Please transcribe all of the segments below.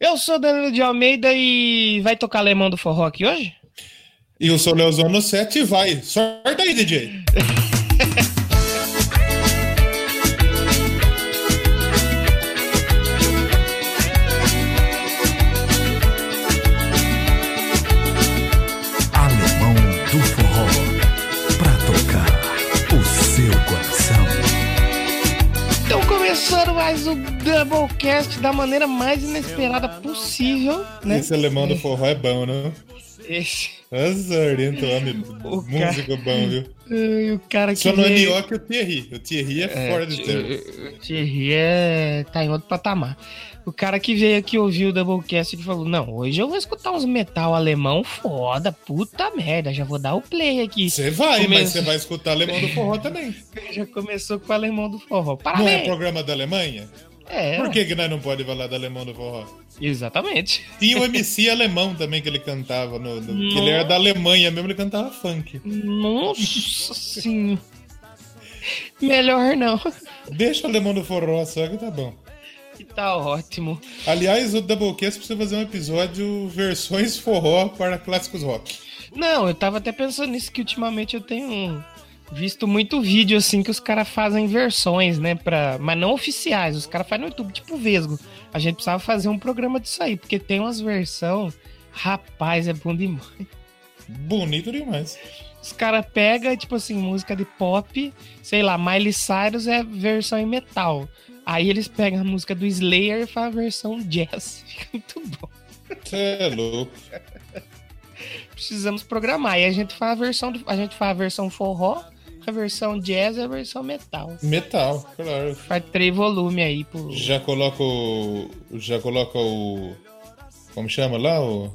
Eu sou Danilo de Almeida e vai tocar Alemão do Forró aqui hoje? E eu sou o Leozono 7 e vai. Sorte aí, DJ. Doublecast da maneira mais inesperada possível, né? Esse alemão do forró é bom, né? Esse. Nossa, orienta homem. O Música bom, viu? E o cara que Só não é melhor que o Thierry. O Thierry é, fora de tempo. O Thierry é... tá em outro patamar. O cara que veio aqui ouvir o Doublecast e falou: Não, hoje eu vou escutar uns metal alemão foda, puta merda, já vou dar o play aqui. Você vai, mas Começa- você vai escutar alemão do forró também. Já começou com o alemão do forró. Não é Parabéns! programa da Alemanha? É, Por que, que nós não podemos falar do alemão do forró? exatamente. Tinha o MC alemão também que ele cantava. No, no- que ele era da Alemanha mesmo, ele cantava funk. Nossa sim. Melhor não. Deixa o alemão do forró só que tá bom. Que tá ótimo. Aliás, o Doublecast precisa fazer um episódio versões forró para clássicos rock. Não, eu tava até pensando nisso que ultimamente eu tenho visto muito vídeo assim que os caras fazem versões, né, para, mas não oficiais, os caras fazem no YouTube, tipo Vesgo. A gente precisava fazer um programa disso aí, porque tem umas versões, rapaz, é bom demais. Bonito demais. Os caras pegam, tipo assim, música de pop, sei lá, Miley Cyrus é versão em metal. Aí eles pegam a música do Slayer e fazem a versão jazz. Fica muito bom. Você é louco. Precisamos programar. E a gente faz a versão, a gente faz a versão forró, a versão jazz e a versão metal. Metal, claro. Faz três volumes aí pro. Já coloca o. Já coloca o. Como chama lá? O.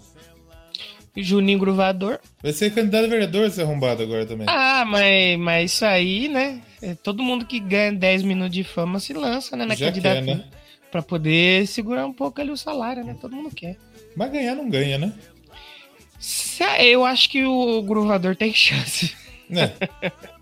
Juninho Gruvador. Vai ser candidato a vereador esse arrombado agora também. Ah, mas, mas isso aí, né? é todo mundo que ganha 10 minutos de fama se lança, né? Na Já candidatura. quer, né? Pra poder segurar um pouco ali o salário, né? Todo mundo quer. Mas ganhar não ganha, né? Eu acho que o Gruvador tem chance. Né?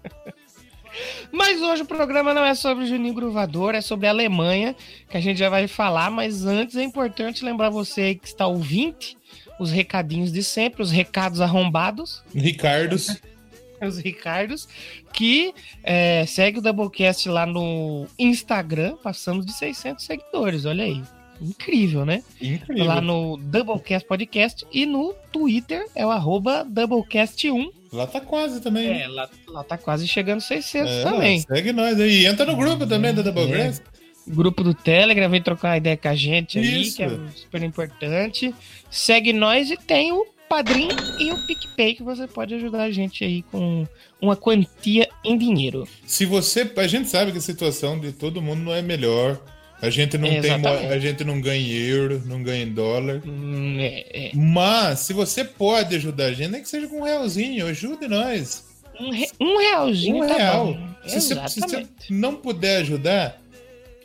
Mas hoje o programa não é sobre o Juninho Gruvador, é sobre a Alemanha, que a gente já vai falar. Mas antes é importante lembrar você que está ouvinte, os recadinhos de sempre, os recados arrombados, Ricardos. os Ricardos, que é, segue o Doublecast lá no Instagram, passamos de 600 seguidores, olha aí. Incrível, né? Incrível. Lá no Doublecast Podcast e no Twitter é o arroba Doublecast1. Lá tá quase também. né? É, lá, lá tá quase chegando 600 É, também. Segue nós aí. Entra no grupo também da Doublecast. Grupo do Telegram, vem trocar ideia com a gente aí, Isso. que é super importante. Segue nós e tem o Padrim e o PicPay, que você pode ajudar a gente aí com uma quantia em dinheiro. Se você. A gente sabe que a situação de todo mundo não é melhor. A gente não tem. A gente não ganha euro, não ganha dólar. Hum, é, é. Mas, se você pode ajudar a gente, nem que seja com um realzinho, ajude nós. Um, re- um realzinho Um tá real. bom. Se você, se você não puder ajudar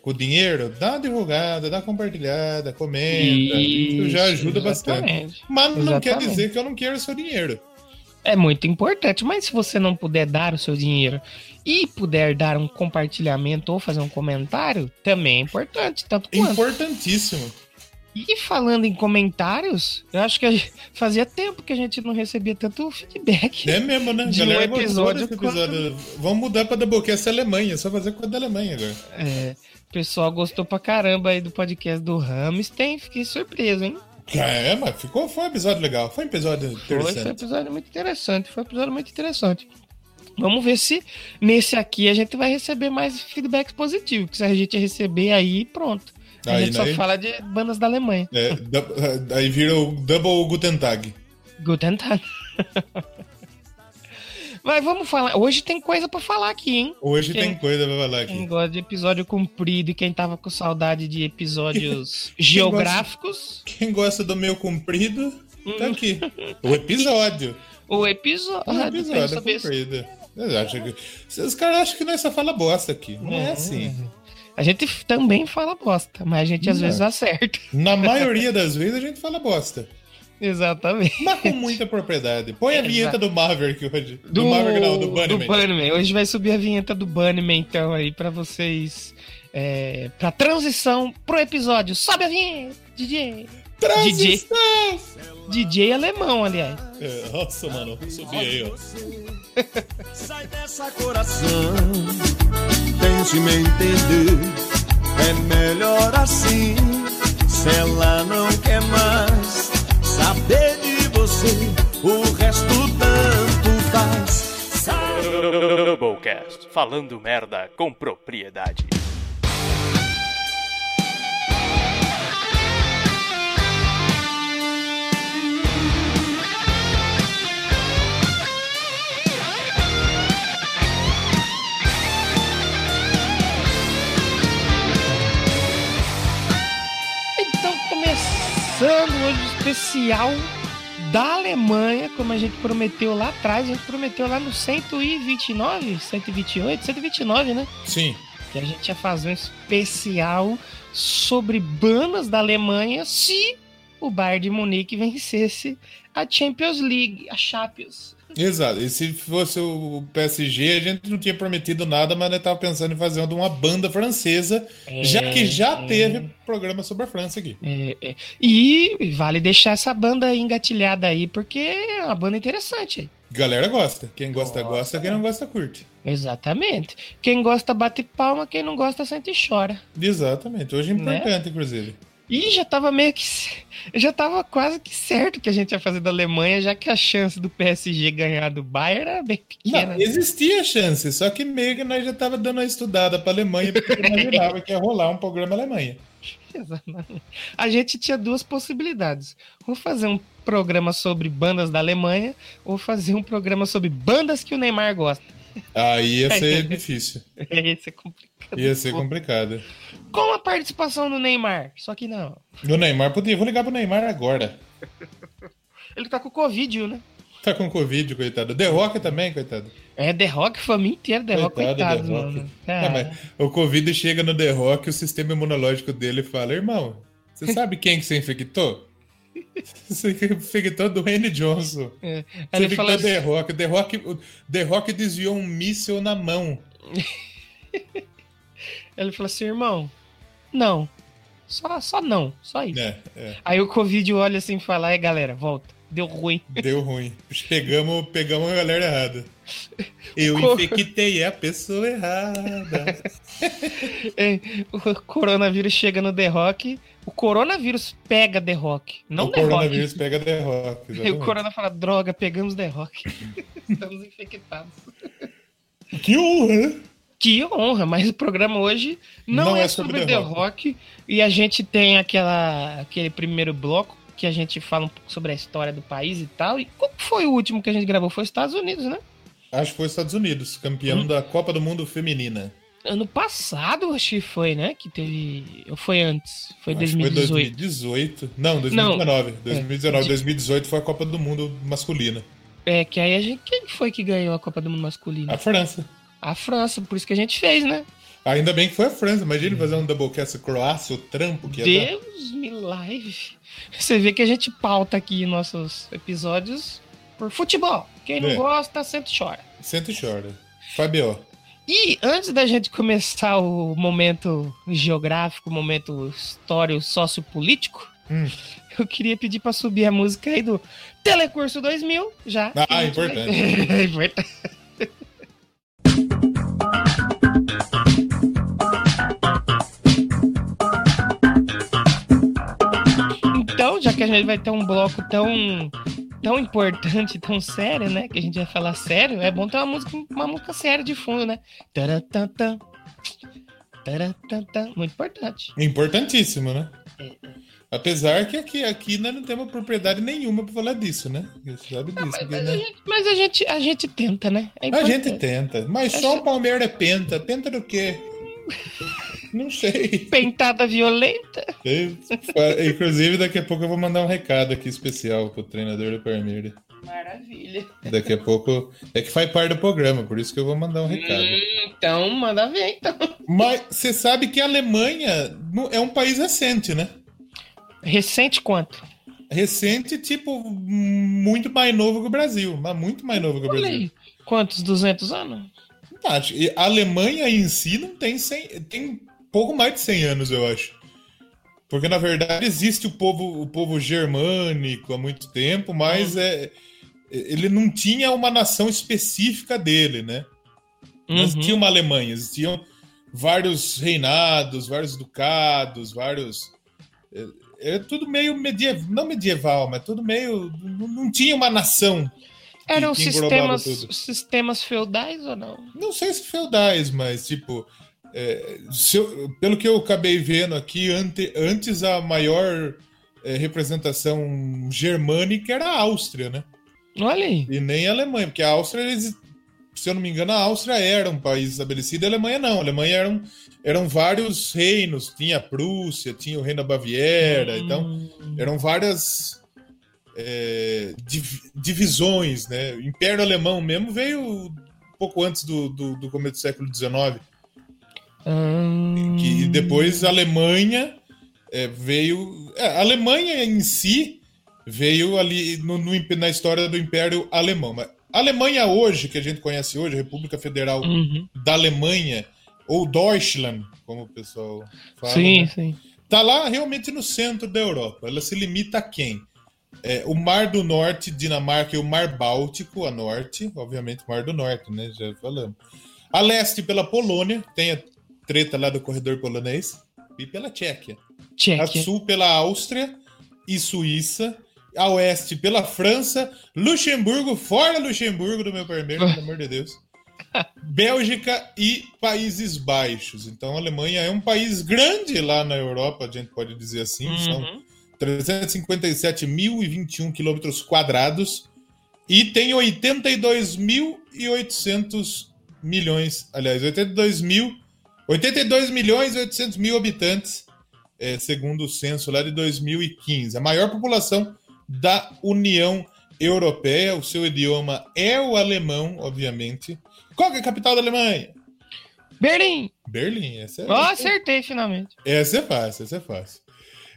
com o dinheiro, dá uma divulgada, dá uma compartilhada, comenta. Isso já ajuda bastante. exatamente. Mas não quer Exatamente. dizer que eu não quero o seu dinheiro. É muito importante, mas se você não puder dar o seu dinheiro e puder dar um compartilhamento ou fazer um comentário, também é importante, tanto quanto. Importantíssimo. E falando em comentários, eu acho que fazia tempo que a gente não recebia tanto feedback. É mesmo, né? De Galera um episódio episódio. Vamos mudar pra Doublecast Alemanha, só fazer coisa da Alemanha agora. É, o pessoal gostou pra caramba aí do podcast do Ramstein, fiquei surpreso, hein? É, mas ficou, foi um episódio legal. Foi um episódio Foi, foi um interessante. episódio muito interessante, foi um episódio muito interessante. Vamos ver se nesse aqui a gente vai receber mais feedbacks positivos, que se a gente receber aí, pronto. A Aí, gente só né? fala de bandas da Alemanha. É, aí vira o Double Guten Tag. Guten Tag. Mas vamos falar. Hoje tem coisa pra falar aqui, hein? Hoje Quem- tem coisa pra falar Quem aqui. gosta de episódio comprido e quem tava com saudade de episódios geográficos, Quem gosta do meu comprido, tá Hum. aqui. O episódio. o episódio. O episódio é comprido. Que- Os caras acham que nós só fala bosta aqui. Não é assim. A gente também fala bosta, mas a gente às Não. vezes acerta. Na maioria das vezes a gente fala bosta. Exatamente. Mas com muita propriedade. Põe a Exato. vinheta do Maverick hoje. Do, Maverick não, do Bunnyman. Do Bunnyman. Hoje vai subir a vinheta do Bunnyman, então, aí, pra vocês. É, pra transição pro episódio. Sobe a vinheta! DJ. Transição! DJ alemão, aliás. É, nossa, mano, subi aí, ó. Sai dessa coração, tente me entender. É melhor assim, se ela não quer mais saber de você, o resto tanto faz. Doublecast, falando merda com propriedade. Então, começando hoje o especial da Alemanha, como a gente prometeu lá atrás, a gente prometeu lá no 129, 128, 129, né? Sim. Que a gente ia fazer um especial sobre bandas da Alemanha se o Bayern de Munique vencesse a Champions League, a Champions. Exato. E se fosse o PSG, a gente não tinha prometido nada, mas nós tava pensando em fazer uma banda francesa, já que já é. teve programa sobre a França aqui. É, é. E vale deixar essa banda engatilhada aí, porque é uma banda interessante. Galera gosta. Quem gosta, gosta. Quem não gosta, curte. Exatamente. Quem gosta bate palma, quem não gosta sente e chora. Exatamente. Hoje é Né? importante, inclusive. E já tava meio que. Já tava quase que certo que a gente ia fazer da Alemanha, já que a chance do PSG ganhar do Bayern era bem pequena. Não, existia chance, só que meio que nós já tava dando uma estudada pra Alemanha, porque imaginava que ia rolar um programa Alemanha. Exatamente. A gente tinha duas possibilidades. Ou fazer um programa sobre bandas da Alemanha, ou fazer um programa sobre bandas que o Neymar gosta. Aí ia ser difícil. Ia ser complicado. Ia ser complicado. Com a participação do Neymar. Só que não. O Neymar podia. Vou ligar pro Neymar agora. Ele tá com Covid, né? Tá com Covid, coitado. The Rock também, coitado. É The Rock, família inteira, The Rock, Coitado, The Rock. mano. É, mas o Covid chega no The Rock, o sistema imunológico dele fala: Irmão, você sabe quem que você infectou? Você infectou do Randy Johnson. é. Você ele infectou assim, The Rock. The Rock. The Rock desviou um míssil na mão. ele falou assim, irmão, não. Só, só não, só isso. É, é. Aí o Covid olha assim e fala, aí galera, volta. Deu ruim. Deu ruim. Pegamos, pegamos a galera errada. Eu Co- infectei a pessoa errada. É, o coronavírus chega no The Rock, o coronavírus pega The Rock, não o The Rock. coronavírus pega The Rock. E o exatamente. corona fala, droga, pegamos The Rock. Estamos infectados. Que honra, né? Que honra, mas o programa hoje não, Não é, é sobre, sobre The Rock. Rock. E a gente tem aquela, aquele primeiro bloco que a gente fala um pouco sobre a história do país e tal. E qual foi o último que a gente gravou? Foi os Estados Unidos, né? Acho que foi os Estados Unidos, campeão Hum. da Copa do Mundo Feminina. Ano passado, acho que foi, né? Que teve. Ou foi antes? Foi Acho que foi 2018. 2018. Não, 2019. 2019, De- 2018 foi a Copa do Mundo masculina. É, que aí a gente. Quem foi que ganhou a Copa do Mundo masculina? A França. A França, por isso que a gente fez, né? Ainda bem que foi a França. Imagina fazer um Doublecast Croácia, o trampo que ia dar. Deus me live. Você vê que a gente pauta aqui nossos episódios por futebol. Quem não É. gosta, sempre chora. Senta e chora. Fabio. E antes da gente começar o momento geográfico, o momento histórico sociopolítico, Hum. eu queria pedir pra subir a música aí do Telecurso 2000, já. Ah, vai- importante. É importante. a gente vai ter um bloco tão tão importante, tão sério, né? Que a gente vai falar sério, é bom ter uma música, uma música séria de fundo, né? Taratantã. Taratantã. Muito importante. Importantíssimo, né? É, Apesar que aqui, aqui nós não temos propriedade nenhuma pra falar disso, né? Você sabe disso. Mas, porque, mas né? a gente, mas a gente, a gente tenta, né? É A gente tenta. Mas só o Palmeiras é penta. Penta do quê? Não sei. Pentada violenta. Inclusive, daqui a pouco eu vou mandar um recado aqui especial pro treinador do Palmeiras. Maravilha. Daqui a pouco. É que faz parte do programa, por isso que eu vou mandar um recado. Hum, então, manda ver, então. Mas você sabe que a Alemanha é um país recente, né? Recente quanto? Recente, tipo, muito mais novo que o Brasil. Mas muito mais novo que o Brasil. Quantos? 200 anos? E A Alemanha em si não tem 100, tem pouco mais de 100 anos, eu acho. Porque, na verdade, existe o povo, o povo germânico há muito tempo, mas é, ele não tinha uma nação específica dele, né? Não Uhum. existia uma Alemanha, existiam vários reinados, vários ducados, vários. É, é tudo meio medieval, não medieval, mas tudo meio. Não, não tinha uma nação. Eram que sistemas, sistemas feudais ou não? Não sei se feudais, mas tipo. é, eu- pelo que eu acabei vendo aqui, ante- antes a maior é, representação germânica era a Áustria, né? Olha aí. E nem a Alemanha, porque a Áustria, eles, se eu não me engano, a Áustria era um país estabelecido, a Alemanha não. A Alemanha eram, eram vários reinos, tinha a Prússia, tinha o reino da Baviera, então Hum. eram várias é, div- divisões, né? O Império Alemão mesmo veio um pouco antes do, do, do começo do século XIX, Hum. que depois a Alemanha é, veio. é, a Alemanha em si veio ali no- no na história do Império Alemão. Mas a Alemanha hoje, que a gente conhece hoje, a República Federal Uhum. da Alemanha, ou Deutschland, como o pessoal fala, Sim, né? sim. tá lá realmente no centro da Europa. Ela se limita a quem? É, o Mar do Norte, Dinamarca e o Mar Báltico, a norte, obviamente o Mar do Norte, né? Já falamos. A leste pela Polônia, tem a treta lá do corredor polonês, e pela Tchequia. A Tchequia. sul pela Áustria e Suíça. A oeste pela França, Luxemburgo, fora Luxemburgo do meu primeiro, pelo amor de Deus. Bélgica e Países Baixos. Então a Alemanha é um país grande lá na Europa, a gente pode dizer assim. São Uhum. 357.021 quilômetros quadrados e tem 82.800 milhões, aliás, 82 mil, 82 milhões e 800 mil habitantes, é, segundo o censo lá de 2015. A maior população da União Europeia, o seu idioma é o alemão, obviamente. Qual é a capital da Alemanha? Berlim. Berlim, essa é, Ó, acertei finalmente. essa é fácil, essa é fácil.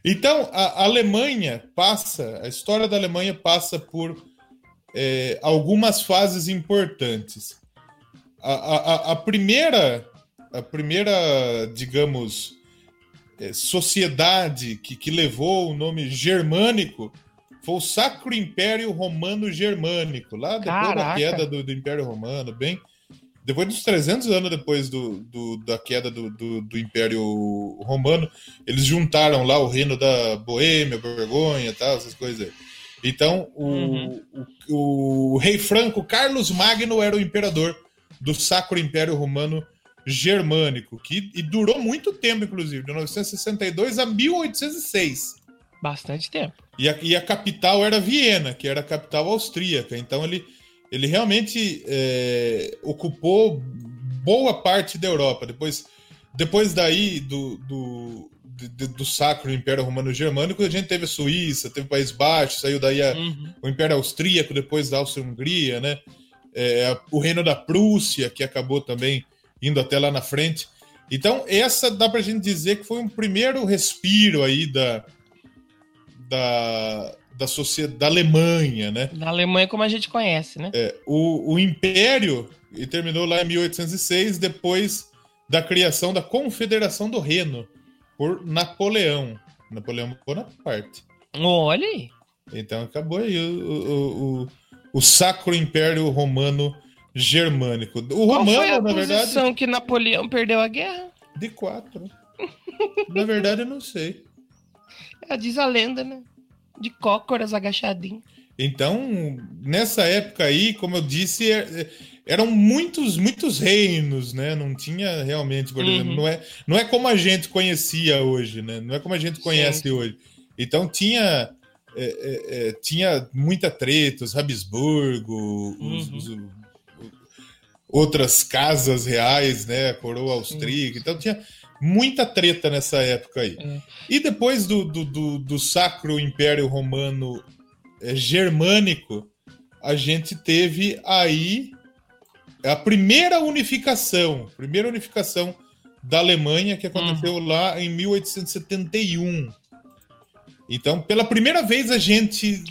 Então, a Alemanha passa, a história da Alemanha passa por é, algumas fases importantes. A, a- a- primeira, a primeira, digamos, é, sociedade que, que levou o nome germânico foi o Sacro Império Romano Germânico, lá depois da Caraca. queda do, do Império Romano, bem depois dos 300 anos depois do, do- da queda do, do- do Império Romano, eles juntaram lá o reino da Boêmia, Borgonha e tal, essas coisas aí. Então, o, Uhum. o, o rei Franco Carlos Magno era o imperador do Sacro Império Romano Germânico, que e durou muito tempo, inclusive, de 962 a 1806. Bastante tempo. E a, e a capital era Viena, que era a capital austríaca. Então ele, ele realmente é, ocupou boa parte da Europa. Depois, depois daí do, do, de- do Sacro Império Romano Germânico, a gente teve a Suíça, teve o País Baixo, saiu daí a, Uhum. o Império Austríaco, depois da Áustria-Hungria, né? É, o Reino da Prússia, que acabou também indo até lá na frente. Então, essa dá pra gente dizer que foi um primeiro respiro aí da, da, da sociedade da Alemanha, né? Na Alemanha, como a gente conhece, né? O, o Império e terminou lá em 1806, depois da criação da Confederação do Reno por Napoleão. Napoleão Bonaparte. Olha aí. Então acabou aí o, o, o, o Sacro Império Romano Germânico. O Qual romano, foi a na verdade, posição que Napoleão perdeu a guerra? de quatro. na verdade, eu não sei. Ela diz a lenda, né? De cócoras agachadinho. Então, nessa época aí, como eu disse, é- eram muitos, muitos reinos, né? Não tinha realmente, por Uhum. exemplo, não é, não é como a gente conhecia hoje, né? Não é como a gente conhece Sim. hoje. Então tinha é, é, é, tinha muita treta, os Habsburgo, os- Uhum. os- o- outras casas reais, né? A coroa austríaca. Então tinha muita treta nessa época aí. É. E depois do, do, do, do Sacro Império Romano é, Germânico, a gente teve aí a primeira unificação, primeira unificação da Alemanha que aconteceu lá em 1871. Então, pela primeira vez a gente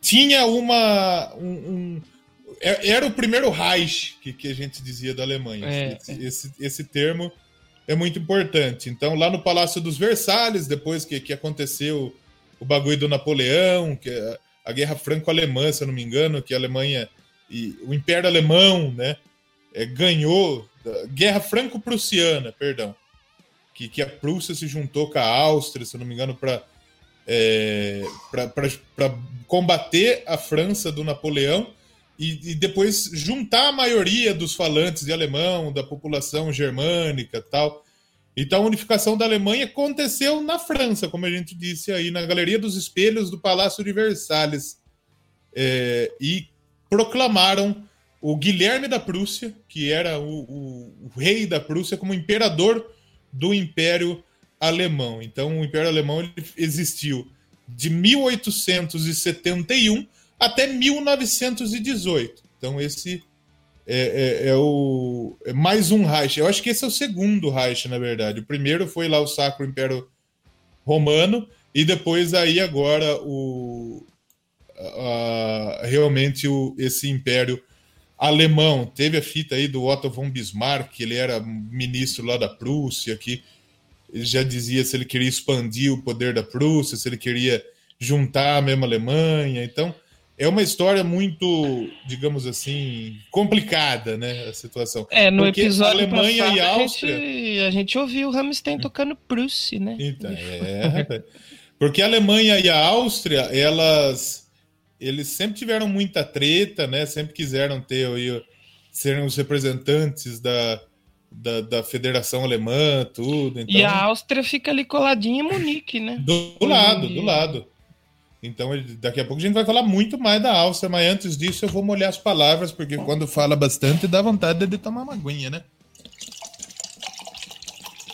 tinha uma um, um- é- era o primeiro Reich que, que a gente dizia da Alemanha. É, esse, esse, esse termo é muito importante. Então, lá no Palácio dos Versalhes, depois que, que aconteceu o bagulho do Napoleão, que a, a Guerra Franco-Alemã, se eu não me engano, que a Alemanha e o Império Alemão, né, é, ganhou Guerra Franco-Prussiana, perdão, que, que a Prússia se juntou com a Áustria, se eu não me engano, para é, para combater a França do Napoleão e, e, depois juntar a maioria dos falantes de alemão, da população germânica tal. Então a unificação da Alemanha aconteceu na França, como a gente disse aí, na Galeria dos Espelhos do Palácio de Versalhes. É, e proclamaram o Guilherme da Prússia, que era o, o, o rei da Prússia, como imperador do Império Alemão. Então o Império Alemão existiu de 1871 até 1918. Então, esse é, é, é, o, é mais um Reich. Eu acho que esse é o segundo Reich, na verdade. O primeiro foi lá o Sacro Império Romano, e depois aí agora o, a, realmente o, esse Império Alemão. Teve a fita aí do Otto von Bismarck, ele era ministro lá da Prússia, que ele já dizia se ele queria expandir o poder da Prússia, se ele queria juntar a mesma Alemanha. Então, é uma história muito, digamos assim, complicada, né? A situação. É, no Porque episódio Alemanha passado, e Áustria. A gente, a gente ouviu o Hamstein tocando Prússia, né? Então, é. Porque a Alemanha e a Áustria, elas. Eles sempre tiveram muita treta, né? Sempre quiseram ter aí, serem os representantes da, da, da Federação Alemã, tudo. Então... E a Áustria fica ali coladinha em Munique, né? Do, do lado, do lado. Então, daqui a pouco a gente vai falar muito mais da Áustria, mas antes disso eu vou molhar as palavras, porque quando fala bastante dá vontade de tomar uma aguinha, né?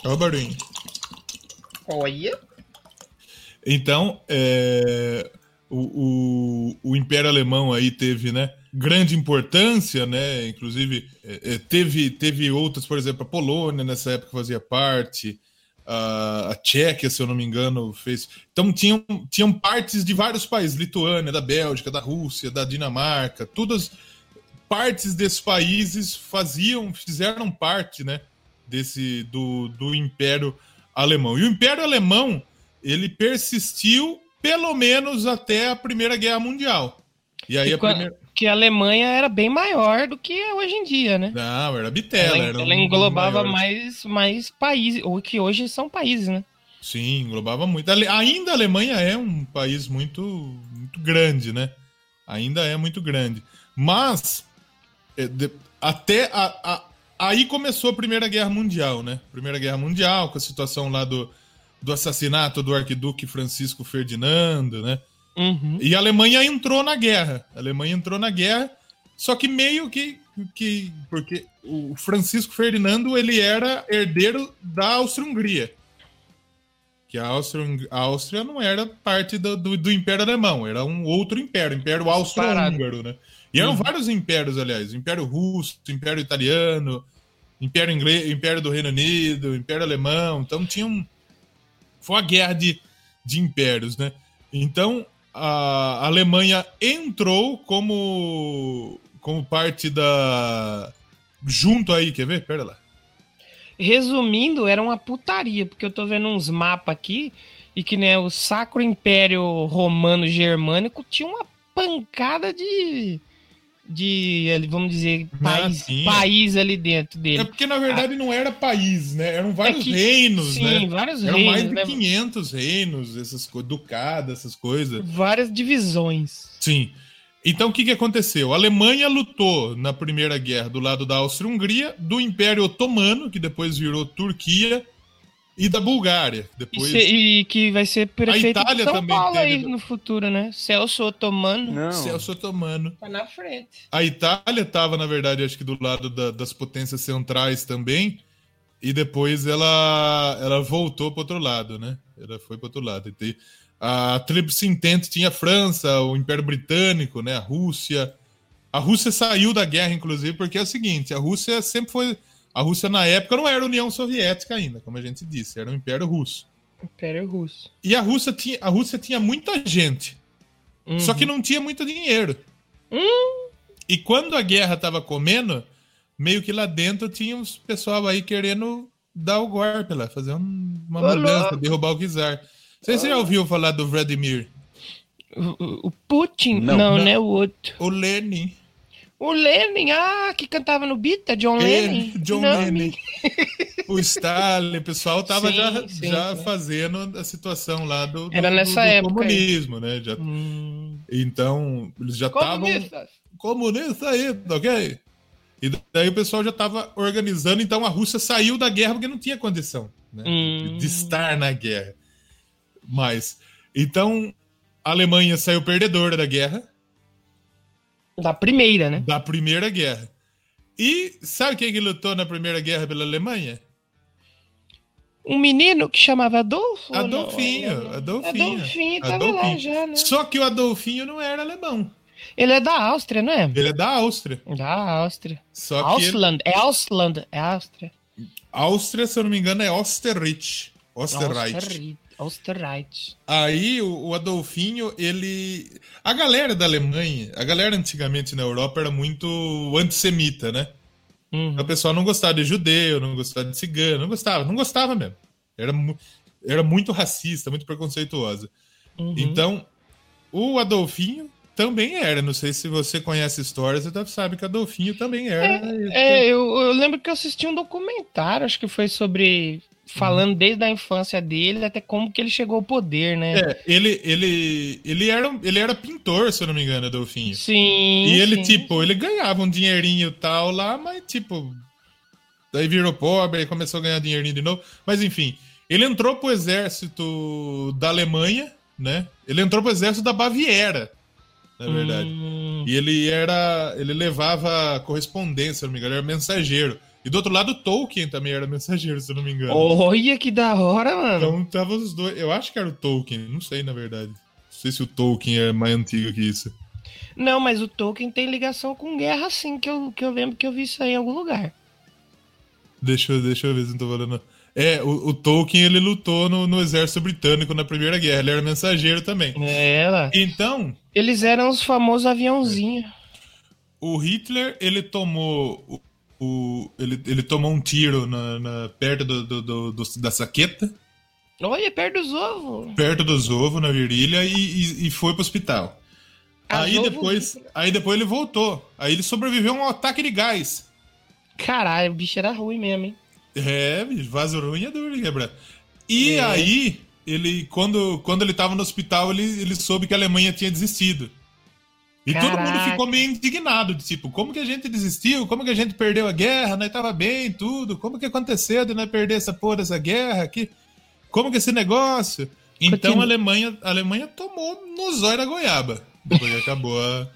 Olha o barulho. Olha. Então, é, o, o, o, Império Alemão aí teve, né, grande importância, né? Inclusive, é, é teve, teve outras, por exemplo, a Polônia nessa época fazia parte, a, Tchequia, se eu não me engano, fez. Então tinham, tinham partes de vários países, Lituânia, da Bélgica, da Rússia, da Dinamarca, todas partes desses países faziam, fizeram parte, né, desse do, do Império Alemão. E o Império Alemão, ele persistiu pelo menos até a Primeira Guerra Mundial. E aí e a primeira que a Alemanha era bem maior do que é hoje em dia, né? Não, era bitela. Ela, era ela englobava mais, mais países, ou que hoje são países, né? Sim, englobava muito. Ainda a Alemanha é um país muito, muito grande, né? Ainda é muito grande. Mas, é, até a, a, aí começou a Primeira Guerra Mundial, né? Primeira Guerra Mundial, com a situação lá do, do assassinato do arquiduque Francisco Ferdinando, né? Uhum. E a Alemanha entrou na guerra. A Alemanha entrou na guerra, só que meio que. que porque o Francisco Ferdinando ele era herdeiro da Áustria-Hungria. Que a Áustria, a Áustria não era parte do, do, do, Império Alemão, era um outro império, Império Austro-Húngaro, né? E eram uhum. vários impérios, aliás: Império Russo, Império Italiano, Império Inglês, Império do Reino Unido, Império Alemão. Então tinha um. Foi uma guerra de, de impérios, né? Então, a Alemanha entrou como como parte da junto aí, quer ver? Pera lá. Resumindo, era uma putaria, porque eu tô vendo uns mapas aqui e que né, o Sacro Império Romano Germânico tinha uma pancada de de, vamos dizer, país, ah, país ali dentro dele. É porque, na verdade, ah, não era país, né? Eram vários é que, reinos, sim, né? vários Eram reinos. mais de né? 500 reinos, essas coisas, ducadas, essas coisas. Várias divisões. Sim. Então, o que, que aconteceu? A Alemanha lutou na Primeira Guerra do lado da Áustria-Hungria, do Império Otomano, que depois virou Turquia, e da Bulgária. Depois... E, se, e que vai ser prefeito a Itália de São também Paulo teve... aí no futuro, né? Celso Otomano. Não. Celso Otomano. Tá na frente. A Itália estava, na verdade, acho que do lado da, das potências centrais também. E depois ela, ela voltou para outro lado, né? Ela foi para outro lado. A Tríplice Entente tinha a França, o Império Britânico, né? A Rússia. A Rússia saiu da guerra, inclusive, porque é o seguinte: a Rússia sempre foi a Rússia, na época, não era União Soviética ainda, como a gente disse, era o Império Russo. Império Russo. E a Rússia tinha, a Rússia tinha muita gente, uhum. só que não tinha muito dinheiro. Uhum. E quando a guerra estava comendo, meio que lá dentro tinha uns pessoal aí querendo dar o golpe lá, fazer um- uma Ô, mudança, derrubar o czar. Não sei se você já ouviu falar do Vladimir. O, o- o Putin? Não, Não, não. né? O outro. O Lenin. O Lenin, ah, que cantava no Bita, John Ele, Lennon. John Não, Lennon. o Stalin, o pessoal tava Sim, já, sim, já sim. fazendo a situação lá do, do- Era do- nessa do época aí. comunismo, né? Já, Hum, então, eles já estavam comunistas. comunista aí, ok? E daí o pessoal já estava organizando, então a Rússia saiu da guerra porque não tinha condição né, Hum. de estar na guerra. Mas, então, a Alemanha saiu perdedora da guerra, Da primeira, né? da Primeira Guerra. E sabe quem que lutou na Primeira Guerra pela Alemanha? Um menino que chamava Adolfo? ou não? Adolfinho, Adolfinho. Adolfinho, tava lá Adolfinho. já, né? Só que o Adolfinho não era alemão. Ele é da Áustria, não é? Ele é da Áustria. Da Áustria. Só que ele- Ausland. É Ausland. É Áustria. Áustria, se eu não me engano, é Osterreich. Osterreich. Austerreich. Austerreich. Aí o, o Adolfinho, ele. A galera da Alemanha, a galera antigamente na Europa era muito antissemita, né? Uhum. O pessoal não gostava de judeu, não gostava de cigano, não gostava, não gostava mesmo. Era, era muito racista, muito preconceituosa. Uhum. Então, o Adolfinho também era. Não sei se você conhece histórias, você saber que Adolfinho também era. É, eu, eu lembro que eu assisti um documentário, acho que foi sobre. Falando desde a infância dele até como que ele chegou ao poder, né? É, ele, ele, ele, era, ele era pintor, se eu não me engano, Adolfinho. Sim. E ele, sim. tipo, ele ganhava um dinheirinho e tal lá, mas, tipo. Daí virou pobre, aí começou a ganhar dinheirinho de novo. Mas, enfim, ele entrou pro exército da Alemanha, né? Ele entrou pro exército da Baviera, na verdade. Hum, E ele era. Ele levava correspondência, se eu não me engano, ele era mensageiro. E do outro lado, Tolkien também era mensageiro, se eu não me engano. Olha que da hora, mano. Então tava os dois. Eu acho que era o Tolkien, não sei, na verdade. Não sei se o Tolkien é mais antigo que isso. Não, mas o Tolkien tem ligação com guerra, sim, que eu, que eu lembro que eu vi isso aí em algum lugar. Deixa, eu- deixa eu ver se não tô falando. É, o, o Tolkien ele lutou no, no exército britânico na Primeira Guerra, ele era mensageiro também. É, lá. Então, Eles eram os famosos aviãozinhos. o Hitler ele tomou. O, ele, ele tomou um tiro na, na- perto do, do- do- do- da saqueta, Olha, perto dos ovos. perto dos ovos, na virilha, e, e, e foi pro hospital. As Aí ovo- depois, aí depois ele voltou. Aí ele sobreviveu a um ataque de gás. Caralho, o bicho era ruim mesmo, hein? É, vaso ruim é duro de quebrar. E É. aí, ele, quando, quando ele tava no hospital, ele, ele soube que a Alemanha tinha desistido. E todo mundo Caraca. ficou meio indignado, de tipo, como que a gente desistiu? Como que a gente perdeu a guerra? Nós tava bem, tudo. Como que aconteceu de nós perder essa porra dessa guerra aqui? Como que esse negócio? Então Continua. a Alemanha, a Alemanha tomou no zóio da goiaba. Depois acabou a...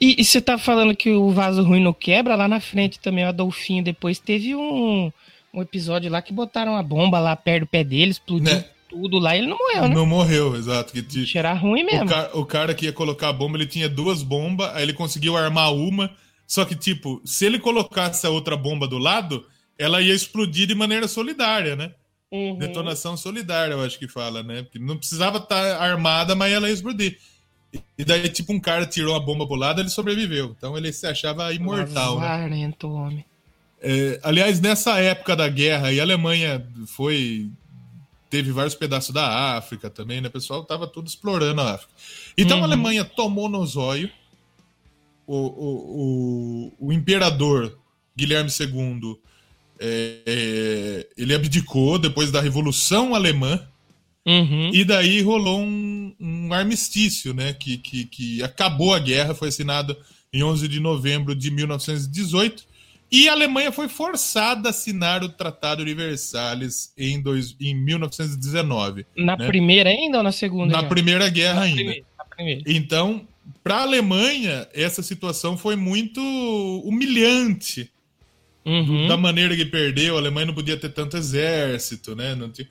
E, e você tá falando que o vaso ruim não quebra? Lá na frente também, o Adolfinho depois teve um, um episódio lá que botaram a bomba lá perto do pé dele, explodiu Né? Tudo lá e ele não morreu, né? Não morreu, exato. Que O te- era ruim O, mesmo. ca- o cara que ia colocar a bomba, ele tinha duas bombas, aí ele conseguiu armar uma. Só que, tipo, se ele colocasse a outra bomba do lado, ela ia explodir de maneira solidária, né? Uhum. Detonação solidária, eu acho que fala, né? Porque não precisava estar armada, mas ela ia explodir. E daí, tipo, um cara tirou a bomba pro lado, ele sobreviveu. Então ele se achava imortal, né? Homem. É, aliás, nessa época da guerra, aí a Alemanha foi. Teve vários pedaços da África também, né? O pessoal tava tudo explorando a África. Então Uhum. a Alemanha tomou no zóio. O, o, o, o imperador Guilherme II é, é, ele abdicou depois da Revolução Alemã. Uhum. E daí rolou um, um armistício, né? Que, que, que acabou a guerra, foi assinado em 11 de novembro de 1918. E a Alemanha foi forçada a assinar o Tratado de Versalhes em, dois, em 1919, Na né? primeira ainda ou na segunda? na? Primeira Guerra Na ainda. primeira, primeira. Então, para a Alemanha, essa situação foi muito humilhante Uhum. da maneira que perdeu. A Alemanha não podia ter tanto exército, né? Não tinha...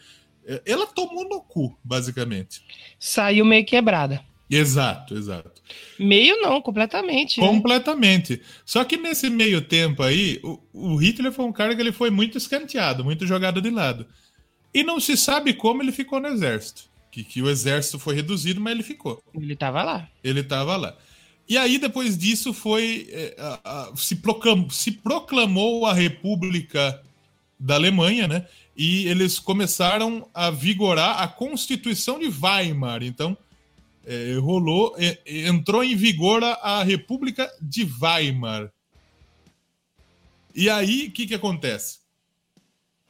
Ela tomou no cu, basicamente. Saiu meio quebrada. Exato, exato. Meio não, completamente. né? Completamente. Só que nesse meio tempo aí, o, o Hitler foi um cara que ele foi muito escanteado, muito jogado de lado. E não se sabe como ele ficou no exército. Que, que o exército foi reduzido, mas ele ficou. Ele tava lá. Ele estava lá. E aí, depois disso, foi. é, a- a- se, proclamou, se proclamou a República da Alemanha, né? E eles começaram a vigorar a Constituição de Weimar. Então, é, rolou, é, entrou em vigor a, República de Weimar. E aí, o que, que acontece?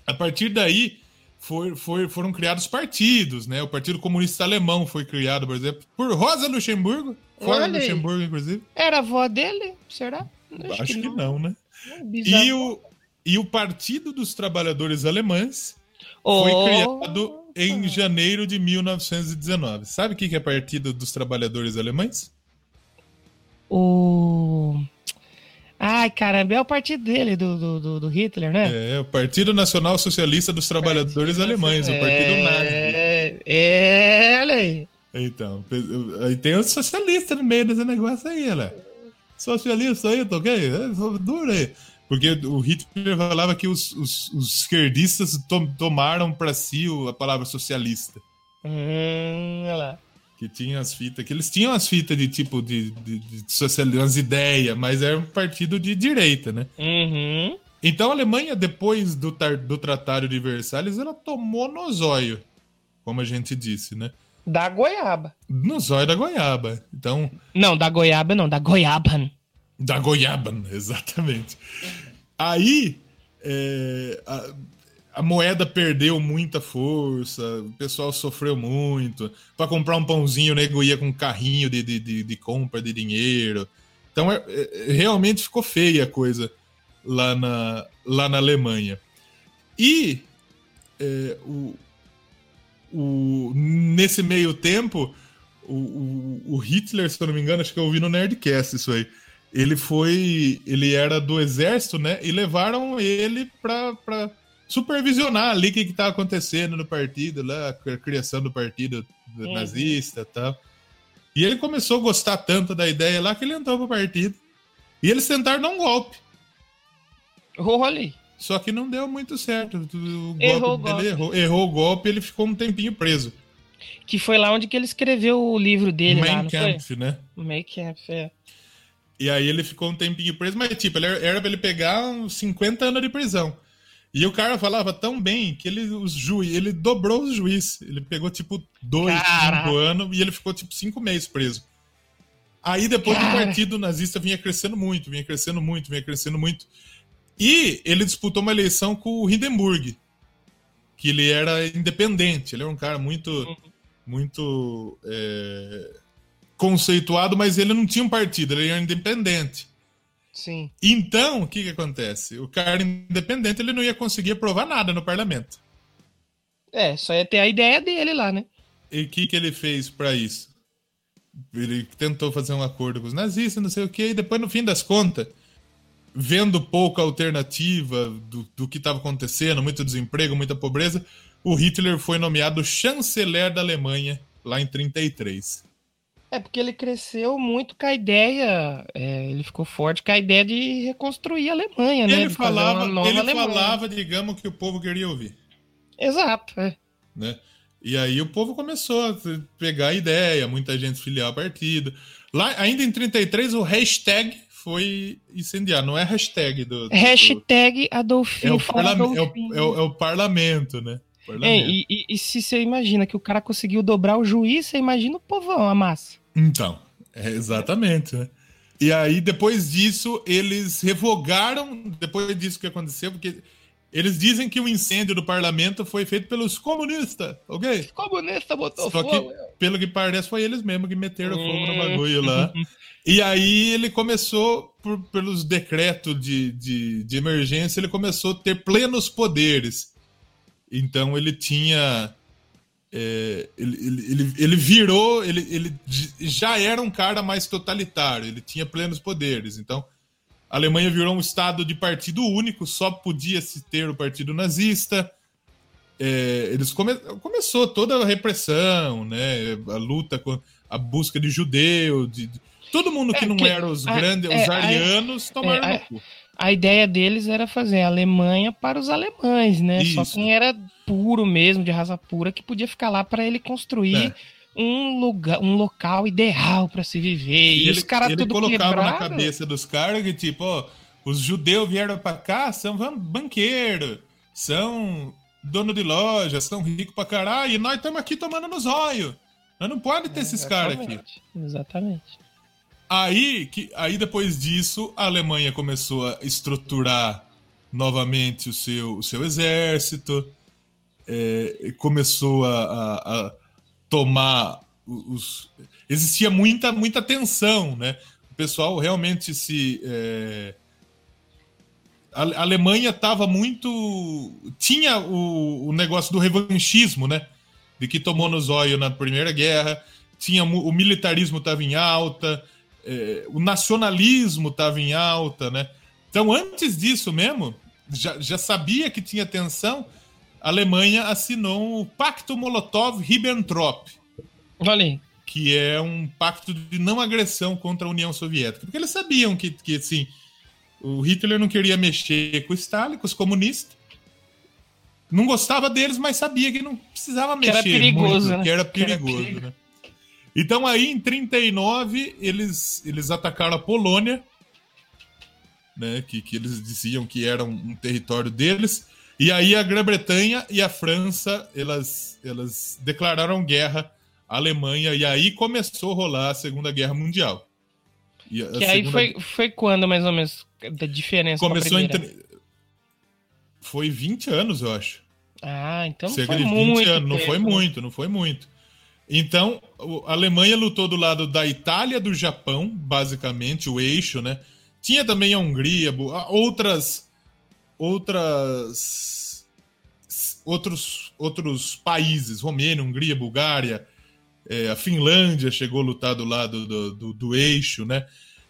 A partir daí, foi, foi, foram criados partidos, né? O Partido Comunista Alemão foi criado, por exemplo, por Rosa Luxemburgo. Fora Olha. Luxemburgo, inclusive. Era a avó dele? Será? Acho, que, não. né? Bisavó. E o, e o Partido dos Trabalhadores Alemães foi Oh. criado em janeiro de 1919. Sabe o que é Partido dos Trabalhadores Alemães? O. Ai, caramba, é o partido dele, do, do, do, Hitler, né? É, o Partido Nacional Socialista dos Trabalhadores Alemães, o Partido Nazi. É, é, olha aí. Então, aí tem os socialistas no meio desse negócio aí, olha. Socialista aí, ok? É, só duro aí. Porque o Hitler falava que os, os- os esquerdistas to- tomaram para si a palavra socialista. Hum, olha lá. Que tinha as fitas, que eles tinham as fitas de tipo de, de, de socialismo, as ideias, mas era um partido de direita, né? Uhum. Então a Alemanha, depois do, do Tratado de Versalhes, ela tomou no zóio, como a gente disse, né? Da goiaba. No zóio da goiaba. Então, Não, da goiaba não, da goiaba. Da goiaba, exatamente. Aí é, a, a moeda perdeu muita força, o pessoal sofreu muito. Para comprar um pãozinho, o nego ia com um carrinho de, de, de, de compra de dinheiro. Então é- é- realmente ficou feia a coisa lá na, lá na Alemanha. E é, o, o, nesse meio tempo, o, o, o Hitler, se eu não me engano, acho que eu ouvi no Nerdcast isso aí. Ele foi. Ele era do exército, né? E levaram ele pra, pra supervisionar ali o que, que tava acontecendo no partido, lá, a criação do partido Uhum. nazista e tal. E ele começou a gostar tanto da ideia lá que ele entrou pro partido. E eles tentaram dar um golpe. Olha. Só que não deu muito certo. O golpe Errou o dele golpe. Errou, errou o golpe ele ficou um tempinho preso. Que foi lá onde que ele escreveu o livro dele lá, Mein não Kampf, né? foi? Mein Kampf, é. E aí ele ficou um tempinho preso, mas tipo, ele era, pra ele pegar uns 50 anos de prisão. E o cara falava tão bem que ele, os juiz, ele dobrou os juízes. Ele pegou tipo dois, Caraca. cinco anos e ele ficou tipo cinco meses preso. Aí depois o partido nazista vinha crescendo muito, vinha crescendo muito, vinha crescendo muito. E ele disputou uma eleição com o Hindenburg, que ele era independente. Ele era um cara muito, muito é, conceituado, mas ele não tinha um partido, ele era independente. Sim. Então, o que, que acontece? O cara independente ele não ia conseguir aprovar nada no parlamento. É, só ia ter a ideia dele lá, né? E o que, que ele fez para isso? Ele tentou fazer um acordo com os nazistas, não sei o que, e depois, no fim das contas, vendo pouca alternativa do, do que estava acontecendo, muito desemprego, muita pobreza, o Hitler foi nomeado chanceler da Alemanha lá em 33. É porque ele cresceu muito com a ideia, é, ele ficou forte com a ideia de reconstruir a Alemanha, né? ele de fazer falava, ele Alemanha. falava, digamos, que o povo queria ouvir. Exato, é. né? E aí o povo começou a pegar a ideia, muita gente filiar partido. Lá, ainda em 33, o hashtag foi incendiado, não é hashtag do. do- Hashtag é, Adolfinho o fora parlame- é, o, Adolfinho. é o- é o parlamento, né? É, e, e- e se você imagina que o cara conseguiu dobrar o juiz, você imagina o povão, a massa. Então, é exatamente, né? E aí, depois disso, eles revogaram, depois disso que aconteceu, porque eles dizem que o incêndio do parlamento foi feito pelos comunistas, ok? Comunista botou Só que, fogo. pelo que parece, foi eles mesmos que meteram fogo no Hum. bagulho lá. E aí ele começou, por- pelos decretos de, de, de emergência, ele começou a ter plenos poderes. Então ele tinha. É, ele, ele, ele, ele virou, ele, ele já era um cara mais totalitário, ele tinha plenos poderes. Então a Alemanha virou um estado de partido único, só podia se ter o partido nazista. É, eles come, começou toda a repressão, né? A luta com a busca de judeu, de, de- todo mundo que É não que- era os grandes, é, os a- arianos, tomaram é, no a- cu. A ideia deles era fazer a Alemanha para os alemães, né? Só Isso. quem era puro mesmo, de raça pura, que podia ficar lá para ele construir É. um lugar, um local ideal para se viver. E, ele, os caras tudo colocava na cabeça dos caras que, tipo, ó, os judeus vieram pra cá, são banqueiro. são dono de loja, são ricos pra caralho, e nós estamos aqui tomando no zóio. Nós não pode ter esses caras aqui. Exatamente. Exatamente. Aí, que, aí depois disso, a Alemanha começou a estruturar novamente o seu, o seu exército, é, começou a, a, a tomar os. Existia muita, muita tensão, né? O pessoal realmente se. é, A Alemanha estava muito. Tinha o, o negócio do revanchismo, né? De que tomou no zóio na Primeira Guerra, tinha o militarismo estava em alta, é, o nacionalismo estava em alta, né? Então, antes disso mesmo, já, já sabia que tinha tensão, a Alemanha assinou o Pacto Molotov-Ribbentrop, Olha aí. que é um pacto de não agressão contra a União Soviética. Porque eles sabiam que, que assim, o Hitler não queria mexer com o Stalin, com os comunistas. Não gostava deles, mas sabia que não precisava Que era mexer perigoso, muito, né? que era Que era perigoso, perigo. né? Então aí, em 39, eles, eles atacaram a Polônia, né, que, que eles diziam que era um, um território deles, e aí a Grã-Bretanha e a França, elas, elas declararam guerra à Alemanha, e aí começou a rolar a Segunda Guerra Mundial. E Que aí segunda- foi, foi quando, mais ou menos, da diferença Começou em... primeira? tre- Foi 20 anos, eu acho. Ah, então não Cerca foi de 20 muito anos. Não foi muito, não foi muito. Então, a Alemanha lutou do lado da Itália, do Japão, basicamente, o eixo, né? Tinha também a Hungria, outras. Outras. Outros, outros países, Romênia, Hungria, Bulgária, é, a Finlândia chegou a lutar do lado do, do, do eixo, né?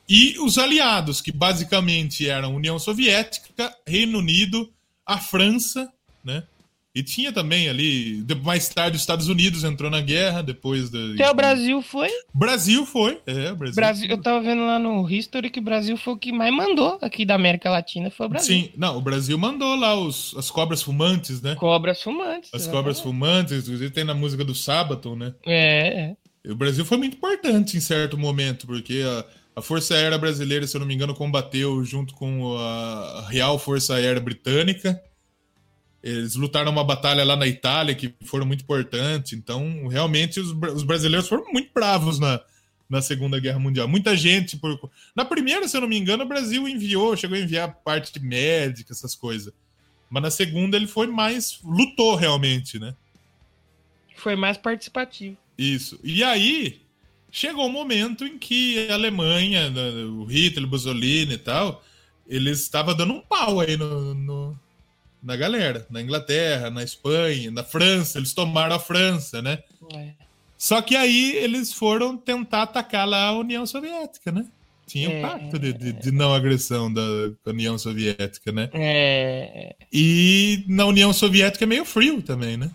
E os aliados, que basicamente eram União Soviética, Reino Unido, a França, né? E tinha também ali, mais tarde, os Estados Unidos entrou na guerra, depois da. Até o Brasil foi. Brasil foi, é, o Brasil. Brasil, eu tava vendo lá no History que o Brasil foi o que mais mandou aqui da América Latina, foi o Brasil. Sim, não, o Brasil mandou lá os, as cobras fumantes, né? Cobras fumantes. As exatamente. cobras fumantes, inclusive tem na música do Sabaton, né? É, é. O Brasil foi muito importante em certo momento, porque a, a Força Aérea Brasileira, se eu não me engano, combateu junto com a Real Força Aérea Britânica. Eles lutaram uma batalha lá na Itália que foram muito importantes. Então, realmente, os, os brasileiros foram muito bravos na, na Segunda Guerra Mundial. Muita gente. Por... Na primeira, se eu não me engano, o Brasil enviou, chegou a enviar parte médica, essas coisas. Mas na segunda, ele foi mais. lutou realmente, né? Foi mais participativo. Isso. E aí, chegou um momento em que a Alemanha, né, o Hitler, o Mussolini e tal, eles estavam dando um pau aí no, no- na galera. Na Inglaterra, na Espanha, na França. Eles tomaram a França, né? É. Só que aí eles foram tentar atacar lá a União Soviética, né? Tinha um É. pacto de, de- de não agressão da União Soviética, né? É, E na União Soviética é meio frio também, né?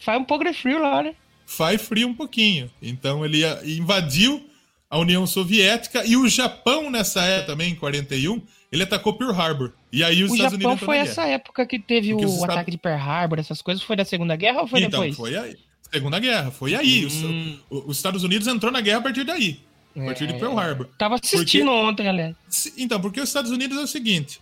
faz um pouco de frio lá, né? faz frio um pouquinho. Então ele invadiu a União Soviética e o Japão nessa época também, em 41, ele atacou Pearl Harbor. E aí os O Estados Japão Unidos foi entrou na essa guerra. época que teve Porque o os Estados- ataque de Pearl Harbor, essas coisas. Foi da Segunda Guerra ou foi então, depois? foi aí. Segunda Guerra, foi aí. Os- Hum. o- Os, Estados Unidos entrou na guerra a partir daí. A partir de É. Pearl Harbor. Tava assistindo ontem, galera. Então, porque os Estados Unidos é o seguinte: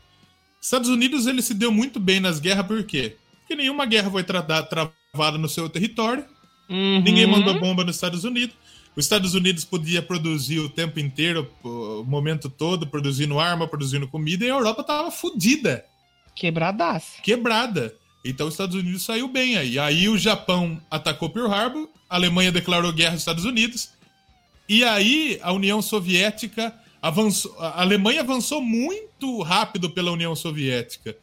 os Estados Unidos ele se deu muito bem nas guerras, por quê? Porque nenhuma guerra foi tra- travada no seu território, Uhum. ninguém mandou bomba nos Estados Unidos. Os Estados Unidos podia produzir o tempo inteiro, o momento todo, produzindo arma, produzindo comida, e a Europa tava fodida, Quebradaça. quebrada. Então os Estados Unidos saiu bem aí. Aí o Japão atacou Pearl Harbor, a Alemanha declarou guerra aos Estados Unidos, e aí a União Soviética avançou. A Alemanha avançou muito rápido pela União Soviética.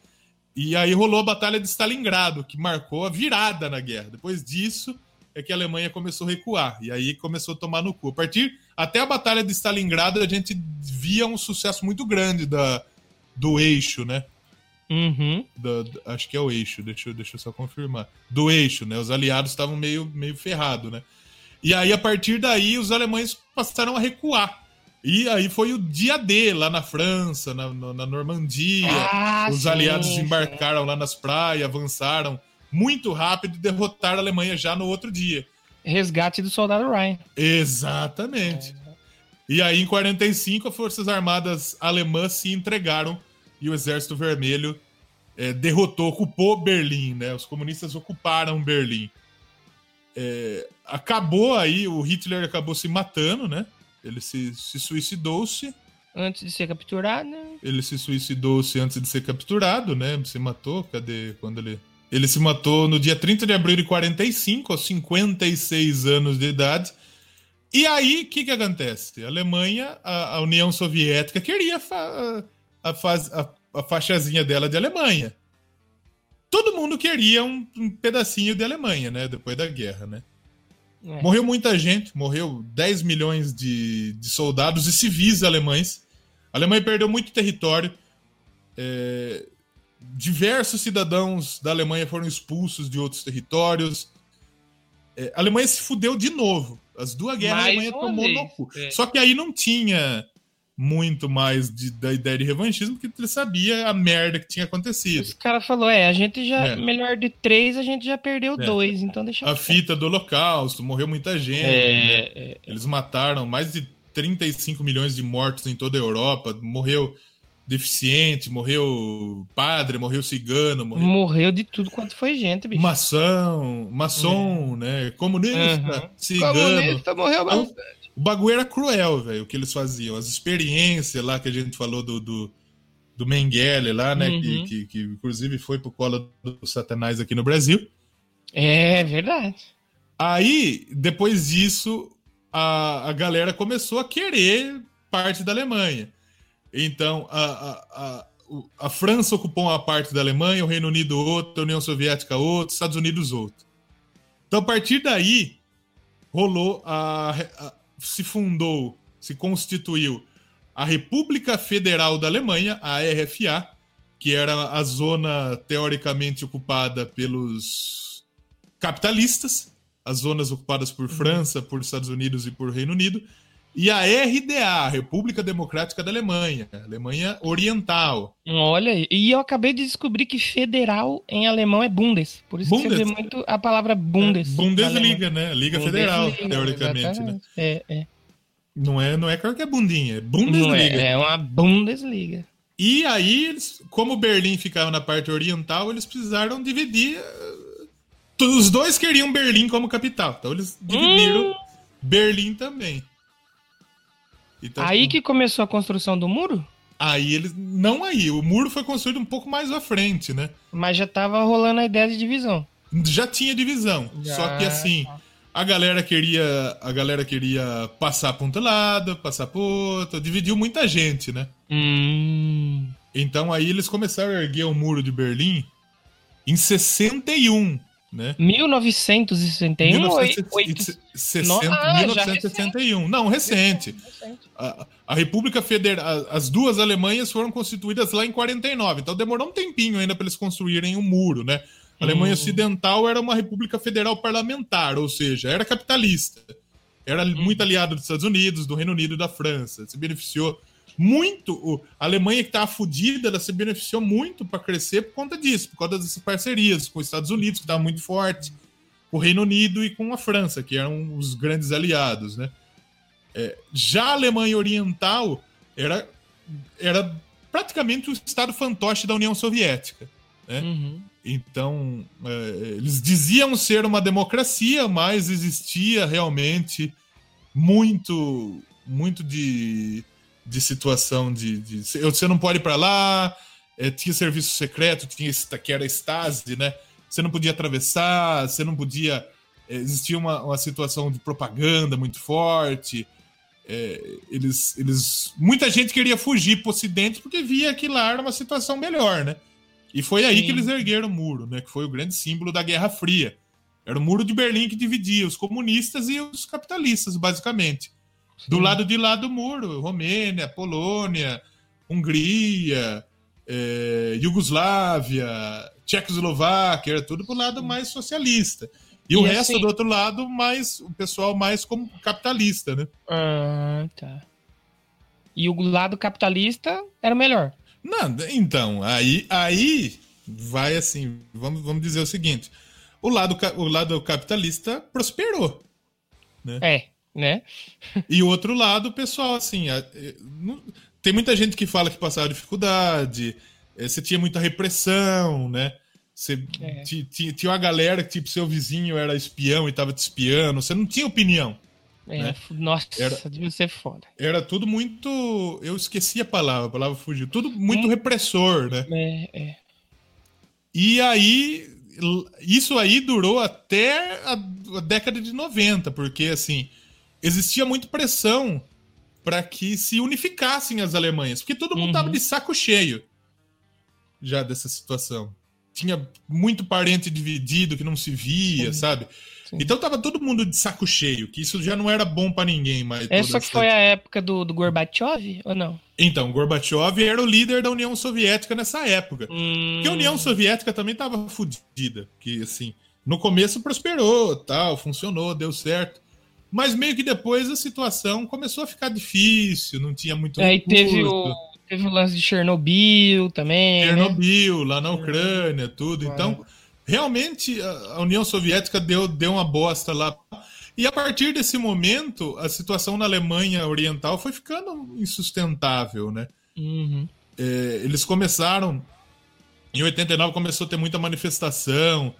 E aí rolou a Batalha de Stalingrado, que marcou a virada na guerra. Depois disso é que a Alemanha começou a recuar. E aí começou a tomar no cu. A partir até a Batalha de Stalingrado, a gente via um sucesso muito grande da, do eixo, né? Uhum. da- da- acho que é o eixo, deixa, eu- deixa eu só confirmar. Do eixo, né? Os aliados estavam meio, meio ferrados, né? E aí, a partir daí, os alemães passaram a recuar. E aí foi o dia D lá na França, na, na- Normandia. Ah, os sim, aliados sim. desembarcaram lá nas praias, avançaram muito rápido e derrotaram a Alemanha já no outro dia. Resgate do soldado Ryan. Exatamente. E aí, em 45, as Forças Armadas alemãs se entregaram e o Exército Vermelho é, derrotou, ocupou Berlim, né? Os comunistas ocuparam Berlim. É, acabou aí, o Hitler acabou se matando, né? Ele se, se suicidou-se. Antes de ser capturado, né? Ele se suicidou-se antes de ser capturado, né? Se matou, cadê? Quando ele. Ele se matou no dia 30 de abril de 45, aos 56 anos de idade. E aí, o que, que acontece? A Alemanha, a, a União Soviética, queria fa a, a, a, faixazinha dela de Alemanha. Todo mundo queria um, um pedacinho de Alemanha, né? Depois da guerra, né? É. Morreu muita gente, morreu 10 milhões de, de soldados e civis alemães. A Alemanha perdeu muito território. É, diversos cidadãos da Alemanha foram expulsos de outros territórios. É, a Alemanha se fudeu de novo. As duas guerras mais a Alemanha tomou vez. no cu. É. Só que aí não tinha muito mais de, da ideia de revanchismo, porque ele sabia a merda que tinha acontecido. Esse cara falou: é, a gente já, é. melhor de três, a gente já perdeu é. dois, então deixa A fita do Holocausto, morreu muita gente. É, né? É, Eles mataram mais de 35 milhões de mortos em toda a Europa, morreu deficiente, morreu padre, morreu cigano, morreu... morreu de tudo quanto foi gente, bicho. Maçom, maçom, é. né? Comunista, uhum. cigano. Comunista morreu então, bastante. O bagulho era cruel, velho, o que eles faziam. As experiências lá que a gente falou do, do, do Mengele lá, né? Uhum. Que, que, que, inclusive foi pro colo do Satanás aqui no Brasil. É verdade. Aí, depois disso, a, a galera começou a querer parte da Alemanha. Então, a, a, a, a, França ocupou uma parte da Alemanha, o Reino Unido outra, a União Soviética outra, os Estados Unidos outra. Então, a partir daí, rolou a, a, se fundou, se constituiu a República Federal da Alemanha, a RFA, que era a zona teoricamente ocupada pelos capitalistas, as zonas ocupadas por França, por Estados Unidos e por Reino Unido, e a RDA, República Democrática da Alemanha, Alemanha Oriental. Olha, e eu acabei de descobrir que federal em alemão é Bundes. Por isso Bundes. que você vê muito a palavra Bundes. É, Bundesliga, né? Liga Federal, teoricamente, né? É, é. Não é, não é que é bundinha, é Bundesliga. É, é uma Bundesliga. E aí, eles, como Berlim ficava na parte oriental, eles precisaram dividir. Eh, os dois queriam Berlim como capital. Então eles dividiram hum. Berlim também. Então, aí tipo, que começou a construção do muro? Aí eles. Não aí, o muro foi construído um pouco mais à frente, né? Mas já tava rolando a ideia de divisão. Já tinha divisão. Já. Só que assim, a galera queria. A galera queria passar para um lado, passar pro outro, dividiu muita gente, né? Hum. Então aí eles começaram a erguer o muro de Berlim em 61 né? 1961 1960, ou ah, 1961. Não, recente. recente. A, a, República Federal, as duas Alemanhas foram constituídas lá em 49, então demorou um tempinho ainda para eles construírem o um muro, né? A Alemanha hum. Ocidental era uma república federal parlamentar, ou seja, era capitalista. Era hum. muito aliado dos Estados Unidos, do Reino Unido e da França. Se beneficiou muito. A Alemanha que estava fodida, ela se beneficiou muito para crescer por conta disso, por causa dessas parcerias com os Estados Unidos, que estava muito forte, com o Reino Unido e com a França, que eram os grandes aliados, né? É, já a Alemanha Oriental era, era praticamente o estado fantoche da União Soviética, né? Uhum. Então, é, eles diziam ser uma democracia, mas existia realmente muito, muito de de situação de, de você não pode ir para lá, é, tinha serviço secreto, tinha que era Stasi, né? Você não podia atravessar, você não podia. É, existia uma, uma situação de propaganda muito forte. É, eles, eles, muita gente queria fugir para o Ocidente porque via que lá era uma situação melhor, né? E foi aí Sim. que eles ergueram o muro, né? Que foi o grande símbolo da Guerra Fria. Era o muro de Berlim que dividia os comunistas e os capitalistas, basicamente. Do lado de lá do muro, Romênia, Polônia, Hungria, é, Iugoslávia, Tchecoslováquia, era tudo pro lado mais socialista. E, e o assim... resto do outro lado, mais o pessoal mais como capitalista, né? Ah, tá. E o lado capitalista era o melhor. Não, então, aí, aí vai assim, vamos, vamos dizer o seguinte: o lado, o lado capitalista prosperou. Né? É né? E o outro lado, pessoal, assim, tem muita gente que fala que passaram dificuldade, eh, você tinha muita repressão, né? Você É. ti- ti- tinha uma galera que, tipo, seu vizinho era espião e tava te espiando, você não tinha opinião. É, né? Nossa, Era- devia ser foda. Era tudo muito. Eu esqueci a palavra, a palavra fugiu. Tudo muito repressor, né? É, é. E aí, isso aí durou até a, a década de 90, porque assim, existia muita pressão para que se unificassem as Alemanhas, porque todo mundo Uhum. tava de saco cheio já dessa situação. Tinha muito parente dividido que não se via, Sim. sabe? Sim. Então tava todo mundo de saco cheio, que isso já não era bom para ninguém mais. Essa toda que foi a época do, do Gorbachev, ou não? Então, Gorbachev era o líder da União Soviética nessa época. Hum, Porque a União Soviética também tava fodida. Que, assim, no começo prosperou, tal, funcionou, deu certo. Mas meio que depois a situação começou a ficar difícil, não tinha muito Aí teve recurso. o, teve o lance de Chernobyl também. né? Chernobyl, lá na Ucrânia, tudo. Então, realmente, a a União Soviética deu, deu uma bosta lá. E a partir desse momento, a situação na Alemanha Oriental foi ficando insustentável, né? Uhum. É, eles começaram. Em 89 começou a ter muita manifestação.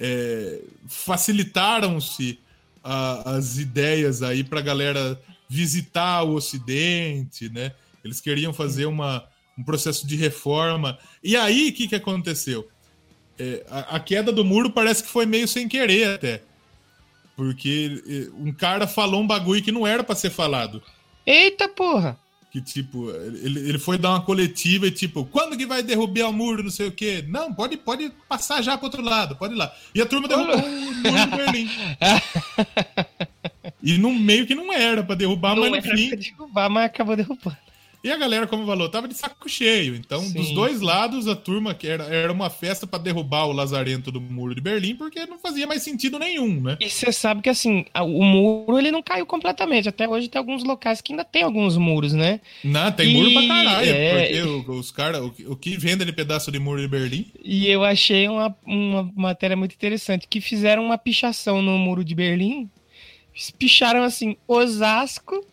é, facilitaram-se a- as ideias aí para a galera visitar o Ocidente, né? Eles queriam fazer uma, um processo de reforma. E aí, o que, que aconteceu? É, a, a queda do muro parece que foi meio sem querer até. Porque é, um cara falou um bagulho que não era para ser falado. Eita porra! Que, tipo, ele, ele foi dar uma coletiva e, tipo, quando que vai derrubar o muro, não sei o quê? Não, pode, pode passar já pro outro lado, pode ir lá. E a turma derrubou o muro de Berlim. E no meio que não era pra derrubar, não mas no fim. derrubar, mas acabou derrubando. E a galera, como falou, tava de saco cheio. Então, Sim. dos dois lados, a turma que era, era uma festa pra derrubar o lazarento do muro de Berlim, porque não fazia mais sentido nenhum, né? E você sabe que assim, a- o muro ele não caiu completamente. Até hoje tem alguns locais que ainda tem alguns muros, né? Não, tem muro pra E- caralho. é, porque o- os caras, o, que- o que vende de pedaço de muro de Berlim E eu achei uma, uma matéria muito interessante, que fizeram uma pichação no muro de Berlim. Picharam assim, Osasco,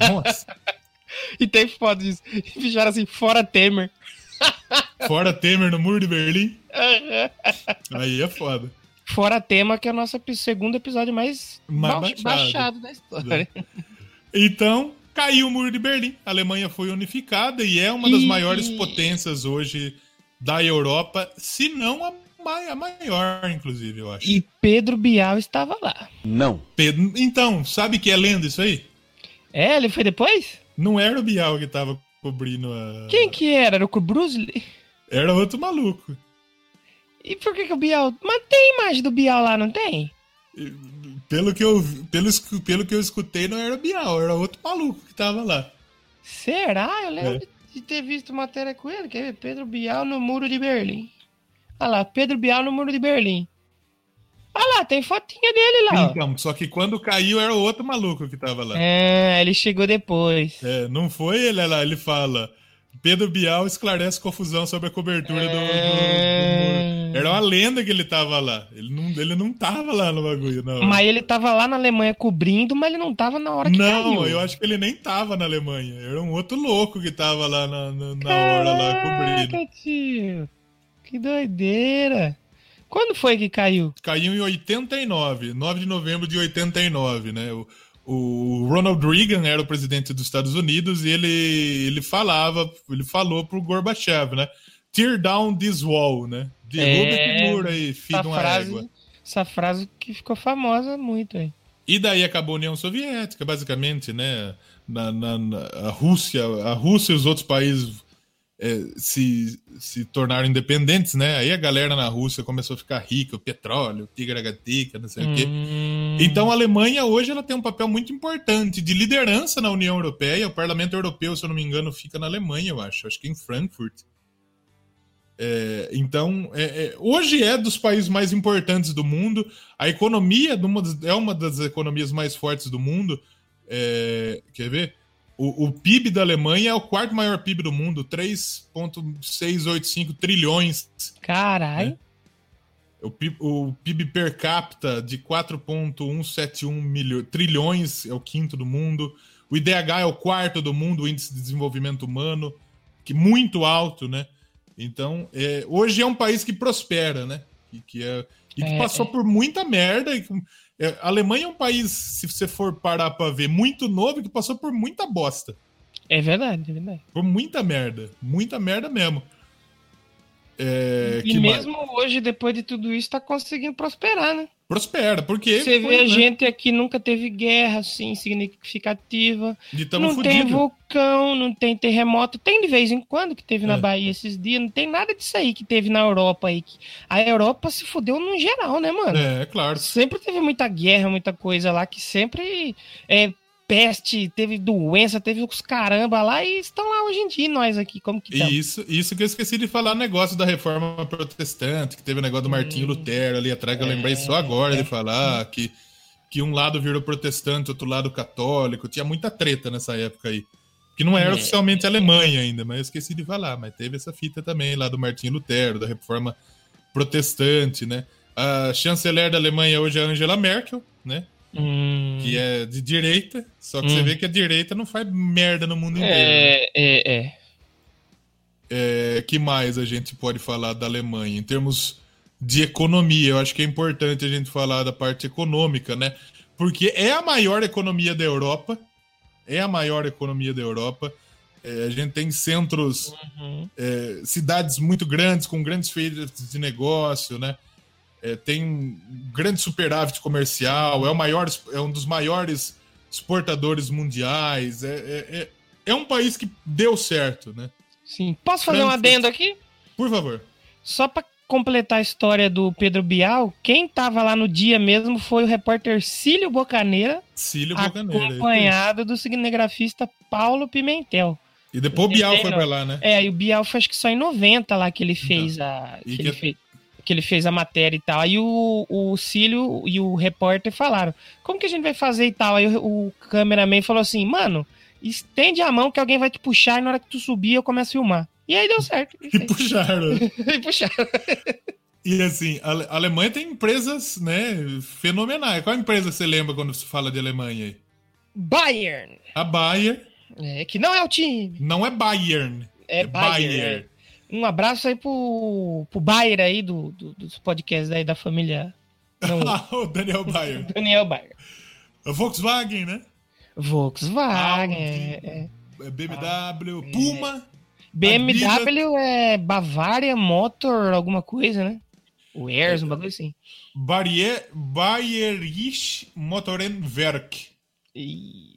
Nossa. e tem foto disso. E picharam assim, fora Temer. Fora Temer no muro de Berlim. Aí é foda. Fora Tema, que é o nosso segundo episódio mais, Mais ba- baixado. baixado da história. Então, caiu o muro de Berlim. A Alemanha foi unificada e é uma das E- maiores potências hoje da Europa, se não a, a maior, inclusive, eu acho. E Pedro Bial estava lá. Não. Pedro- Então, sabe que é lenda isso aí? É, ele foi depois? Não era o Bial que tava cobrindo a. Quem que era? Era o Bruce Lee? Era outro maluco. E por que, que o Bial. Mas tem imagem do Bial lá, não tem? Pelo que eu, pelo, pelo que eu escutei, não era o Bial, era outro maluco que tava lá. Será? Eu lembro É. de- ter visto matéria com ele. Quer ver? Pedro Bial no Muro de Berlim. Olha lá, Pedro Bial no Muro de Berlim. Olha lá, tem fotinha dele lá. ó. Então, só que quando caiu era o outro maluco que tava lá. É, ele chegou depois. É, não foi ele lá, ele fala. Pedro Bial esclarece confusão sobre a cobertura do- do, do É. muro. Era uma lenda que ele tava lá. Ele não, ele não tava lá no bagulho, não. Mas ele tava lá na Alemanha cobrindo, mas ele não tava na hora que não, caiu. eu acho que ele nem tava na Alemanha. Era um outro louco que tava lá na, na, na hora lá cobrindo. Caraca, tio. Que doideira. Quando foi que caiu? Caiu em 89, 9 de novembro de 89, né? O, o Ronald Reagan era o presidente dos Estados Unidos e ele, ele falava, ele falou pro Gorbachev, né? Tear down this wall, né? Derruba É, esse muro aí, filho de uma frase, égua. essa frase que ficou famosa muito aí. E daí acabou a União Soviética, basicamente, né? Na, na- na- a Rússia, a Rússia e os outros países é, se, se tornaram independentes, né? Aí a galera na Rússia começou a ficar rica, o petróleo, tigra-gatica, não sei o quê. Hum, Então a Alemanha hoje ela tem um papel muito importante de liderança na União Europeia. O Parlamento Europeu, se eu não me engano, fica na Alemanha, eu acho. Acho que em Frankfurt. É, então, é- é- hoje é dos países mais importantes do mundo. A economia de uma das- é uma das economias mais fortes do mundo. É, quer ver? O, o PIB da Alemanha é o quarto maior PIB do mundo, 3,685 trilhões Caralho. o PIB, o PIB per capita de 4,171 milho- trilhões é o quinto do mundo. O IDH é o quarto do mundo, o Índice de Desenvolvimento Humano, que muito alto, né? Então, é, hoje é um país que prospera, né? Que, que é, e que É, passou é. por muita merda. E, é, a Alemanha é um país, se você for parar pra ver, muito novo que passou por muita bosta. É verdade, é verdade. Por muita merda. Muita merda mesmo. É, e que mais? mesmo hoje, depois de tudo isso, tá conseguindo prosperar, né? Prospera, porque. Você foi, vê a né? gente aqui nunca teve guerra assim significativa. De tamo não tem fudido. vulcão, não tem terremoto. Tem de vez em quando que teve na É. Bahia esses dias. Não tem nada disso aí que teve na Europa aí. que- A Europa se fudeu no geral, né, mano? É, claro. Sempre teve muita guerra, muita coisa lá que sempre é peste, teve doença, teve os caramba lá e estão lá hoje em dia, nós aqui, como que tá? Isso, isso que eu esqueci de falar, negócio da reforma protestante, que teve o negócio do Martinho Lutero ali atrás, que eu lembrei só agora de falar, que, que um lado virou protestante, outro lado católico, tinha muita treta nessa época aí. Que não era É. oficialmente Alemanha ainda, mas eu esqueci de falar, mas teve essa fita também lá do Martinho Lutero, da reforma protestante, né? A chanceler da Alemanha hoje é a Angela Merkel, né? Hum, Que é de direita, só que Hum. você vê que a direita não faz merda no mundo inteiro. né? é, é, é. É, que mais a gente pode falar da Alemanha? Em termos de economia, eu acho que é importante a gente falar da parte econômica, né? Porque é a maior economia da Europa. É a maior economia da Europa. É, a gente tem centros, Uhum. é, cidades muito grandes, com grandes feiras de negócio, né? É, tem um grande superávit comercial, é, o maior, é um dos maiores exportadores mundiais. É, é, é, é um país que deu certo, né? Sim. Posso fazer um Frankfurt. adendo aqui? Por favor. Só pra completar a história do Pedro Bial, quem tava lá no dia mesmo foi o repórter Cílio Bocaneira, Cílio Bocaneira. acompanhado do cinegrafista Paulo Pimentel. E depois o Bial foi pra lá, né? É, e o Bial foi acho que só em 90 lá que ele fez a. Que, que- ele fez, que ele fez a matéria e tal. Aí o, o Cílio e o repórter falaram: como que a gente vai fazer e tal? Aí o, o cameraman falou assim: mano, estende a mão que alguém vai te puxar e na hora que tu subir eu começo a filmar. E aí deu certo. E puxaram. e puxaram. e assim, a Ale- a Alemanha tem empresas, né, fenomenais. Qual empresa você lembra quando se fala de Alemanha aí? Bayern. A Bayer É, que não é o time. não é Bayern. É, Bayern. é. Um abraço aí pro, pro Bayer aí do, do- dos podcasts aí da família. Não, Ah, o Daniel Bayer. Daniel Bayer. A Volkswagen, né? Volkswagen. Audi. é- é. É BMW, Puma. BMW é Bavária Motor, alguma coisa, né? O Airs, um bagulho assim. Barrier, Bayerisch Motorenwerk. Isso.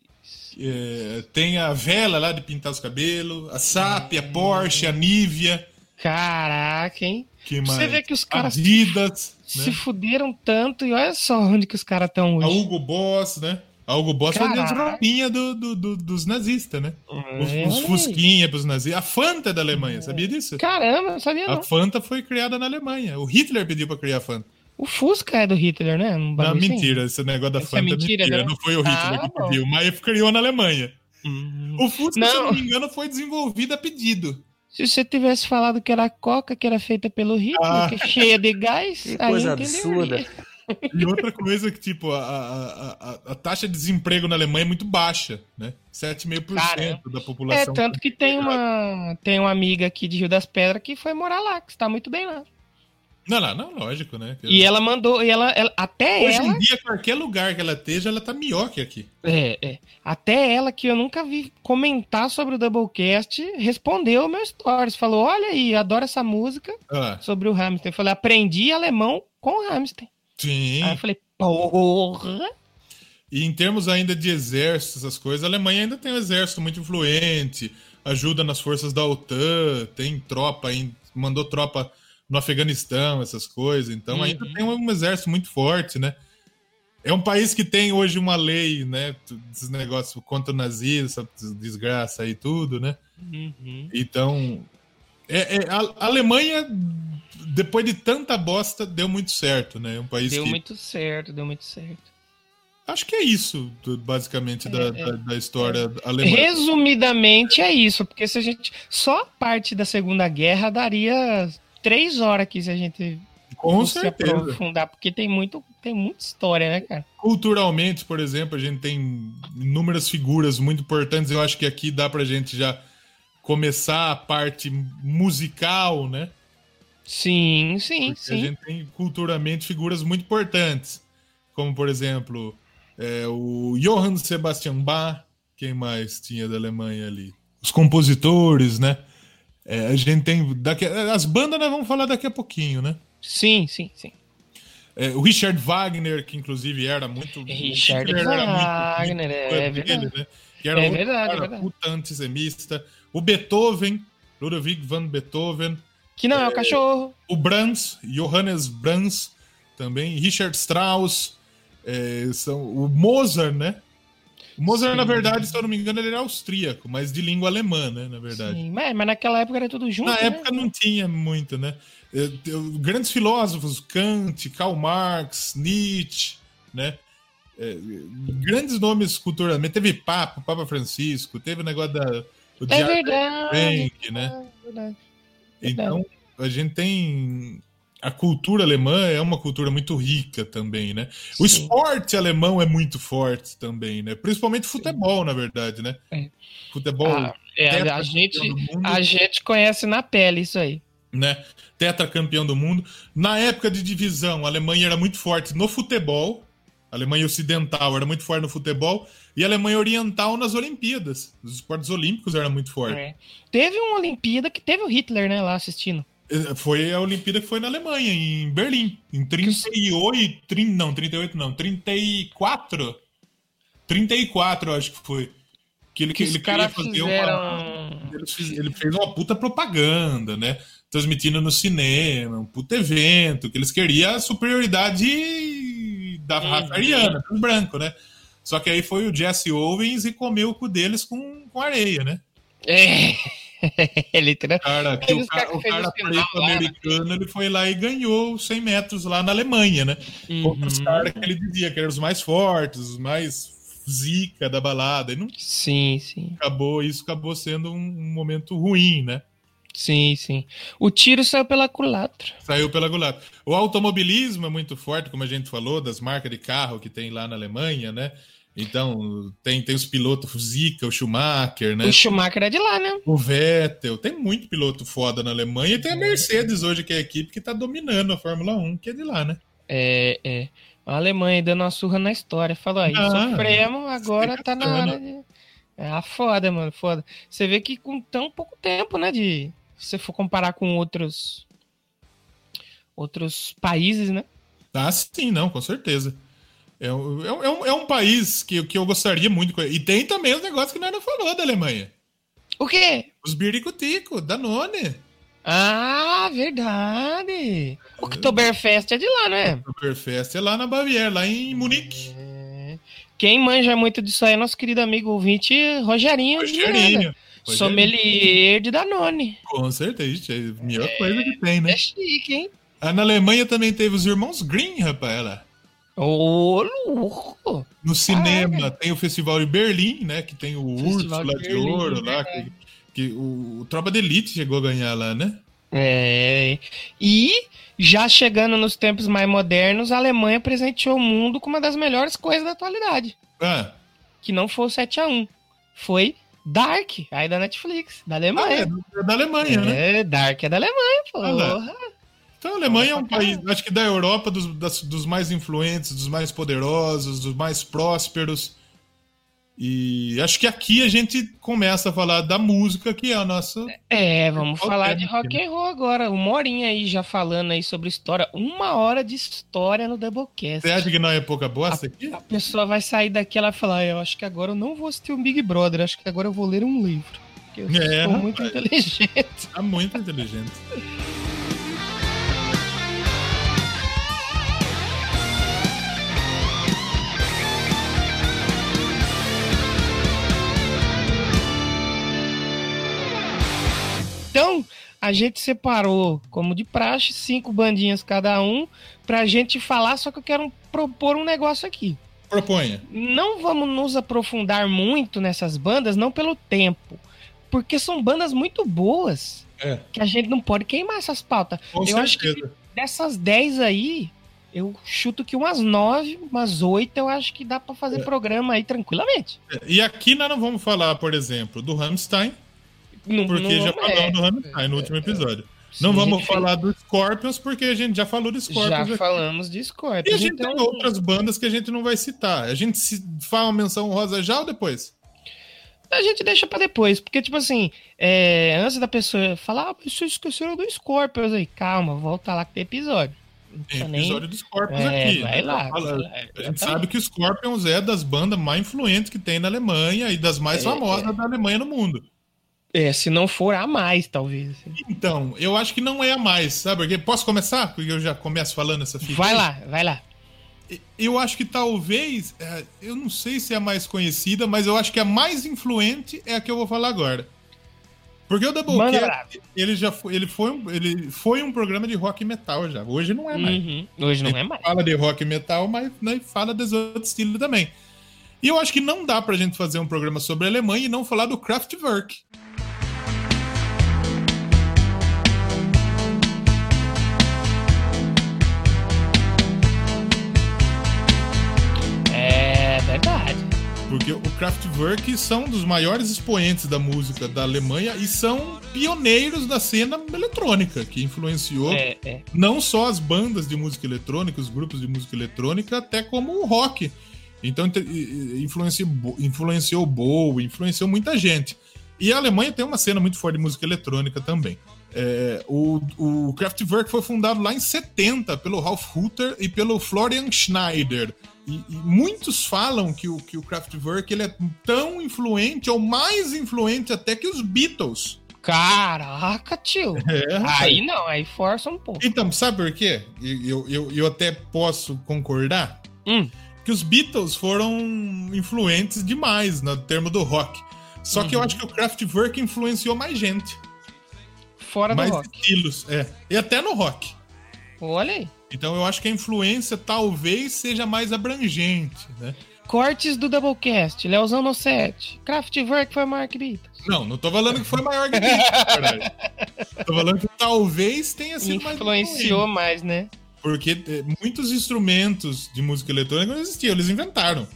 É, tem a vela lá de pintar os cabelos, a SAP, a Porsche, a Nivea. Caraca, hein? Que Você vê que os caras Adidas, Se né? fuderam tanto e olha só onde que os caras estão A hoje. Hugo Boss, né? A Hugo Boss foi das Caraca. roupinhas do, do- do- dos nazistas, né? Os, É, os aí. Fusquinha pros nazistas. A Fanta é da Alemanha, sabia disso? Caramba, não sabia A não. Fanta foi criada na Alemanha. O Hitler pediu pra criar a Fanta. O Fusca é do Hitler, né? Um Não, assim. mentira. Esse negócio da é Fanta é mentira, mentira. né? Não foi o Hitler Ah, que pediu, mas ele criou na Alemanha. Hum. O Fusca, se eu Não. não me engano, foi desenvolvido a pedido. Se você tivesse falado que era a Coca que era feita pelo Hitler, Ah. que é cheia de gás, Que aí coisa absurda. E outra coisa que, tipo, a, a, a, a taxa de desemprego na Alemanha é muito baixa, né? 7,5% Caramba. da É, população. tanto que tem uma, tem uma amiga aqui de Rio das Pedras que foi morar lá, que está muito bem lá. Não, não, não, lógico, né? E ela mandou, e ela, ela- até Hoje ela, em dia, qualquer lugar que ela esteja, ela tá melhor que aqui. é, é, até ela que eu nunca vi comentar sobre o Doublecast, respondeu o meu stories, falou, olha aí, adoro essa música Olha lá. sobre o Hamilton. Eu falei, aprendi alemão com o Hamilton. Sim. Aí eu falei, porra! E em termos ainda de exército, essas coisas, a Alemanha ainda tem um exército muito influente, ajuda nas forças da OTAN, tem tropa, mandou tropa no Afeganistão, essas coisas. Então ainda Uhum. tem um exército muito forte, né? É um país que tem hoje uma lei, né? Esses negócios contra o nazismo, essa desgraça aí tudo, né? Uhum. Então, é, é- a, Alemanha, depois de tanta bosta, deu muito certo, né? É um país Deu que muito certo, deu muito certo. Acho que é isso, basicamente, da, É, da, da história alemã. Resumidamente é isso, porque se a gente. Só a parte da Segunda Guerra daria três horas aqui se a gente Com se certeza. aprofundar, porque tem, muito, tem muita história, né, cara? Culturalmente, por exemplo, a gente tem inúmeras figuras muito importantes. Eu acho que aqui dá pra gente já começar a parte musical, né? Sim, sim, Porque sim. a gente tem culturalmente figuras muito importantes, como por exemplo é, o Johann Sebastian Bach, quem mais tinha da Alemanha ali? Os compositores, né? É, a gente tem. Daqui, as bandas nós vamos falar daqui a pouquinho, né? Sim, sim, sim. É, o Richard Wagner, que inclusive era muito. Richard Hitler era muito- Wagner, é muito verdade. dele, né? Que era É verdade, cara é verdade. puta antissemista. O Beethoven, Ludwig van Beethoven. Que não é o cachorro. O Brahms, Johannes Brahms, também. Richard Strauss. é, são, o Mozart, né? O Mozart, Sim. na verdade, se eu não me engano, ele era austríaco, mas de língua alemã, né? Na verdade. Sim, mas, mas naquela época era tudo junto. Na né? época não tinha muito, né? Eh, eu- Grandes filósofos, Kant, Karl Marx, Nietzsche, né? Eh, grandes nomes culturalmente. Teve Papa, Papa Francisco, teve o negócio da. O É verdade. Frank, né? é verdade. Então, a gente tem. A cultura alemã é uma cultura muito rica também, né? O Sim. esporte alemão é muito forte também, né? Principalmente futebol, na verdade, né? É. Futebol. Ah, é, a, gente, do mundo a gente conhece na pele isso aí. né? Tetracampeão do mundo. Na época de divisão, a Alemanha era muito forte no futebol. A Alemanha Ocidental era muito forte no futebol. E a Alemanha Oriental nas Olimpíadas. Os esportes olímpicos eram muito fortes. É. Teve uma Olimpíada que teve o Hitler, né, lá assistindo. Foi a Olimpíada que foi na Alemanha, em Berlim. Em 38. 30, não, 38 não. 34? 34, eu acho que foi. Que ele, Que ele queria fazer fizeram. uma. Ele fez, ele fez uma puta propaganda, né? Transmitindo no cinema, um puta evento, que eles queriam a superioridade da Uhum. raça ariana, do branco, né? Só que aí foi o Jesse Owens e comeu o cu deles com, com areia, né? É. ele tra- Cara, que o cara, o cara preto né? americano, ele foi lá e ganhou os 100 metros lá na Alemanha, né? Contra os Uhum. caras que ele dizia que eram os mais fortes, os mais zica da balada. E não Sim, sim. acabou, isso acabou sendo um, um momento ruim, né? Sim, sim. O tiro saiu pela culatra. Saiu pela culatra. O automobilismo é muito forte, como a gente falou, das marcas de carro que tem lá na Alemanha, né? Então, tem, tem os pilotos Zica, o Schumacher, né? O Schumacher é de lá, né? O Vettel, tem muito piloto foda na Alemanha e tem a Mercedes hoje, que é a equipe que tá dominando a Fórmula 1, que é de lá, né? É, é. A Alemanha dando uma surra na história. Falou aí, Ah, sofremos, agora tá na hora de. É a foda, mano, foda. Você vê que com tão pouco tempo, né, de. Se você for comparar com outros. Outros países, né? Ah, sim, não, com certeza. É um, é um, é um- é um país que, que eu gostaria muito. E tem também os negócios que nós não falou da Alemanha. O quê? Os biricutico, Danone. Ah, verdade. O Oktoberfest é de lá, né? O Oktoberfest é lá na Baviera, lá em Munique. É. Quem manja muito disso aí é nosso querido amigo ouvinte Rogerinho. Miranda. Rogerinho. Sommelier de Danone. Com certeza, é a melhor coisa que tem, É né? chique, hein? Ah, na Alemanha também teve os irmãos Green, rapaz. Lá. Ô, louco! No cinema tem o Festival de Berlim, né? Que tem o Festival Urso lá de de Berlim, Ouro, lá. Que, que o, o Tropa de Elite chegou a ganhar lá, né? É. E já chegando nos tempos mais modernos, a Alemanha presenteou o mundo com uma das melhores coisas da atualidade. Ah, Que não foi o 7x1. Foi Dark, aí da Netflix, da ah, Alemanha. é, é da Alemanha, né? É, Dark é da Alemanha, Ah, porra. Então a Alemanha é um Nossa, país, acho que da Europa, dos, das- dos mais influentes, dos mais poderosos, dos mais prósperos. E acho que aqui a gente começa a falar da música, que é a nossa. É, vamos Qual falar de rock and roll agora. Uma horinha aí já falando aí sobre história. Uma hora de história no Doublecast. Você acha que não é pouca bosta aqui? A pessoa vai sair daqui e ela vai falar: Eu acho que agora eu não vou assistir um Big Brother, acho que agora eu vou ler um livro. Porque eu É, sou muito inteligente. Tá muito inteligente. Então, a gente separou, como de praxe, cinco bandinhas cada um, pra gente falar, só que eu quero propor um negócio aqui. Proponha. Não vamos nos aprofundar muito nessas bandas, não pelo tempo. Porque são bandas muito boas. É. Que a gente não pode queimar essas pautas. Com Eu acho certeza. Dessas 10 aí, eu chuto que umas 9, umas 8 eu acho que dá pra fazer É. programa aí tranquilamente. E aqui nós não vamos falar, por exemplo, do Rammstein, Não, Porque não- já é, falamos do Rammstein no último episódio. sim, não vamos falar do Scorpions, porque a gente já falou do fez- Scorpions. Já aqui. falamos de E a Scorpions. gente Então, tem outras bandas que a gente não vai citar. A gente se faz uma menção rosa já ou depois? a gente deixa pra depois. Porque, tipo assim, é, antes da pessoa falar, ah, vocês esqueceram do Scorpions aí. Calma, volta lá que tem episódio. Não Tem precisa nem- episódio do Scorpions É, aqui. vai né? lá, vai lá, A gente sabe que o Scorpions é das bandas mais influentes que tem na Alemanha e das mais É, famosas da Alemanha no mundo. É, se não for a mais, talvez. assim. Então, eu acho que não é a mais, sabe? Porque posso começar? Porque eu já começo falando essa fita. Vai lá, vai lá. Eu acho que talvez, é, eu não sei se é a mais conhecida, mas eu acho que a mais influente é a que eu vou falar agora. Porque o Doublecast, ele já foi, ele foi, um, ele foi um programa de rock metal já. Hoje não é mais. Uhum. Hoje não é mais. Fala de rock metal, mas né, fala dos outros estilos também. E eu acho que não dá pra gente fazer um programa sobre a Alemanha e não falar do Kraftwerk. Porque o Kraftwerk são dos maiores expoentes da música da Alemanha e são pioneiros da cena eletrônica, que influenciou É, é. não só as bandas de música eletrônica, os grupos de música eletrônica, até como o rock. Então influenciou, influenciou Bowie, influenciou muita gente. E a Alemanha tem uma cena muito forte de música eletrônica também. É, o, o Kraftwerk foi fundado lá em 70 pelo Ralf Hutter e pelo Florian Schneider. E, e muitos falam que o, que o Kraftwerk ele é tão influente, ou mais influente até que os Beatles. Caraca, tio. É. Aí não, aí força um pouco. Então, sabe por quê? Eu, eu, eu até posso concordar Hum. que os Beatles foram influentes demais no termo do rock. Só que eu Uhum. acho que o Kraftwerk influenciou mais gente, Fora do mais rock. estilos, é. E até no rock. Olha aí. Então eu acho que a influência talvez seja mais abrangente, né? Cortes do Doublecast. Leozão no 7. Kraftwerk foi maior que Beatles. Não, não tô falando que foi maior que Beatles, na verdade. Tô falando que talvez tenha sido mais Influenciou mais, né? Porque eh, muitos instrumentos de música eletrônica não existiam, eles inventaram.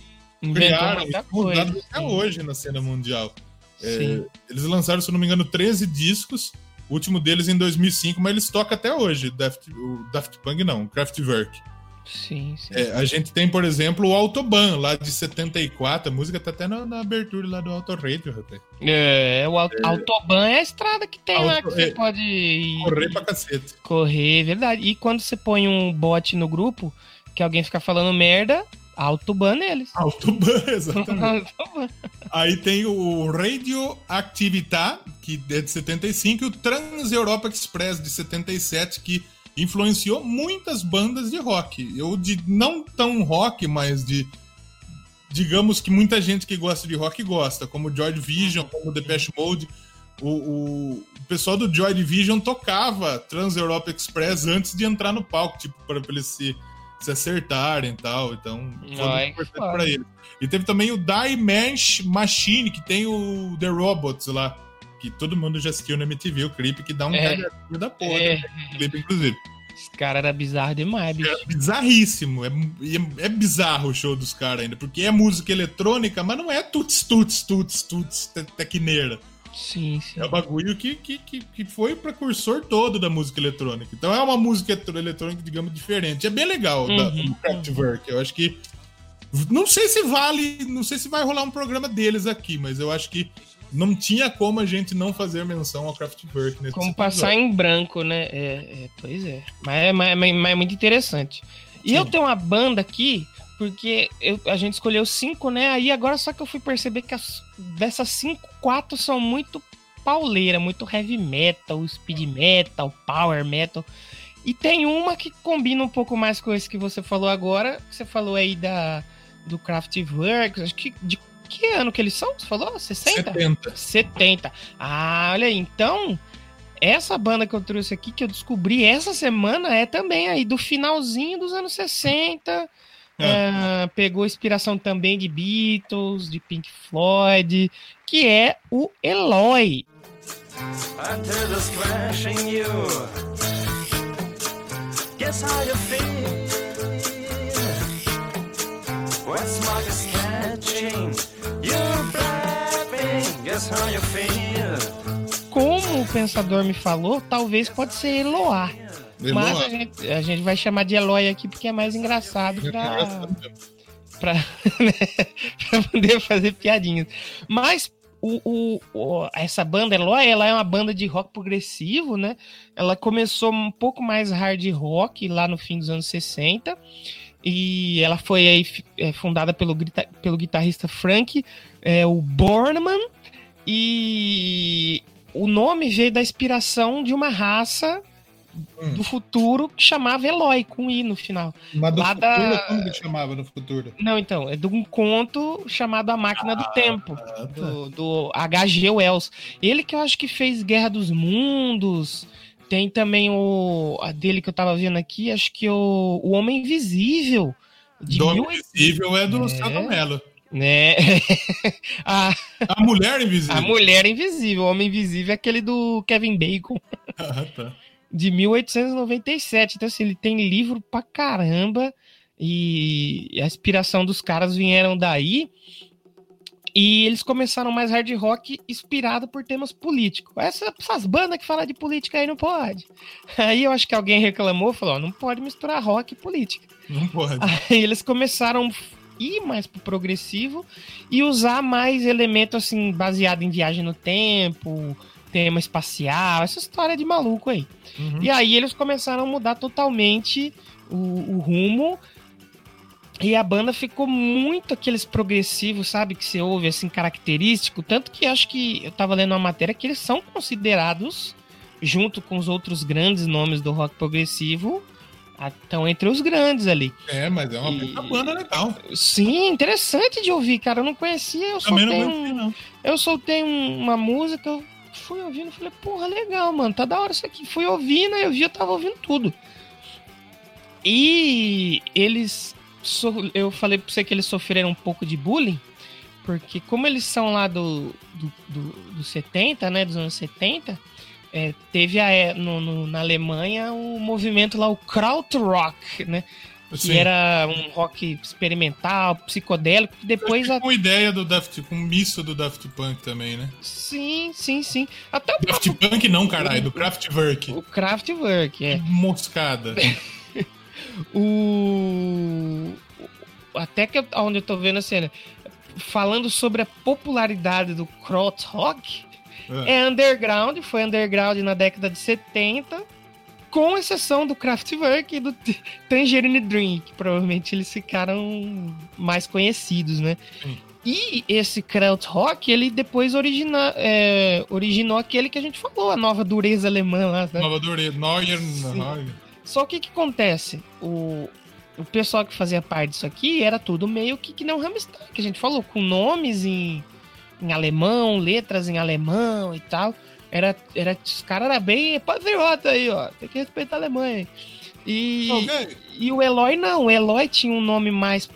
Inventou criaram muita até hoje na cena mundial. É, eles lançaram, se não me engano, 13 discos. O último deles em 2005, mas eles tocam até hoje. Daft, o Daft Punk não, o Kraftwerk. Sim, sim. É, a gente tem, por exemplo, o Autobahn, lá de 74. A música tá até na, na abertura lá do Auto Radio, rapaz. É, o Aut- Autobahn é a estrada que tem lá Auto- que você é. pode ir- Correr pra cacete. correr, verdade. E quando você põe um bot no grupo, que alguém fica falando merda, autoban neles. Autobahn, exatamente. Autoban. Aí tem o Radio Actività, que é de 75, e o Trans Europa Express de 77, que influenciou muitas bandas de rock. Eu de não tão rock, mas de digamos que muita gente que gosta de rock gosta, como Joy Division, como Depeche Mode. O, o, o pessoal do Joy Division tocava Trans Europa Express antes de entrar no palco, tipo, para eles se, se acertarem e tal. Então, foi Ai, muito importante foda. pra eles. E teve também o Die Manch Machine, que tem o The Robots lá, que todo mundo já assistiu no MTV, o clipe, que dá um É. da porra, É, o clipe, inclusive. esse cara era bizarro demais, bicho. É bizarríssimo, é, é, é bizarro o show dos caras ainda, porque é música eletrônica, mas não é tuts, tuts, tuts, tuts, te- tecneira. Sim, sim. É o bagulho que, que, que, que foi o precursor todo da música eletrônica. Então é uma música eletrônica, digamos, diferente. É bem legal da, Uhum, do Kraftwerk. Eu acho que. Não sei se vale. Não sei se vai rolar um programa deles aqui, mas eu acho que não tinha como a gente não fazer menção ao Kraftwerk nesse Como passar em branco, né? É, é, pois é. Mas é, mas, mas- mas é muito interessante. E Sim. eu tenho uma banda aqui, porque eu- a gente escolheu cinco, né? Aí agora só que eu fui perceber que as- dessas cinco, quatro são muito pauleira, muito heavy metal, speed metal, power metal. E tem uma que combina um pouco mais com esse que você falou agora. que Você falou aí da, do Kraftwerk. Acho que de que ano que eles são? Você falou? 60? 70. 70. Ah, olha aí. Então, essa banda que eu trouxe aqui, que eu descobri essa semana, é também aí do finalzinho dos anos 60. Ah, pegou inspiração também de Beatles, de Pink Floyd, que é o Eloy. Feel. o pensador me falou, talvez pode ser Eloá. Mas a gente, a gente vai chamar de Eloy aqui porque é mais engraçado pra, pra, né, pra poder fazer piadinhas. Mas o, o- o- essa banda Eloy, ela é uma banda de rock progressivo, né? Ela começou um pouco mais hard rock lá no fim dos anos 60. E ela foi aí, é, fundada pelo, pelo guitarrista Frank é, o Borneman. E o nome veio da inspiração de uma raça Hum. do futuro que chamava Eloy, com I no final. Mas do Lá futuro, da- como que chamava no futuro? Não, então, é de um conto chamado A Máquina do Tempo, Ah, tá. do, do H.G. Wells. Ele que eu acho que fez Guerra dos Mundos. Tem também o a dele que eu tava vendo aqui, acho que o, o Homem Invisível. De Dom mil, Invisível é do É. Luciano Mello. né? a, A Mulher Invisível. a Mulher Invisível, o Homem Invisível é aquele do Kevin Bacon. Ah, tá. De 1897. Então, assim, ele tem livro pra caramba e a inspiração dos caras vieram daí. E eles começaram mais hard rock inspirado por temas políticos. Essa- essas bandas que falam de política aí não pode. Aí eu acho que alguém reclamou, falou, ó, não pode misturar rock e política. Não pode. Aí eles começaram a ir mais pro progressivo e usar mais elemento assim baseado em viagem no tempo, tema espacial, essa história de maluco aí. Uhum. E aí eles começaram a mudar totalmente o, o rumo. E a banda ficou muito aqueles progressivos, sabe? Que você ouve assim, característico. Tanto que acho que eu tava lendo uma matéria que eles são considerados, junto com os outros grandes nomes do rock progressivo, estão entre os grandes ali. É, mas é uma E- banda legal. Sim, interessante de ouvir, cara. Eu não conhecia, eu Também soltei, não um- não. eu soltei um- uma música, eu fui ouvindo, falei, porra, legal, mano, tá da hora isso aqui. Fui ouvindo, aí eu vi, eu tava ouvindo tudo. E eles, eu falei pra você que eles sofreram um pouco de bullying, porque como eles são lá do, do, do, do 70, né, dos anos 70, é, teve a, é, no, no- na Alemanha o movimento lá, o Krautrock, né, que Sim. era um rock experimental, psicodélico, que depois... a- Com ideia do Daft com misto do Daft Punk também, né? Sim, sim, sim. Até o Daft Punk não, caralho, do Kraftwerk. O Kraftwerk, é. Moscada. O. Até que onde eu tô vendo a cena. Falando sobre a popularidade do krautrock, É. é underground, foi underground na década de 70, com exceção do Kraftwerk e do Tangerine Dream, que provavelmente eles ficaram mais conhecidos, né? Sim. E esse krautrock, ele depois origina, é, originou aquele que a gente falou, a nova dureza alemã lá, né? Nova Neuer, Neuer. Só que o que acontece? O, o pessoal que fazia parte disso aqui era tudo meio que, que não Rammstein, que a gente falou, com nomes em, em alemão, letras em alemão e tal. Era, era, os caras eram bem patriota aí, ó. Tem que respeitar a Alemanha. E, Ok. e o Eloy não. O Eloy tinha um nome mais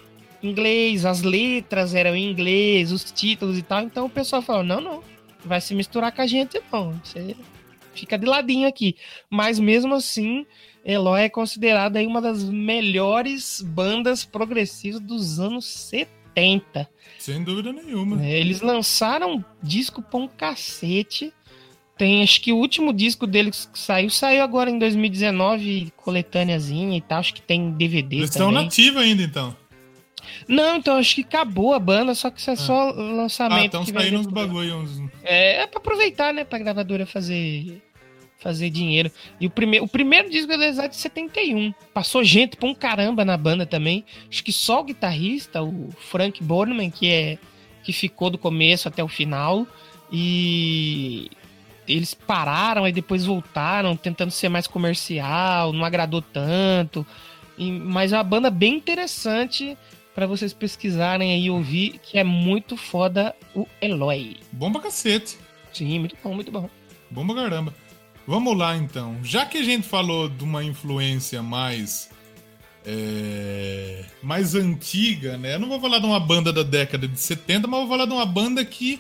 inglês, as letras eram em inglês, os títulos e tal. Então o pessoal falou: não, não. Vai se misturar com a gente, não. Você fica de ladinho aqui. Mas mesmo assim, Eloy é considerada uma das melhores bandas progressivas dos anos 70. Sem dúvida nenhuma. É, Eles lançaram disco pra um cacete. Tem, acho que o último disco deles que saiu, saiu agora em 2019, coletâneazinha e tal. Acho que tem DVD Eles estão também. nativos ainda, então. Não, então acho que acabou a banda, só que isso é só Ah, lançamento. estão que vai saindo uns bagulho, uns... É, é pra aproveitar, né? Pra gravadora fazer fazer dinheiro. E o, prime o primeiro disco deles é de 71. Passou gente pra um caramba na banda também. Acho que só o guitarrista, o Frank Borneman, que é que ficou do começo até o final. E eles pararam e depois voltaram, tentando ser mais comercial, não agradou tanto. E- mas é uma banda bem interessante pra vocês pesquisarem aí e ouvir, que é muito foda o Eloy. Bom pra cacete. Sim, muito bom, muito bom. Bom pra caramba. Vamos lá, então. Já que a gente falou de uma influência mais... é, mais antiga, né? Eu não vou falar de uma banda da década de 70, mas vou falar de uma banda que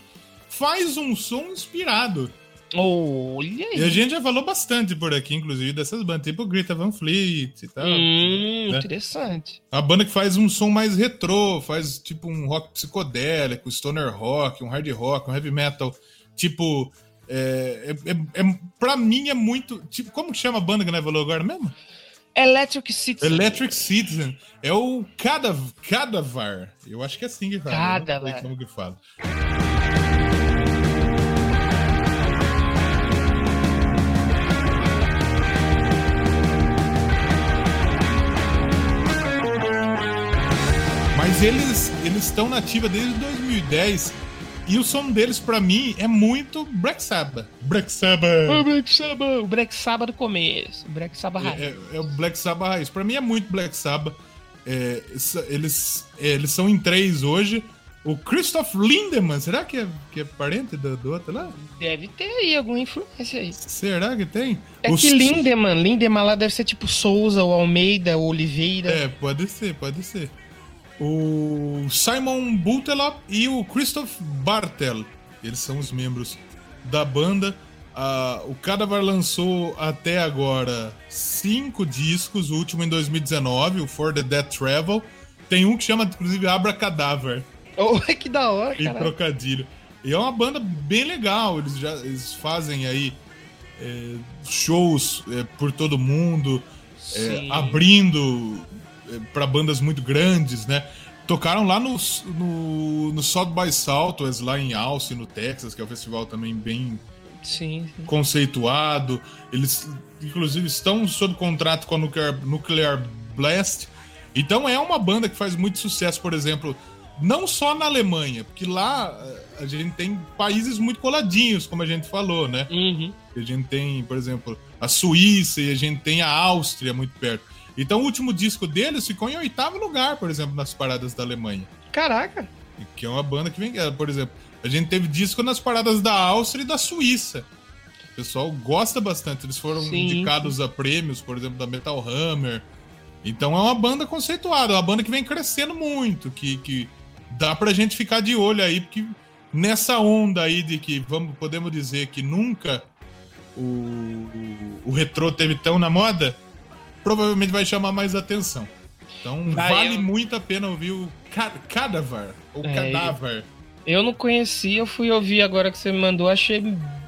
faz um som inspirado. Olha E a aí. gente já falou bastante por aqui, inclusive, dessas bandas, tipo Greta Van Fleet e tal. Hum, né? interessante. A banda que faz um som mais retrô, faz tipo um rock psicodélico, stoner rock, um hard rock, um heavy metal, tipo É, é, é, é- pra mim é muito. Tipo, como que chama a banda que nós falou agora mesmo? Electric City. Electric Citizen. É o Cadav Cadavar. Eu acho que é assim que fala. eu não sei Cadavar. Como que fala. Mas eles eles estão na ativa desde 2010 e o som deles pra mim é muito Black Sabbath. Black Sabbath. O Black Sabbath. O Black Sabbath do começo. O Black Sabbath raiz. É, é- é o Black Sabbath raiz. Pra mim é muito Black Sabbath. É, eles, é, eles são em três hoje. O Christoph Lindemann, será que é, que é parente do, do outro lá? Deve ter aí alguma influência aí. Será que tem? É Os- que Lindemann, Lindemann lá deve ser tipo Souza, ou Almeida, ou Oliveira. É, pode ser, pode ser. O Simon Butelop e o Christoph Bartel. Eles são os membros da banda. Ah, o Cadavar lançou até agora cinco discos, o último em 2019, o For the Dead Travel. Tem um que chama, inclusive, Abra Cadáver, Oh, que da hora, cara. trocadilho. E é uma banda bem legal, eles já eles fazem aí é, shows é, por todo mundo, é, abrindo para bandas muito grandes, né? Tocaram lá no, no, no South by Southwest, lá em Austin, no Texas, que é um festival também bem Sim, sim. conceituado. Eles, inclusive, estão sob contrato com a Nuclear, Nuclear Blast. Então é uma banda que faz muito sucesso, por exemplo, não só na Alemanha, porque lá eh, a gente tem países muito coladinhos, como a gente falou, né? Uhum. A gente tem, por exemplo, a Suíça e a gente tem a Áustria muito perto. Então o último disco deles ficou em oitavo lugar, por exemplo, nas paradas da Alemanha. Caraca. Que é uma banda que vem, eh, por exemplo, a gente teve disco nas paradas da Áustria e da Suíça. O pessoal gosta bastante. Eles foram Sim, indicados a prêmios, por exemplo, da Metal Hammer. Então é uma banda conceituada, é uma banda que vem crescendo muito, que, que dá pra gente ficar de olho aí, porque nessa onda aí de que vamos, podemos dizer que nunca o, o, o retrô teve tão na moda, provavelmente vai chamar mais atenção. Então Vai, vale eu- muito a pena ouvir o Ca- Cadaver, ou É, Cadáver. Eu não conhecia, eu fui ouvir agora que você me mandou, achei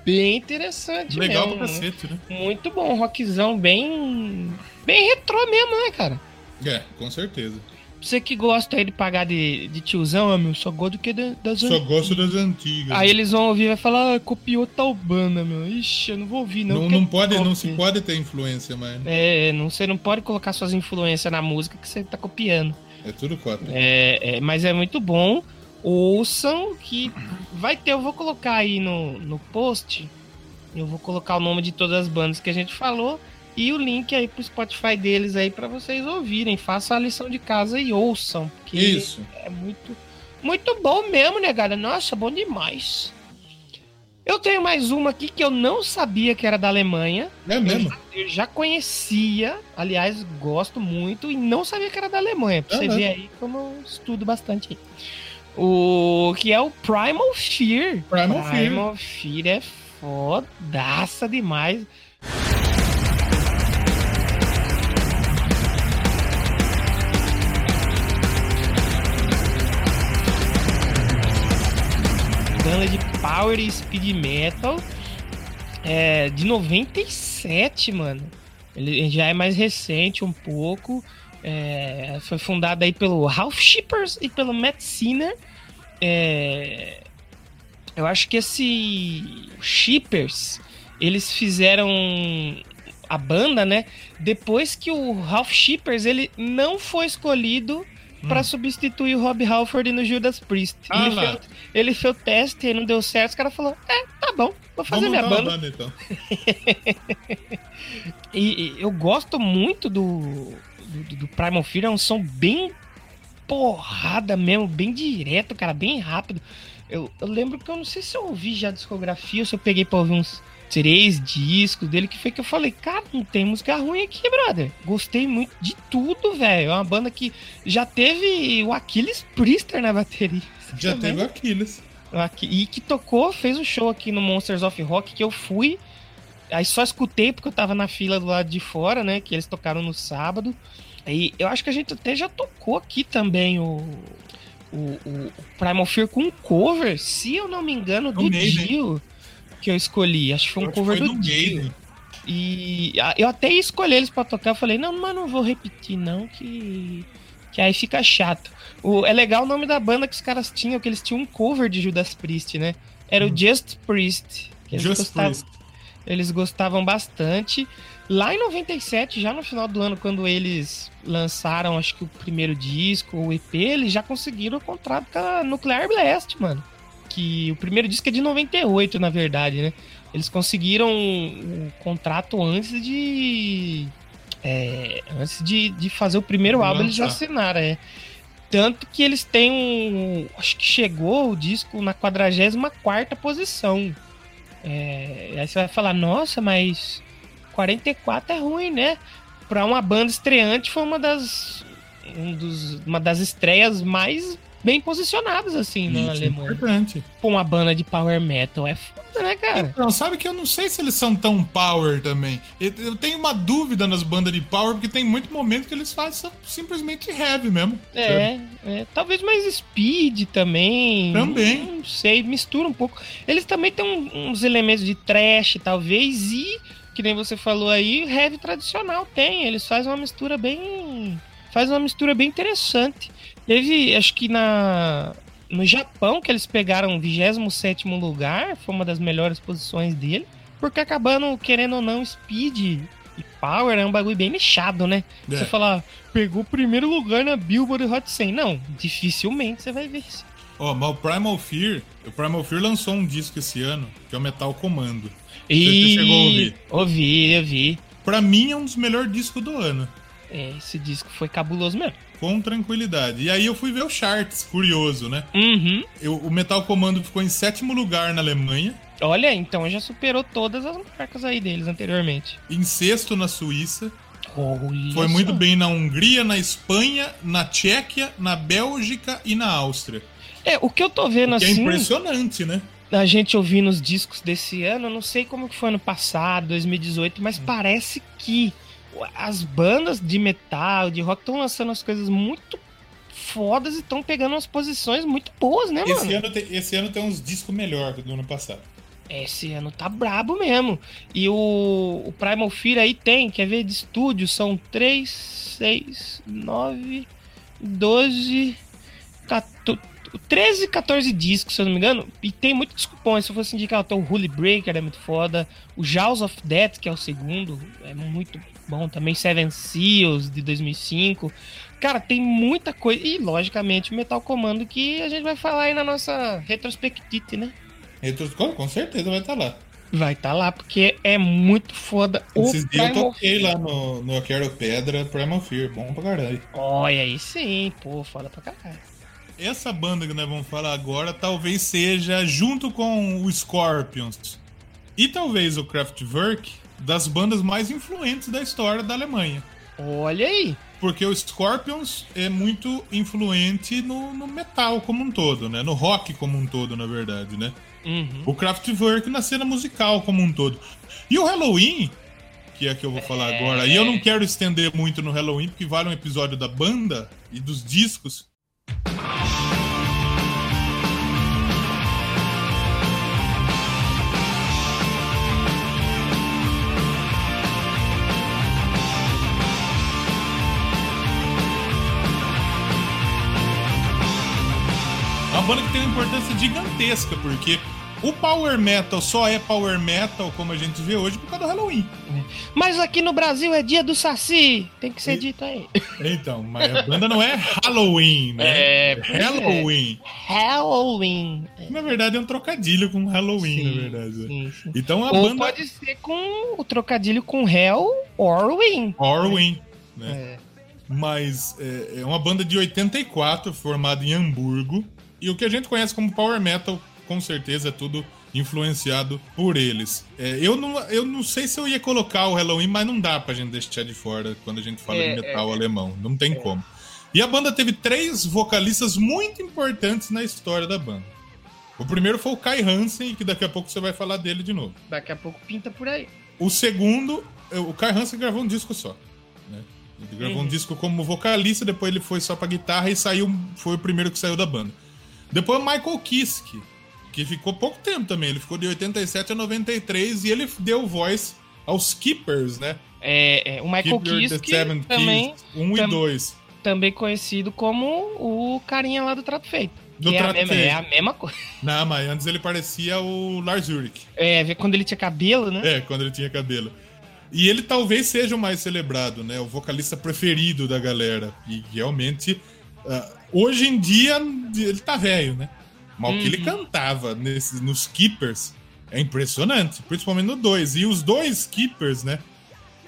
bem interessante Legal mesmo. pra cacete, né? Muito bom, rockzão bem. bem retrô mesmo, né, cara? É, com certeza. Você que gosta aí de pagar de, de tiozão, meu, só gosto do que da- das Só gosto das antigas. Aí eles vão ouvir e vai falar, ah, copiou tal banda, meu. Ixi, eu não vou ouvir, não. não, não pode, não se pode ter influência, mas É, não, você não pode colocar suas influências na música que você tá copiando. é tudo cópia. É, é, mas é muito bom. Ouçam que vai ter, eu vou colocar aí no, no post. Eu vou colocar o nome de todas as bandas que a gente falou e o link aí pro Spotify deles aí pra vocês ouvirem. Façam a lição de casa e ouçam, porque Isso. é muito muito bom mesmo, né, galera? Nossa, bom demais. Eu tenho mais uma aqui que eu não sabia que era da Alemanha. É mesmo? Eu já conhecia, aliás, gosto muito e não sabia que era da Alemanha. Pra você Aham. ver aí como eu estudo bastante. O que é o Primal Fear. Primal Fear. Primal Fear é fodaça demais. Banda de Power e Speed Metal. É, de 97, mano. Ele já é mais recente um pouco. É, foi fundada aí pelo Ralph Shippers e pelo Matt Sinner. É, eu acho que esse Shippers, eles fizeram a banda, né? Depois que o Ralph Shippers, ele não foi escolhido pra substituir o Rob Halford no Judas Priest. Ah ele, fez, ele fez o teste e não deu certo. Os caras falaram: É, tá bom, vou fazer Vamos minha banda. banda então. E, e eu gosto muito do, do, do Primal Fear, é um som bem porrada mesmo, bem direto, cara, bem rápido. Eu, eu lembro que eu não sei se eu ouvi já a discografia ou se eu peguei pra ouvir uns três discos dele, que foi que eu falei, cara, não tem música ruim aqui, brother. Gostei muito de tudo, velho. É uma banda que já teve o Aquiles Priester na bateria. Já Também. teve o Aquiles. Aqui, e que tocou, fez um show aqui no Monsters of Rock que eu fui. Aí só escutei porque eu tava na fila do lado de fora, né? Que eles tocaram no sábado. Aí eu acho que a gente até já tocou aqui também o, o, o- Primal Fear com um cover, se eu não me engano, do Do Maiden. Que eu escolhi. Acho que foi um cover foi do do Dio. Maiden. E eu até ia escolher eles pra tocar. Eu falei, não, mas não vou repetir, não, que. Que aí fica chato. O, é legal o nome da banda que os caras tinham, que eles tinham um cover de Judas Priest, né? Era o Just Priest. eles Hum. Just gostavam- Priest. Eles gostavam bastante. Lá em 97, já no final do ano, quando eles lançaram, acho que o primeiro disco, o EP, eles já conseguiram o contrato com a Nuclear Blast, mano. Que o primeiro disco é de 98, na verdade, né? Eles conseguiram o contrato antes de. é, antes de, de fazer o primeiro álbum, eles já assinaram, é. Tanto que eles têm um. Acho que chegou o disco na 44 posição. É, aí você vai falar, nossa, mas 44 é ruim, né? Pra uma banda estreante foi uma das. Um dos, uma das estreias mais bem posicionadas, assim, na Isso é Alemanha. importante. Pô, uma banda de power metal é foda, né, cara? Então, sabe que eu não sei se eles são tão power também. Eu, tenho uma dúvida nas bandas de power, porque tem muito momento que eles fazem simplesmente heavy mesmo. É, é, talvez mais speed também. Também. Não sei, mistura um pouco. Eles também têm uns elementos de trash, talvez, e, que nem você falou aí, heavy tradicional tem. Eles fazem uma mistura bem. Faz uma mistura bem interessante. Teve, acho que na. No Japão, que eles pegaram o 27 lugar, foi uma das melhores posições dele, porque acabando, querendo ou não, speed e power é um bagulho bem nichado, né? É. Você falar, pegou o primeiro lugar na Billboard Hot 100. Não, dificilmente você vai ver isso. Ó, mas o Primal Fear, o Primal Fear lançou um disco esse ano, que é o Metal Comando. E... chegou a ouvir? Ouvi, ouvi. Pra mim é um dos melhores discos do ano. É, esse disco foi cabuloso mesmo. Com tranquilidade. E aí eu fui ver o charts, curioso, né? Uhum. Eu- o Metal Comando ficou em sétimo lugar na Alemanha, Olha, então já superou todas as marcas aí deles anteriormente. em sexto na Suíça, Olha foi só. muito bem na Hungria, na Espanha, na Tchequia, na Bélgica e na Áustria. É, o que eu tô vendo é assim, impressionante, né? a gente ouvindo os discos desse ano, não sei como que foi ano passado, 2018, Hum. mas parece que as bandas de metal, de rock, estão lançando as coisas muito fodas e estão pegando umas posições muito boas, né, mano? Esse ano, tem, esse ano tem uns discos melhores do ano passado. Esse ano tá brabo mesmo. E o, o Primal Fear aí tem, quer ver, de estúdio, são 3, 6, 9, 12, 14, 13, 14 discos, se eu não me engano. E tem muito disco bom. Se eu fosse indicar, tem o Holy Breaker, é muito foda. O Jaws of Death, que é o segundo, é muito bom também. Seven Seals, de 2005. Cara, tem muita coisa. E, logicamente, o Metal Comando, que a gente vai falar aí na nossa retrospectite, né? Retro- Com, certeza vai estar lá. Vai estar lá, porque é muito foda o Esses dias eu toquei lá no, no Eu Quero Pedra, Primal Fear. Bom pra caralho. Olha aí sim, pô, foda pra caralho. Essa banda que nós vamos falar agora talvez seja, junto com o Scorpions e talvez o Kraftwerk, das bandas mais influentes da história da Alemanha. Olha aí. Porque o Scorpions é muito influente no, no metal como um todo, né? No rock como um todo, na verdade, né? Uhum. O Kraftwerk na cena musical como um todo. E o Halloween, que é que eu vou falar agora, e eu não quero estender muito no Halloween, porque vale um episódio da banda e dos discos. Banda que tem uma importância gigantesca, porque o Power Metal só é Power Metal, como a gente vê hoje, por causa do Halloween. Mas aqui no Brasil é dia do Saci. Tem que ser E- dito aí. Então, mas a banda não é Halloween, né? É, pois é. Halloween. Halloween. É, Na verdade, é um trocadilho com Halloween, na sim, verdade. né? sim, sim. Então a Ou banda pode ser com o trocadilho com Hell or Win. Orwin, né? É. Mas é, é uma banda de 84, formada em Hamburgo. E o que a gente conhece como Power Metal, com certeza, é tudo influenciado por eles. É, eu, não, eu não sei se eu ia colocar o Halloween, mas não dá pra gente deixar de fora quando a gente fala É, de metal alemão. Não tem como. E a banda teve três vocalistas muito importantes na história da banda. O primeiro foi o Kai Hansen, que daqui a pouco você vai falar dele de novo. Daqui a pouco pinta por aí. O segundo, é, o Kai Hansen gravou um disco só. Né? Ele gravou um Uhum. disco como vocalista, depois ele foi só pra guitarra e saiu, foi o primeiro que saiu da banda. Depois o Michael Kiske, que ficou pouco tempo também. Ele ficou de 87 a 93 e ele deu voz aos Keepers, né? É, é, o Michael Kiske também, Keys, 1 e tam- 2. também conhecido como o carinha lá do Trato Feito. Do é, a mesma, é a mesma coisa. Não, mas antes ele parecia o Lars Ulrich. É, quando ele tinha cabelo, né? É, quando ele tinha cabelo. E ele talvez seja o mais celebrado, né? O vocalista preferido da galera. E realmente, ah, hoje em dia, ele tá velho, né? Mas o que ele Uhum. cantava nesses, nos Keepers é impressionante, principalmente no 2. E os dois Keepers, né?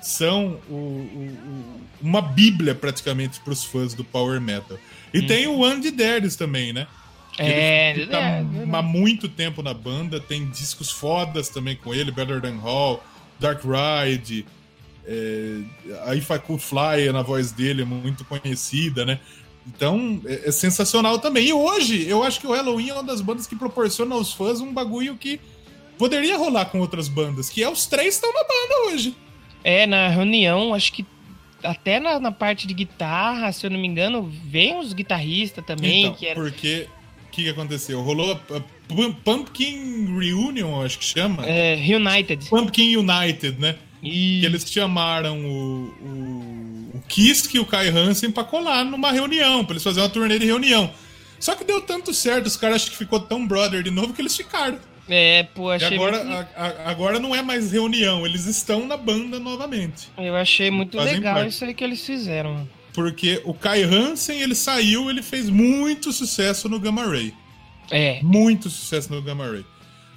São o- o- o- uma bíblia praticamente pros fãs do Power Metal. E tem o Andy Darius também, né? Que É, ele tá é, há muito tempo na banda, tem discos fodas também com ele, Better Than Hall, Dark Ride, é, a If I Could Fly é na voz dele, é muito conhecida, né? Então, é, é sensacional também. E hoje, eu acho que o Halloween é uma das bandas que proporciona aos fãs um bagulho que poderia rolar com outras bandas, que é os três estão na banda hoje. É, na reunião, acho que até na, na parte de guitarra, se eu não me engano, vem os guitarristas também, então, que era. porque o que, que aconteceu? Rolou a, a Pum- Pumpkin Reunion, acho que chama. É, Reunited. Pumpkin United, né? E que eles chamaram o, o, o Kisk e o Kai Hansen pra colar numa reunião, pra eles fazerem uma turnê de reunião. Só que deu tanto certo, os caras acham que ficou tão brother de novo que eles ficaram. É, pô, E achei agora, muito, a- a- agora não é mais reunião, eles estão na banda novamente. eu achei muito fazem legal parte. isso aí que eles fizeram. Porque o Kai Hansen, ele saiu, ele fez muito sucesso no Gamma Ray. É, Muito sucesso no Gamma Ray.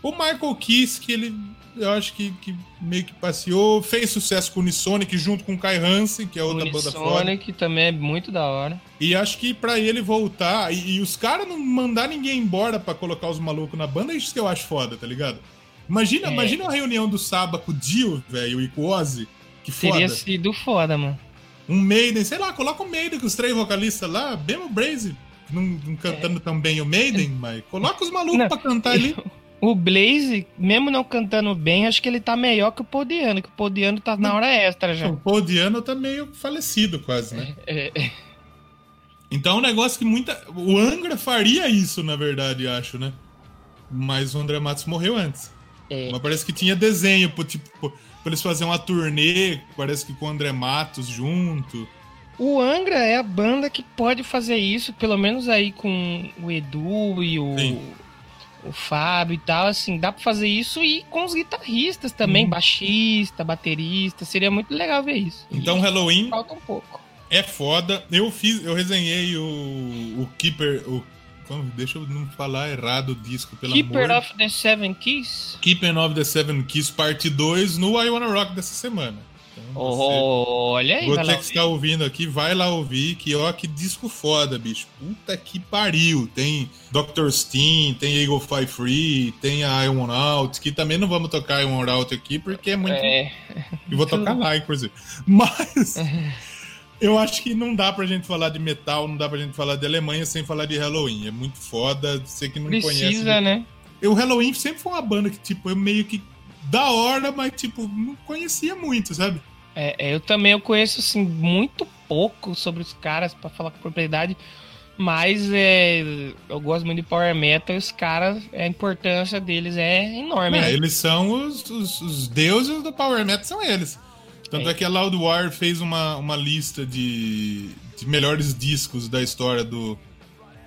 O Michael Kiske, ele, eu acho que, que meio que passeou, fez sucesso com o Unisonic junto com o Kai Hansen, que é outra banda foda. Sonic também é muito da hora. E acho que pra ele voltar, e, e os caras não mandar ninguém embora pra colocar os malucos na banda, é isso que eu acho foda, tá ligado? Imagina, É. imagina uma reunião do Saba com o Dio, velho, e com o Ozzy. Que foda. Teria sido foda, mano. Um Maiden, sei lá, coloca o Maiden com os três vocalistas lá, bem o Braze, não, não cantando tão bem o Maiden, mas coloca os malucos Não. pra cantar ali. O Blaze, mesmo não cantando bem, acho que ele tá melhor que o Podiano, que o Podiano tá na hora extra já. O Paul Diano tá meio falecido quase, né? É, é. Então é um negócio que muita. O Angra faria isso, na verdade, acho, né? Mas o André Matos morreu antes. É. Mas parece que tinha desenho, tipo, pra eles fazerem uma turnê, parece que com o André Matos junto. O Angra é a banda que pode fazer isso, pelo menos aí com o Edu e o, Sim. O Fábio e tal, assim, dá pra fazer isso e com os guitarristas também, Uhum. baixista, baterista, seria muito legal ver isso. Então E Halloween falta um pouco. é foda. Eu fiz, eu resenhei o, o Keeper. O, como- deixa eu não falar errado o disco, pelo Keeper amor. of the Seven Keys. Keeping of the Seven Keys, parte 2, no I Wanna Rock dessa semana. Então, Olha aí, Você que está ouvindo aqui, vai lá ouvir, que ó, que disco foda, bicho. Puta que pariu. Tem Dr. Steam, tem Eagle Fly Free, tem a Iron Out, que também não vamos tocar Iron Out aqui, porque é muito. É, Eu vou tocar lá, inclusive. Mas. Eu acho que não dá pra gente falar de metal, não dá pra gente falar de Alemanha sem falar de Halloween. É muito foda, você que não conhece. precisa, né? O Halloween sempre foi uma banda que, tipo, eu meio que da hora, mas, tipo, não conhecia muito, sabe? É, é, eu também eu conheço assim muito pouco sobre os caras pra falar com propriedade, mas é, eu gosto muito de power metal. e Os caras, a importância deles é enorme. É, né? eles são os, os- os deuses do Power Metal, são eles. Tanto é, É. que a Loudwire fez uma, uma lista de, de melhores discos da história do,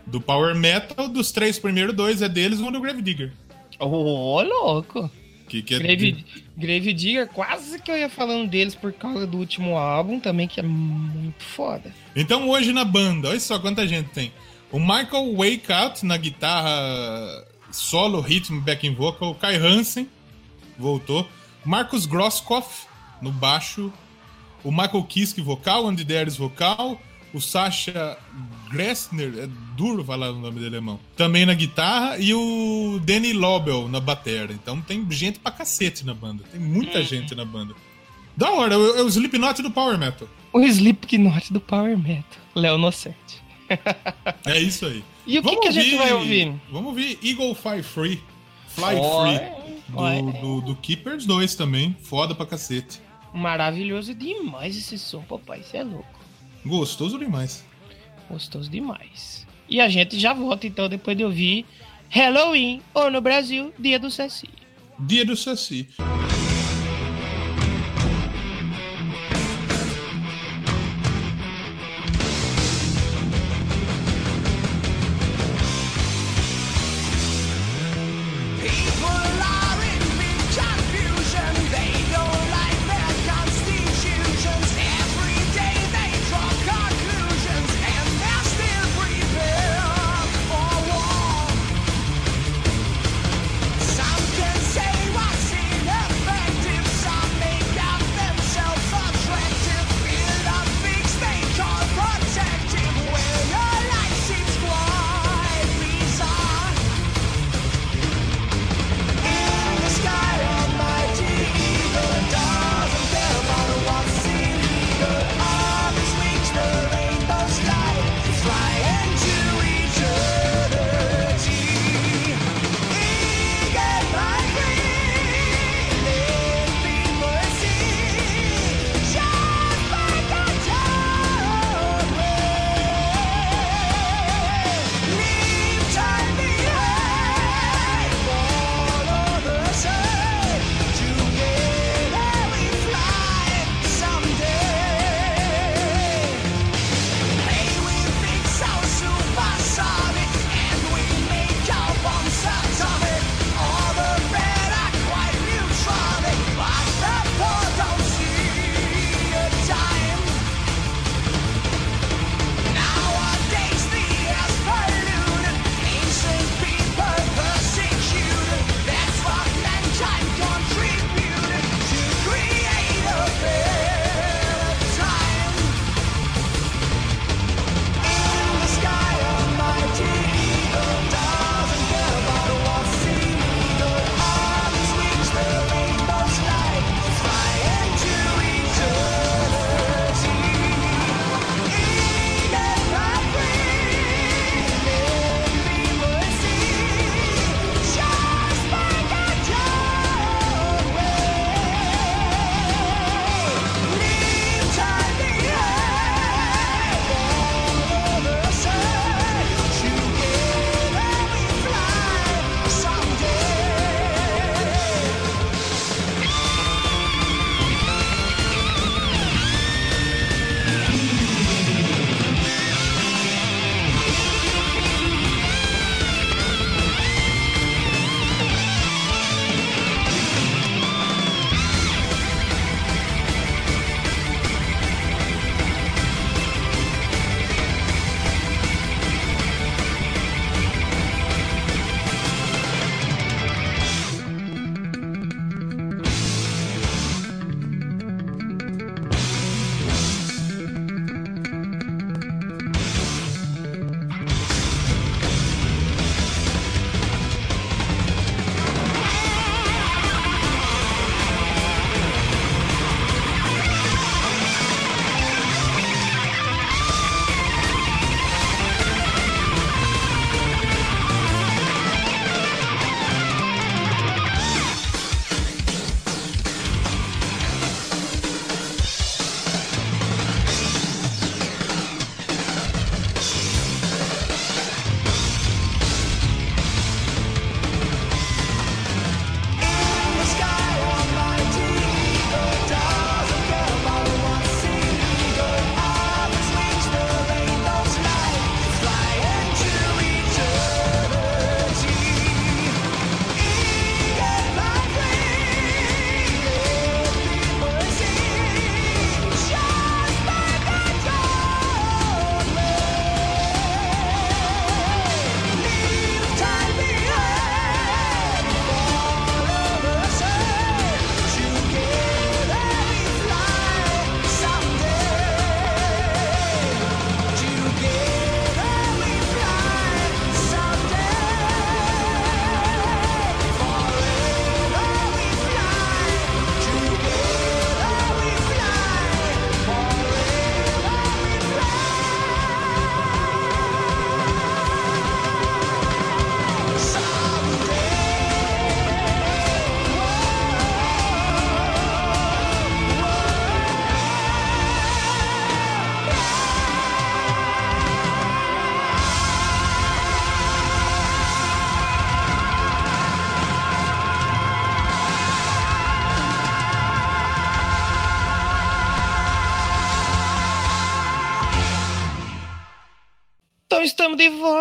do Power Metal. Dos três primeiros, dois é deles, um do Grave Digger. Ô, louco! Que, que é Grave, Grave Digger, quase que eu ia falando deles por causa do último álbum também, que é muito foda. Então hoje na banda, olha só quanta gente tem. O Michael Wakeout na guitarra solo, ritmo, backing vocal. O Kai Hansen voltou. Marcus Grosskopf no baixo. O Michael Kiske vocal, Andy Darius vocal. O Sasha Gressner, é duro falar o nome dele alemão. Também na guitarra. E o Danny Lobel na batera. Então tem gente pra cacete na banda. Tem muita gente na banda. Da hora, é o é o Slipknot do Power Metal. O Slipknot do Power Metal, Léo Nocete. É isso aí. E o que, que a gente vai ouvir? Vamos ouvir Eagle Fly Free. Fly Olha, Free. Do, do, do Keepers 2 também. Foda pra cacete. Maravilhoso demais esse som, papai, você é louco. Gostoso demais. Gostoso demais. E a gente já volta então depois de ouvir Halloween, ou no Brasil, Dia do Saci. Dia do Saci.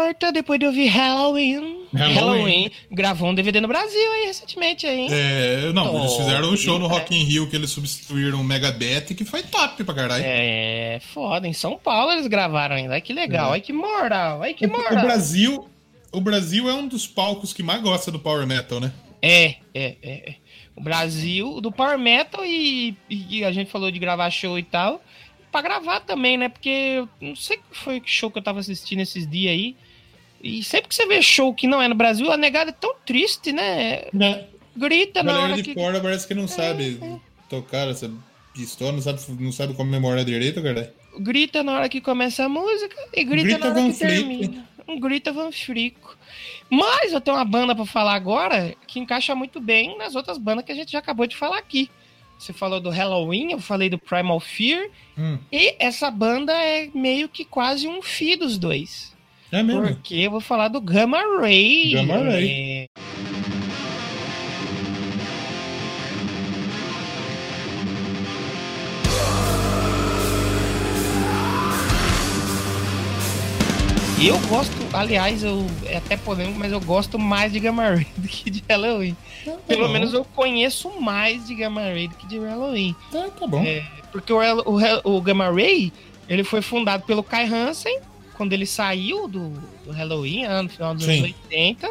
Volta depois de ouvir Halloween. Halloween. Gravou um DVD no Brasil aí recentemente aí? É, não, eles Oh, fizeram um show no é. Rock in Rio que eles substituíram o Megabeth, que foi top pra caralho. É, foda. Em São Paulo eles gravaram ainda. Ai que legal, É. ai que moral, ai que O, o moral. Brasil, o Brasil é um dos palcos que mais gosta do Power Metal, né? É, é, é. é. O Brasil, do Power Metal e, e a gente falou de gravar show e tal. Pra gravar também, né? Porque eu não sei que foi que show que eu tava assistindo esses dias aí. E sempre que você vê show que não é no Brasil, a negada é tão triste, né? Grita A na hora de que. fora parece que não sabe tocar essa pistola, não sabe, não sabe comemorar direito, cara. Grita na hora que começa a música e grita, Grita na hora que termina. Um grita Van Frico. Mas eu tenho uma banda pra falar agora que encaixa muito bem nas outras bandas que a gente já acabou de falar aqui. Você falou do Halloween, eu falei do Primal Fear. Hum, E essa banda é meio que quase um fi dos dois. É mesmo. Porque eu vou falar do Gamma Ray. Gamma Ray. É, eu gosto, aliás, eu é até polêmico, mas eu gosto mais de Gamma Ray do que de Halloween. Pelo bom. menos eu conheço mais de Gamma Ray do que de Halloween. Tá, tá bom. É, porque o, o, o Gamma Ray, ele foi fundado pelo Kai Hansen, quando ele saiu do, do Halloween, lá no final dos Sim. anos 80.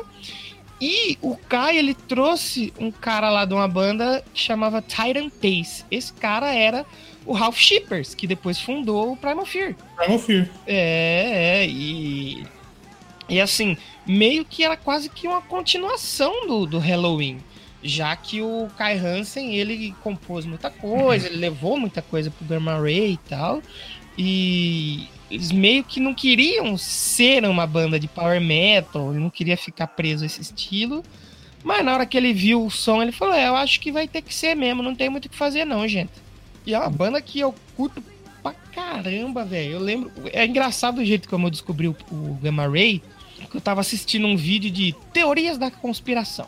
E o Kai, ele trouxe um cara lá de uma banda que chamava Titan Pace. Esse cara era o Ralph Shippers, que depois fundou o Primal Fear. Primal Fear. É, é, e. E assim, meio que era quase que uma continuação do, do Halloween. Já que o Kai Hansen, ele compôs muita coisa, ele levou muita coisa pro Gamma Ray e tal. E eles meio que não queriam ser uma banda de power metal, ele não queria ficar preso a esse estilo. Mas na hora que ele viu o som, ele falou: É, eu acho que vai ter que ser mesmo, não tem muito o que fazer, não, gente. E é uma banda que eu curto pra caramba, velho. Eu lembro. É engraçado o jeito como eu descobri o, o Gamma Ray, que eu tava assistindo um vídeo de teorias da conspiração.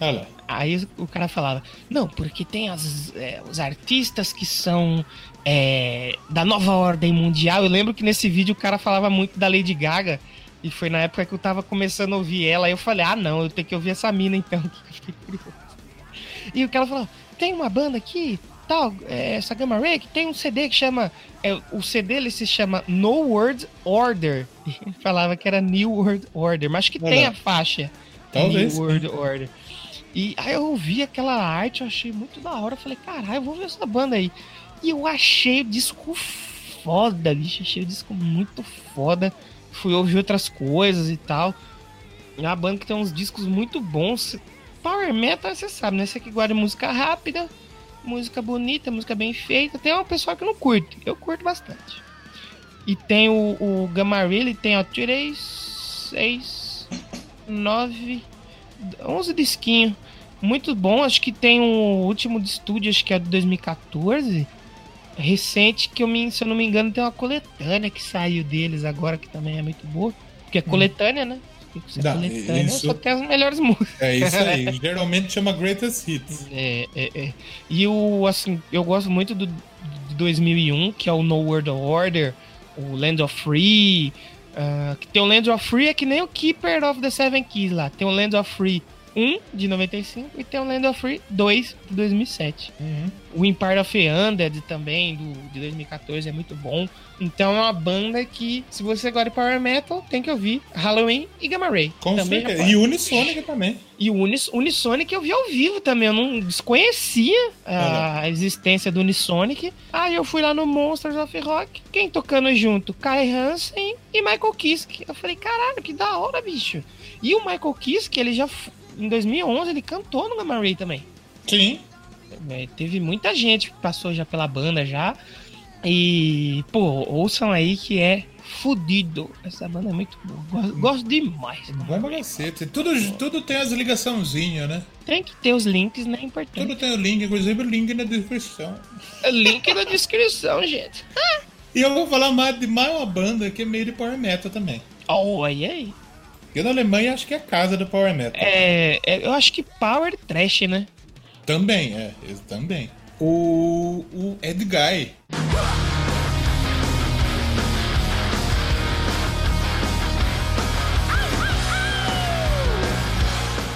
Olha. Aí o cara falava, não, porque tem as, é, os artistas que são é, da nova ordem mundial. Eu lembro que nesse vídeo o cara falava muito da Lady Gaga. E foi na época que eu tava começando a ouvir ela. Aí eu falei, ah, não, eu tenho que ouvir essa mina então. E o cara falou, tem uma banda aqui, tal, é, essa Gamma Ray, que tem um CD que chama. é, o CD ele se chama No World Order. E ele falava que era New World Order, mas acho que tem a faixa. Talvez. New World Order. E aí eu vi aquela arte, eu achei muito da hora. Eu falei, caralho, eu vou ver essa banda aí. E eu achei o disco foda, bicho. Achei o disco muito foda. Fui ouvir outras coisas e tal. É uma banda que tem uns discos muito bons. Power Metal, você sabe, né? Você que de música rápida, música bonita, música bem feita. Tem uma pessoa que não curte. Eu curto bastante. E tem o, o Gamma ele tem ó, 3, 6, 9, 11 disquinhos. Muito bom. Acho que tem um último de estúdio, acho que é de 2014. Recente, que eu me, se eu não me engano, tem uma coletânea que saiu deles agora, que também é muito boa. Porque é coletânea, né? Dá, coletânea, isso- só tem as melhores músicas. É isso aí. Geralmente chama Greatest Hits. É, é, é. E o, assim, eu gosto muito do, de 2001, que é o No World Order, o Land of Free. Ah, que tem o Land of Free, é que nem o Keeper of the Seven Keys lá. Tem o Land of Free 1 de 95 e tem o Land of Free 2 de 2007. Uhum. O Empire of Undead também, do, de 2014, é muito bom. Então é uma banda que, se você gosta de Power Metal, tem que ouvir Halloween e Gamma Ray. Com também certeza. E Unisonic também. E o Unis, Unisonic eu vi ao vivo também. Eu não desconhecia a existência do Unisonic. Aí eu fui lá no Monsters of Rock. Quem tocando junto? Kai Hansen e Michael Kiske. Eu falei, caralho, que da hora, bicho. E o Michael Kiske, ele já. Em 2011, ele cantou no Gamma Ray também. Sim. É, teve muita gente que passou já pela banda já. E, pô, ouçam aí que é fudido. Essa banda é muito boa. Gosto, gosto demais. Bom pra cacete. Tudo, tudo tem as ligaçãozinhas, né? Tem que ter os links, né? Importante. Tudo tem o link, inclusive o link na descrição. Link na descrição, gente. E eu vou falar mais de mais uma banda que é meio de Power Metal também. Olha aí. Porque na Alemanha acho que é a casa do Power Metal. É, é eu acho que Power Trash, né? Também, é, também. O, o Ed Guy.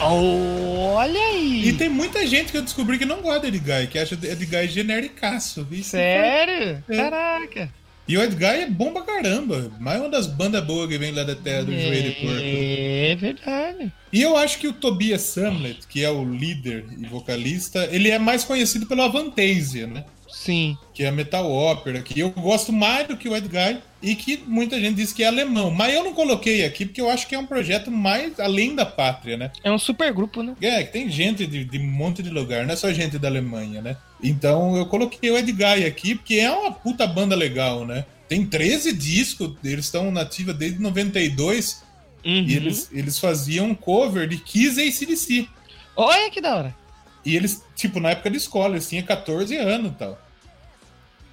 Olha aí! E tem muita gente que eu descobri que não gosta de Ed Guy, que acha Ed Guy genericaço. Sério? É... Caraca! E o Edguy é bom pra caramba. Mais uma das bandas boas que vem lá da terra do joelho de porco. É verdade. E eu acho que o Tobias Samlet, que é o líder e vocalista, ele é mais conhecido pelo Avantasia, né? Sim. Que é a metal ópera, que eu gosto mais do que o Edguy e que muita gente diz que é alemão. Mas eu não coloquei aqui porque eu acho que é um projeto mais além da pátria, né? É um super grupo, né? É, que tem gente de, de um monte de lugar, não é só gente da Alemanha, né? Então eu coloquei o Edguy aqui porque é uma puta banda legal, né? Tem 13 discos, eles estão nativa desde 92 Uhum. e eles, eles faziam cover de Kiss e ACDC. Olha que da hora. E eles, tipo, na época de escola, eles tinham 14 anos e tal.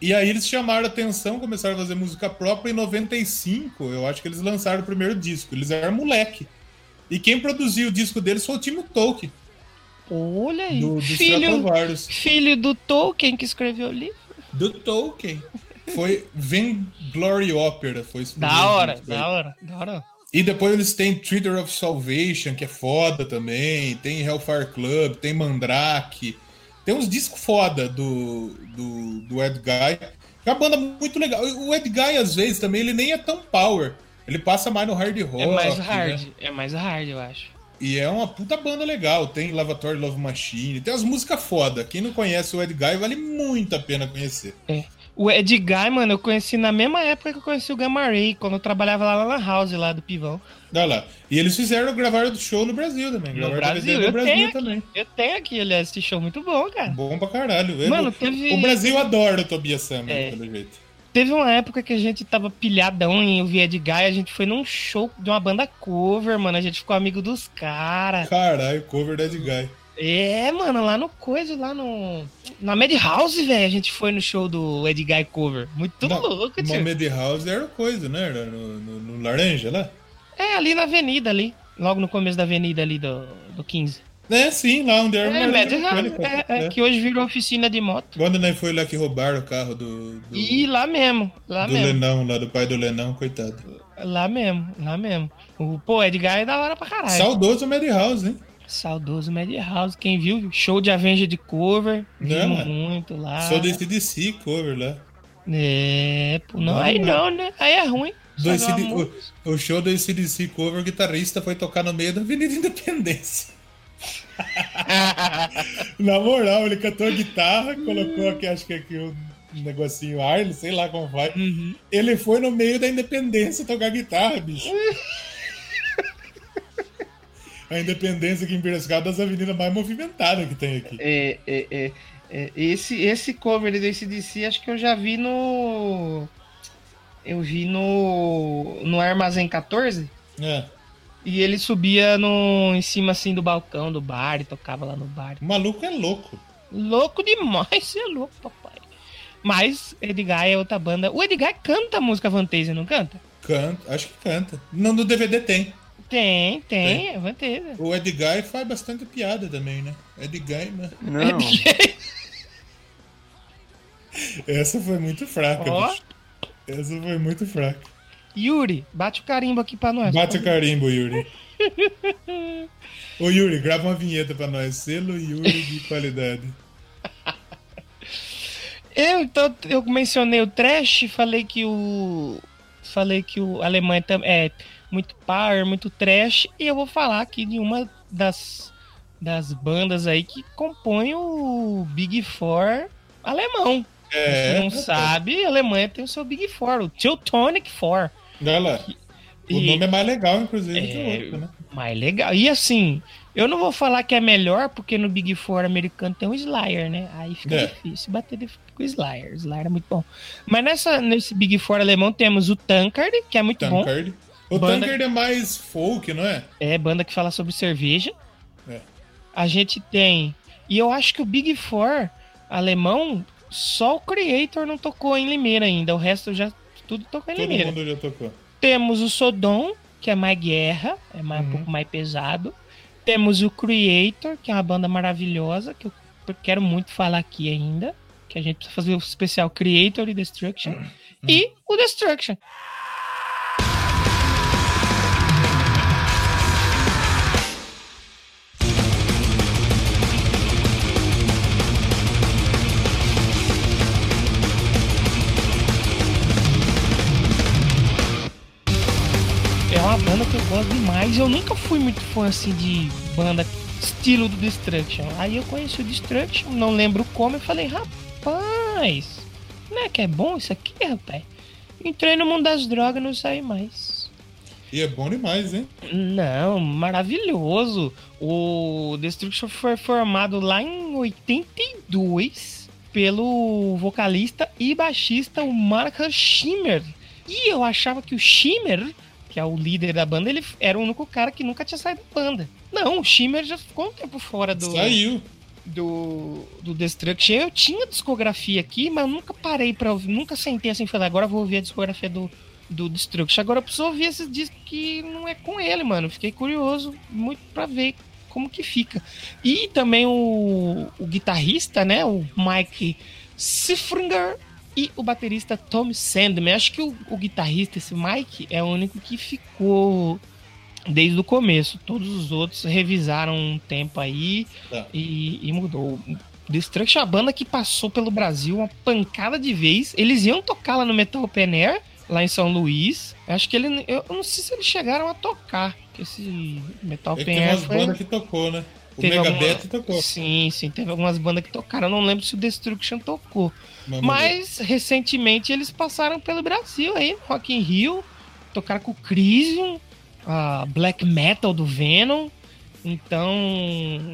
E aí eles chamaram a atenção, começaram a fazer música própria em 95, eu acho que eles lançaram o primeiro disco. Eles eram moleque. E quem produziu o disco deles foi o Timo Tolkien, Olha aí. do, do filho, filho do Tolkien que escreveu o livro. Do Tolkien. Foi Vainglory Opera, foi esse Da hora, aí. da hora, da hora. E depois eles têm Treader of Salvation, que é foda também. Tem Hellfire Club, tem Mandrake. Tem uns discos foda do, do, do Ed Guy. É uma banda muito legal. O Ed Guy, às vezes, também, ele nem é tão power. Ele passa mais no hard rock. É mais né? hard, é mais hard, eu acho. E é uma puta banda legal. Tem Lavatory Love Machine. Tem as músicas foda. Quem não conhece o Ed Guy, vale muito a pena conhecer. O Ed Guy, mano, eu conheci na mesma época que eu conheci o Gamma Ray, quando eu trabalhava lá na House, lá do Pivão. Dá lá. E eles fizeram, gravaram do show no Brasil também. No Brasil, eu no Brasil tenho também. aqui. Eu tenho aqui, aliás, esse show muito bom, cara. Bom pra caralho. Eu- Mano, teve- O Brasil adora o Tobias Sammer, É. pelo jeito. Teve uma época que a gente tava pilhadão em ouvir Ed Guy, a gente foi num show de uma banda cover, mano, a gente ficou amigo dos caras. Caralho, cover da Ed Guy. É, mano, lá no coisa, lá no. Na Madhouse, velho, a gente foi no show do Ed Guy cover. Muito Não, louco, tio. Mohamed House era coisa, né? Era no, no- no Laranja lá. É, ali na avenida, ali. Logo no começo da avenida ali do, do 15. É, sim, lá onde era É, Madhouse, é, é, É. que hoje virou oficina de moto. Quando nós foi lá que roubaram o carro do, do, E lá mesmo, lá do mesmo. Lenão, lá do pai do Lenão, coitado. Lá mesmo, lá mesmo. O, pô, Ed Guy é da hora pra caralho. Saudoso Madhouse, hein? Saudoso Madhouse. Quem viu, show de Avenger de cover. Vimos muito lá. Sou desse DC cover lá. É, pô, não, Não, aí não, né? Aí é ruim. Do música. o, o show do ACDC cover, o guitarrista foi tocar no meio da Avenida Independência. Na moral, ele cantou a guitarra, colocou aqui, acho que aqui um negocinho ar, sei lá como vai. Uhum. Ele foi no meio da Independência tocar guitarra, bicho. A Independência aqui em Piracicaba é das avenidas mais movimentadas que tem aqui. É, é, é, é, esse, esse cover do ACDC, acho que eu já vi no. Eu vi no. No Armazém 14. É. E ele subia no, em cima assim do balcão do bar e tocava lá no bar. O maluco é louco. Louco demais, você é louco, papai. Mas Edgar é outra banda. O Edgar canta música Fantasia, não canta? Canta, acho que canta. No, no DVD tem. Tem, tem, é Fantasia. O Ed Guy faz bastante piada também, né? Ed Guy, né? Não. Essa foi muito fraca, Ó. bicho. Essa foi muito fraca. Yuri, bate o carimbo aqui pra nós. Bate o carimbo, Yuri. Ô, Yuri, grava uma vinheta pra nós. Selo Yuri de qualidade. Eu, então, eu mencionei o trash, falei que o. Falei que o Alemanha tam- é muito power, muito trash, e eu vou falar aqui de uma das, das bandas aí que compõe o Big Four alemão. É. Quem não sabe, a Alemanha tem o seu Big Four, o Teutonic Four. Lá. O E- nome é mais legal, inclusive, que o É, outro, né? mais legal. E assim, eu não vou falar que é melhor, porque no Big Four americano tem o Slayer, né? Aí fica É. difícil bater de frente com o Slayer. O Slayer é muito bom. Mas nessa, nesse Big Four alemão temos o Tankard, que é muito bom. Tankard. O Banda- Tankard é mais folk, não é? É banda que fala sobre cerveja. É. A gente tem. E eu acho que o Big Four alemão, só o Creator não tocou em Limeira ainda. O resto já tudo em Todo Limeira. mundo já tocou. Temos o Sodom, que é mais guerra, é mais, um Uhum. pouco mais pesado. Temos o Creator, que é uma banda maravilhosa, que eu quero muito falar aqui ainda. Que a gente precisa fazer o especial Creator e Destruction. Uhum. E o Destruction. Banda que eu gosto demais. Eu nunca fui muito fã assim de banda estilo do Destruction. Aí eu conheci o Destruction, não lembro como, eu falei, rapaz, não é que é bom isso aqui, rapaz? Entrei no mundo das drogas e não saí mais. E é bom demais, hein? Não, maravilhoso. O Destruction foi formado lá em 82 pelo vocalista e baixista o Marcus Schimmer. E eu achava que o Schimmer, que é o líder da banda, ele era o único cara que nunca tinha saído da banda. Não, o Schimmer já ficou um tempo fora do Saiu. do, do Destruction. Eu tinha discografia aqui, mas eu nunca parei pra ouvir, nunca sentei assim e falei, agora vou ouvir a discografia do, do Destruction. Agora eu preciso ouvir esses discos que não é com ele, mano. Fiquei curioso muito pra ver como que fica. E também o, o guitarrista, né, o Mike Sifringer e o baterista Tom Sandman. Acho que o, o guitarrista, esse Mike, é o único que ficou desde o começo. Todos os outros revisaram um tempo aí Tá. e, e mudou. Destruction é a banda que passou pelo Brasil uma pancada de vez. Eles iam tocar lá no Metal Open Air, lá em São Luís. Acho que ele. Eu não sei se eles chegaram a tocar. Esse Metal É Open tem Air foi. bandas que tocou, né? O teve Megadeth alguma- tocou. Sim, sim, teve algumas bandas que tocaram. Eu não lembro se o Destruction tocou. Mas recentemente eles passaram pelo Brasil aí, Rock in Rio, tocaram com o Crisium, a Black Metal do Venom. Então,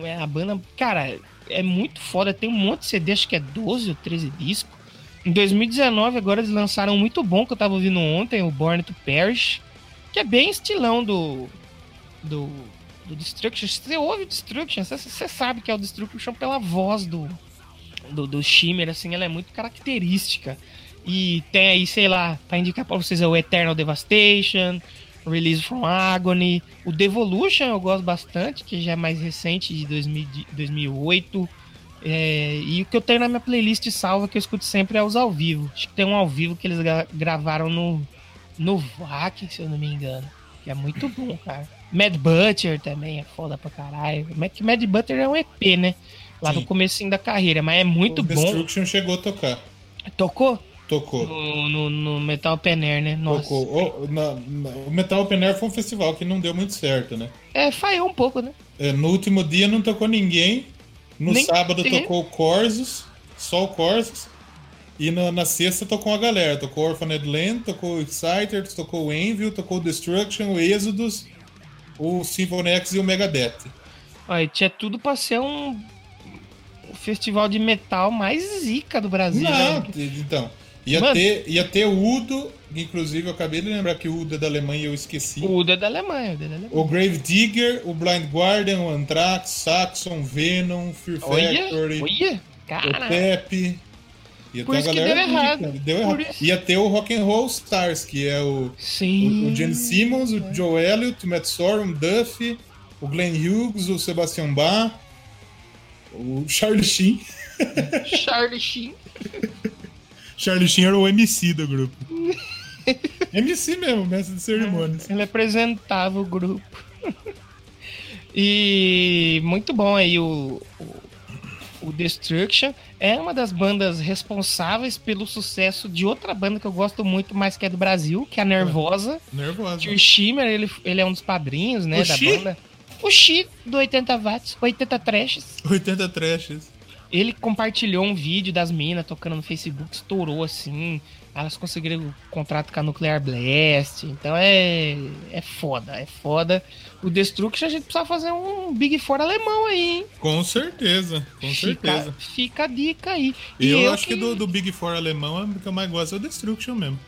é a banda, cara, é muito foda, tem um monte de CD, acho que é 12 ou 13 discos. Em 2019, agora eles lançaram um muito bom que eu tava ouvindo ontem, o Born to Perish, que é bem estilão do do, do Destruction. Você ouve o Destruction, você sabe que é o Destruction pela voz do, do, do Shimmer, assim, ela é muito característica. E tem aí, sei lá, pra indicar pra vocês é o Eternal Devastation, Release from Agony, o Devolution eu gosto bastante, que já é mais recente, de 2000 de 2008. É, e o que eu tenho na minha playlist salva, que eu escuto sempre, é os ao vivo. Acho que tem um ao vivo que eles gra- gravaram no, no VAC, se eu não me engano. Que é muito bom, cara. Mad Butcher também é foda pra caralho. Que Mad Butcher é um EP, né? Lá Sim. no comecinho da carreira, mas é muito o bom. Destruction chegou a tocar. Tocou? Tocou. No, no, no Metal Open Air, né? Nossa. Tocou. O, na- na- o Metal Open Air foi um festival que não deu muito certo, né? É, falhou um pouco, né? É, no último dia não tocou ninguém. No Nem sábado tem. tocou o Corsos, só o Corsos. E na, na sexta tocou a galera. Tocou o Orphaned Land, tocou o Exciters, tocou o Envil, tocou o Destruction, o Exodus, o Symphony X e o Megadeth. Olha, tinha tudo pra ser um festival de metal mais zica do Brasil. Não, né? então. Ia Mano. ter, ia ter o Udo, inclusive eu acabei de lembrar que o Udo é da Alemanha e eu esqueci. O Udo é da Alemanha, o é da Alemanha. O Grave Digger, o Blind Guardian, o Anthrax, Saxon, Venom, Fear Olha, Factory, olha, o. Pepe. Ia Por ter a isso que galera deu errado. Deu errado. isso. Ia ter o Rock and Roll Stars, que é o, Sim. o, o Gene Simmons, o Joe Elliott, o Matt Sorum, o Duffy, o Glenn Hughes, o Sebastian Bach, o Charlie Sheen. Charlie Sheen. Charlie Sheen era o MC do grupo. MC mesmo, mestre de cerimônias. Ele apresentava o grupo. e muito bom aí o, o, o Destruction. É uma das bandas responsáveis pelo sucesso de outra banda que eu gosto muito, mas que é do Brasil, que é a Nervosa. Nervosa. Que o Shimmer, ele, ele é um dos padrinhos, né, O da Shi? banda. O Shi, do 80 watts, 80 trashes. 80 trashes. Ele compartilhou um vídeo das minas tocando no Facebook, estourou assim. Elas conseguiram o contrato com a Nuclear Blast. Então é, é foda, é foda. O Destruction a gente precisa fazer um Big Four alemão aí, hein? Com certeza, com fica, certeza. fica a dica aí. E eu, acho que, do, do Big Four alemão, o que eu mais gosto é o Destruction mesmo.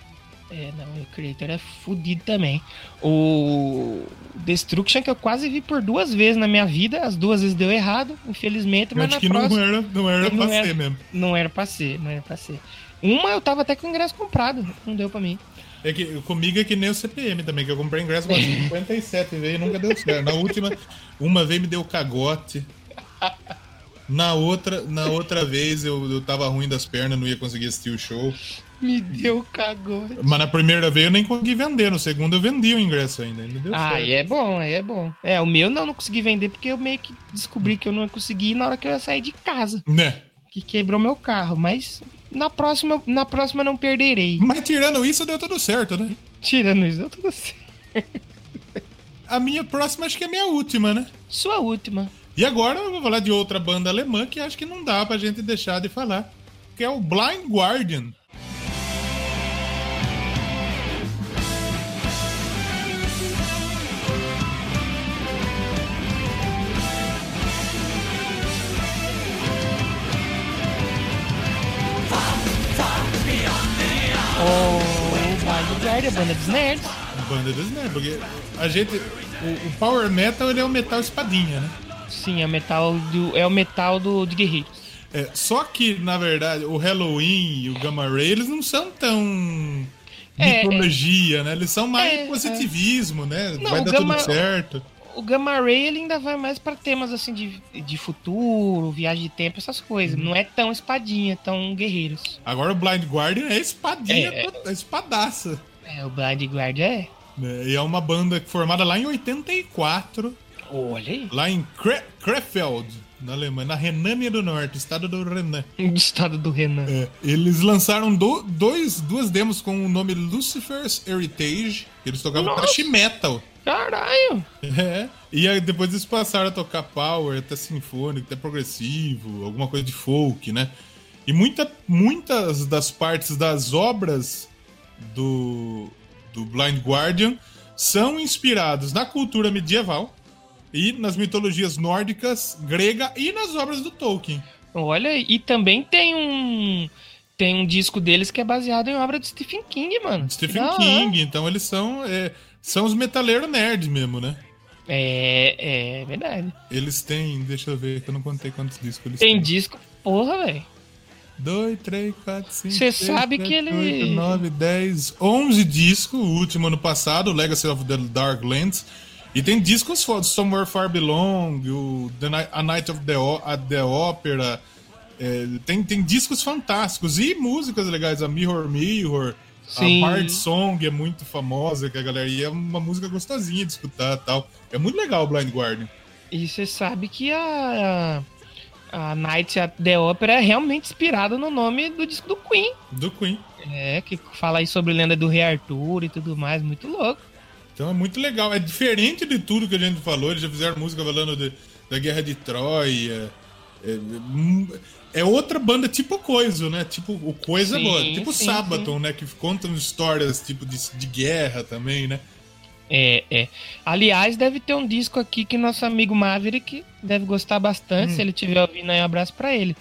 É, não, o Creator é fudido também. O Destruction que eu quase vi por duas vezes na minha vida. As duas vezes deu errado, infelizmente, Eu mas acho na que próxima... não era, não era Não pra era. ser mesmo. Não era pra ser, não era pra ser. Uma eu tava até com o ingresso comprado, não deu pra mim. É que comigo é que nem o CPM também, que eu comprei ingresso com 57 vezes e nunca deu certo. Na última, uma vez me deu cagote. Na outra, na outra vez eu, eu tava ruim das pernas, não ia conseguir assistir o show. Me deu cagou. Mas na primeira vez eu nem consegui vender, no segundo eu vendi o ingresso ainda. ainda deu Ah, certo. aí é bom, aí é bom. É, o meu não, não consegui vender porque eu meio que descobri que eu não ia conseguir na hora que eu ia sair de casa, Né? que quebrou meu carro, mas na próxima, na próxima eu não perderei. Mas tirando isso, deu tudo certo, né? Tirando isso, deu tudo certo. a minha próxima acho que é a minha última, né? Sua última. E agora eu vou falar de outra banda alemã que acho que não dá pra gente deixar de falar, que é o Blind Guardian. O Blind Guardian, banda dos nerds. Banda dos né? Porque a gente. O, o Power Metal ele é o metal espadinha, né? Sim, é o metal do, é o metal do, de guerreiros. É, só que, na verdade, o Halloween e o Gamma Ray, eles não são tão. É, mitologia, né? Eles são mais É, positivismo, né? Não, Vai dar tudo certo. O Gamma Ray ele ainda vai mais pra temas assim de, de futuro, viagem de tempo, essas coisas. Uhum. Não é tão espadinha, tão guerreiros. Agora o Blind Guardian é espadinha, É, é. toda- espadaça. É, o Blind Guardian é. né? E é uma banda formada lá em 84, Olha aí. lá em Kre Krefeld, na Alemanha, na Renânia do Norte, estado do Renan. Estado do Renan. É, eles lançaram do- dois, duas demos com o nome Lucifer's Heritage. Eles tocavam Nossa! thrash metal. Caralho! É. E aí depois eles passaram a tocar power, até sinfônico, até progressivo, alguma coisa de folk, né? E muita, muitas das partes das obras do, do Blind Guardian são inspirados na cultura medieval e nas mitologias nórdicas, grega e nas obras do Tolkien. Olha, e também tem um. Tem um disco deles que é baseado em obra de Stephen King, mano. Stephen. King, então eles são, é, são os metaleiros nerds mesmo, né? É, é verdade. Eles têm, deixa eu ver, que eu não contei quantos discos eles Tem têm. disco, porra, velho. 2, 3, 4, 5, Cê sabe que ele- 8, 9, 10, 11 discos, o último ano passado, Legacy of the Darklands. E tem discos fodas, Somewhere Far Belong, o the Night, A Night of the, O- at the Opera. é, tem, tem discos fantásticos e músicas legais, a Mirror Mirror, Sim. a Heart Song é muito famosa, que a galera e é uma música gostosinha de escutar tal. É muito legal o Blind Guardian. E você sabe que a. A Night at the Opera é realmente inspirada no nome do disco do Queen. Do Queen. É, que fala aí sobre lenda do Rei Arthur e tudo mais, muito louco. Então é muito legal. É diferente de tudo que a gente falou. Eles já fizeram música falando de- da Guerra de Troia. É, hum, é outra banda tipo Coisa, né? Tipo, o Coisa é Sim, boa. Tipo sim, Sabaton, né? Que contam histórias tipo de, de guerra também, né? É, é. Aliás, deve ter um disco aqui que nosso amigo Maverick deve gostar bastante. Se ele estiver ouvindo aí, um abraço pra ele.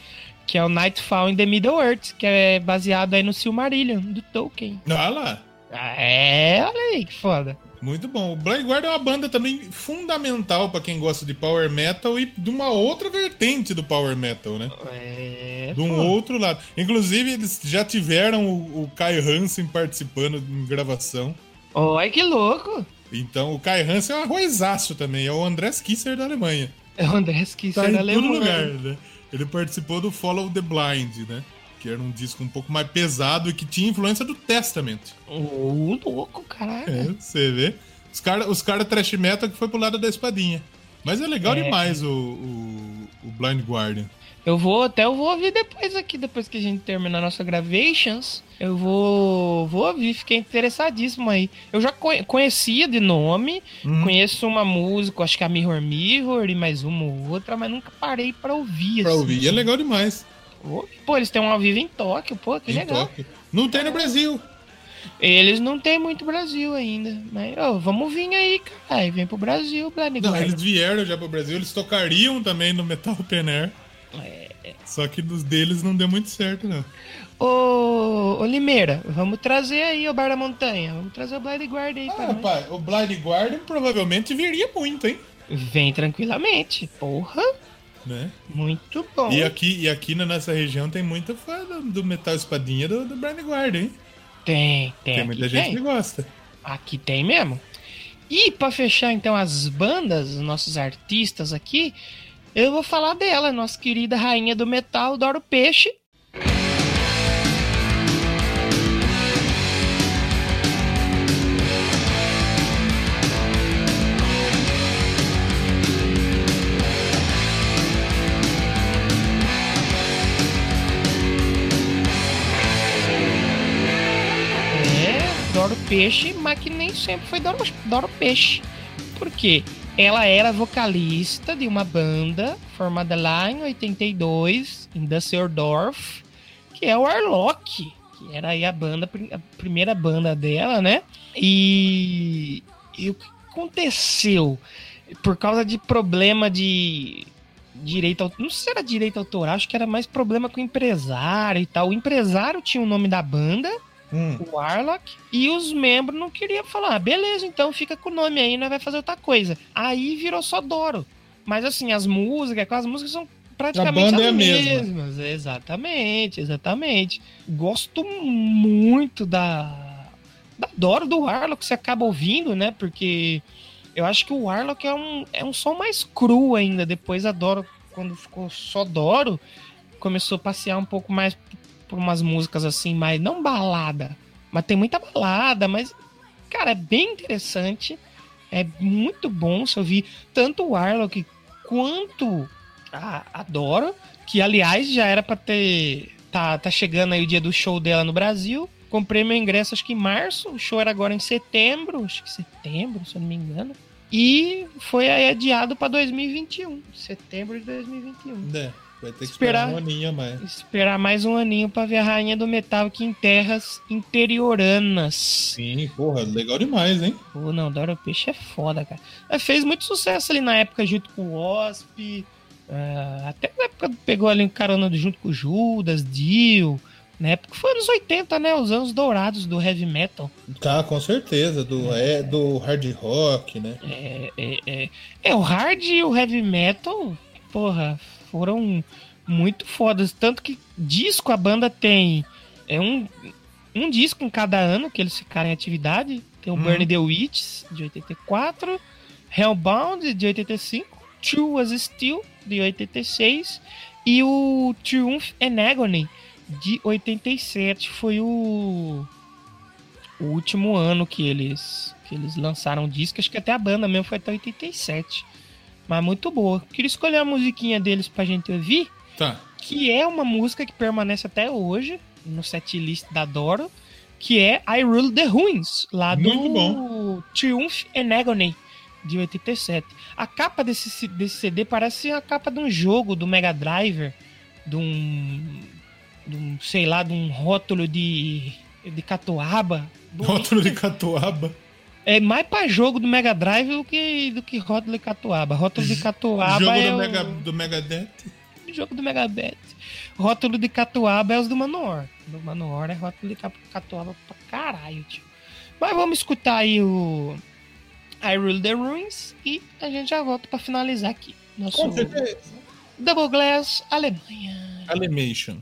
Que é o Nightfall in the Middle Earth, que é baseado aí no Silmarillion, do Tolkien. Olha lá. Ah, É, olha aí que foda. Muito bom. O Blind Guardian é uma banda também fundamental pra quem gosta de power metal e de uma outra vertente do power metal, né? É. De um outro lado. Inclusive, eles já tiveram o, o Kai Hansen participando em gravação. Olha que louco. Então, o Kai Hansen é um arroizaço também, é o Andrés Kisser da Alemanha. É o André Kisser Tá em da todo Alemanha. lugar, né? Ele participou do Follow the Blind, né? Que era um disco um pouco mais pesado e que tinha influência do Testament. Ô, louco, caralho. É, você vê. Os caras os cara trash metal que foi pro lado da espadinha. Mas é legal É. demais o, o, o Blind Guardian. Eu vou, até eu vou ouvir depois aqui, depois que a gente terminar nossa gravations. Eu vou, vou ouvir, fiquei interessadíssimo aí. Eu já conhe- conhecia de nome, Uhum. conheço uma música, acho que é a Mirror Mirror e mais uma ou outra, mas nunca parei pra ouvir. Pra assim. ouvir. É legal demais. Pô, eles têm um ao vivo em Tóquio, pô, que Em legal. Tóquio. Não tem no Brasil. Eles não têm muito Brasil ainda, mas ô, vamos vir aí, cara. Vem pro Brasil, Blind Não, eles vieram já pro Brasil, eles tocariam também no Metal Open Air. É. Só que dos deles não deu muito certo, não. Ô, ô Limeira, vamos trazer aí o Bar da Montanha. Vamos trazer o Blind Guardian aí Ah, nós. rapaz, o Blind Guardian provavelmente viria muito, hein? Vem tranquilamente. Porra, Né? muito bom. E aqui, e aqui na nossa região tem muita fã do, do Metal Espadinha do, do Blind Guardian, hein? Tem, tem. Tem muita gente tem. que gosta. Aqui tem mesmo. E pra fechar então as bandas, os nossos artistas aqui, eu vou falar dela, nossa querida rainha do metal, Doro Peixe. Peixe, mas que nem sempre foi Doro, Doro Peixe. Porque ela era vocalista de uma banda formada lá em 82, em Düsseldorf, que é o Arlock, que era aí a banda, a primeira banda dela, né? E, e o que aconteceu? Por causa de problema de direito, não sei se era direito autoral, acho que era mais problema com o empresário e tal. O empresário tinha o nome da banda, Hum. o Warlock, e os membros não queriam falar, ah, beleza, então fica com o nome aí, nós vai fazer outra coisa. Aí virou só Doro. Mas assim, as músicas, as músicas são praticamente banda as é mesma. mesmas. Exatamente, exatamente. Gosto muito da, da Doro do Warlock, você acaba ouvindo, né? Porque eu acho que o Warlock é um, é um som mais cru ainda. Depois a Doro, quando ficou só Doro, começou a passear um pouco mais por umas músicas assim, mais não balada, mas tem muita balada, mas cara, é bem interessante. É muito bom se ouvir tanto o Warlock quanto a, a Doro, que aliás já era pra ter tá, tá chegando aí o dia do show dela no Brasil. Comprei meu ingresso acho que em março, o show era agora em setembro, acho que setembro, se eu não me engano. E foi aí adiado pra 2021, setembro de 2021 É, vai ter que esperar Esperar. um aninho mais. esperar mais um aninho pra ver a rainha do metal aqui em terras interioranas. Sim, porra, legal demais, hein? Pô, não, Dora Peixe é foda, cara. Ela fez muito sucesso ali na época junto com o Wasp. ah, até na época pegou ali um carona junto com o Judas, Dio. Na época foi anos 80, né? Os anos dourados do heavy metal. Tá, com certeza. Do, é, do hard rock, né? É, é, é, é, o hard e o heavy metal, porra, foram muito fodas. Tanto que disco a banda tem é um, um disco em cada ano que eles ficaram em atividade. Tem o Hum. Burn the Witches, de 84, Hellbound, de 85, True Was Still, de 86, e o Triumph and Agony, de 87. Foi o o último ano que eles que eles lançaram o disco, acho que até a banda mesmo foi até 87. Mas muito boa. Queria escolher a musiquinha deles pra gente ouvir, Tá. que é uma música que permanece até hoje no setlist da Doro, que é I Rule the Ruins, lá do bom. Triumph and Agony de 87. A capa desse, desse CD parece a capa de um jogo do Mega Driver, de um, de um sei lá, de um rótulo de de catuaba. Rótulo de catuaba. É mais pra jogo do Mega Drive do que, do que rótulo de catuaba. Rótulo de catuaba Jogo é do, o- Mega, do Megadeth. jogo do Megabet. Rótulo de catuaba é os do Manowar. Do Manowar é rótulo de ca- catuaba pra caralho, tio. Mas vamos escutar aí o I Rule the Ruins e a gente já volta pra finalizar aqui. Nosso Com certeza. Double Glass Alemanha. Alemation.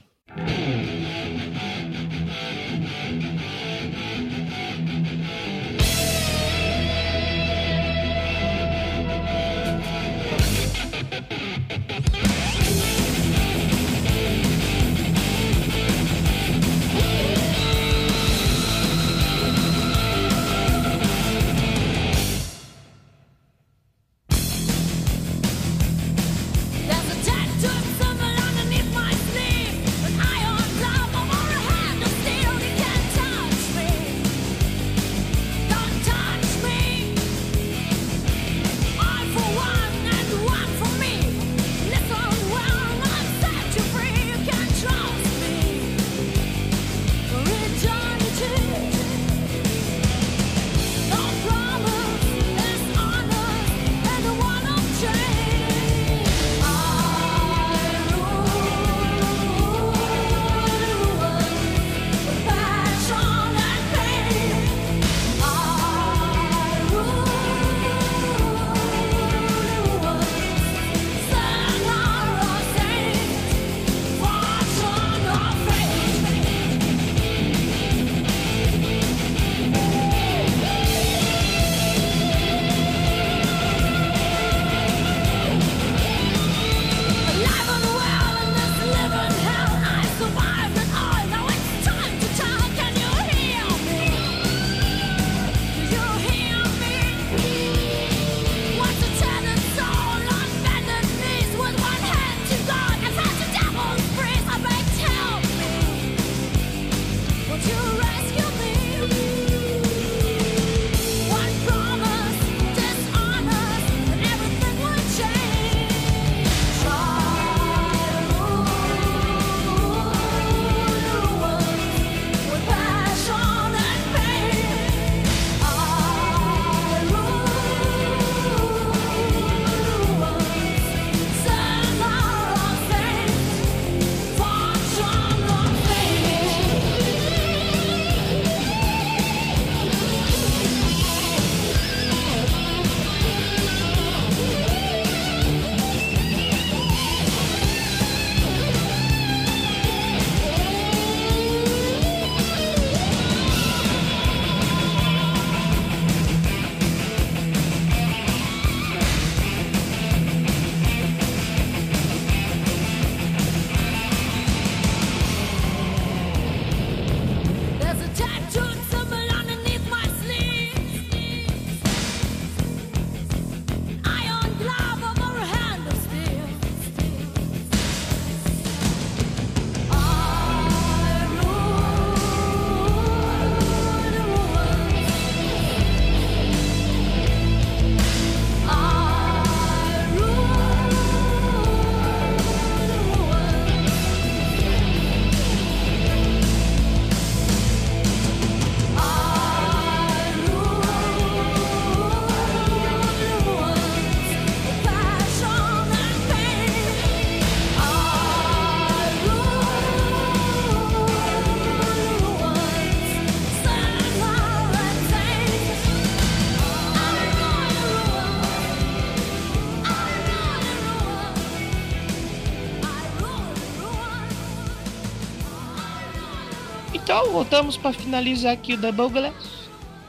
Voltamos pra finalizar aqui o Double Glass.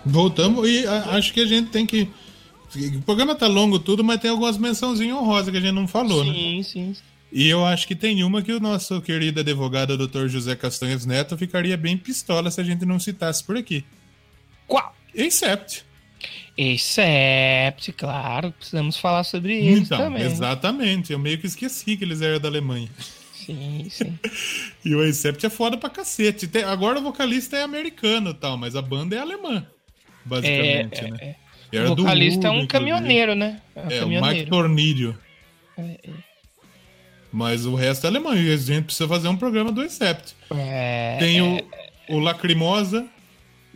Voltamos e a- acho que a gente tem que. O programa tá longo tudo, mas tem algumas mençãozinhas honrosas que a gente não falou, né? Sim, sim. E eu acho que tem uma que o nosso querido advogado Dr. José Castanhos Neto ficaria bem pistola se a gente não citasse por aqui. Qual? Except. Except, claro, precisamos falar sobre eles Então, também. exatamente. Eu meio que esqueci que eles eram da Alemanha. Sim, sim. E o Except é foda pra cacete. Tem- agora o vocalista é americano e tal, mas a banda é alemã. É, Basicamente, é, né? é. O vocalista é um inclusive. caminhoneiro, né? É um É, o Mike caminhoneiro. Tornilho. É, é. Mas o resto é alemão. E a gente precisa fazer um programa do Except. É, Tem é. o, o Lacrimosa.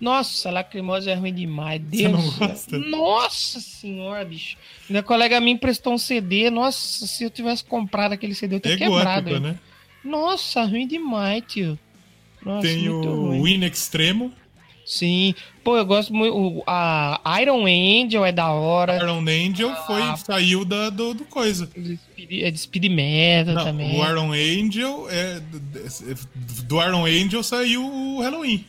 Nossa, lacrimosa é ruim demais. Deus. não gosta? Nossa senhora, bicho. Minha colega me emprestou um CD. Nossa, se eu tivesse comprado aquele CD, eu É teria quebrado. gótico, ele. né? Nossa, ruim demais, tio. Nossa, Tem o. Win Extremo. Sim. Pô, eu gosto muito. o- A Iron Angel é da hora. Iron Angel foi, Ah. saiu da, do, do coisa. É de speed metal Não, também. o Iron Angel é. Do Iron Angel saiu o Halloween.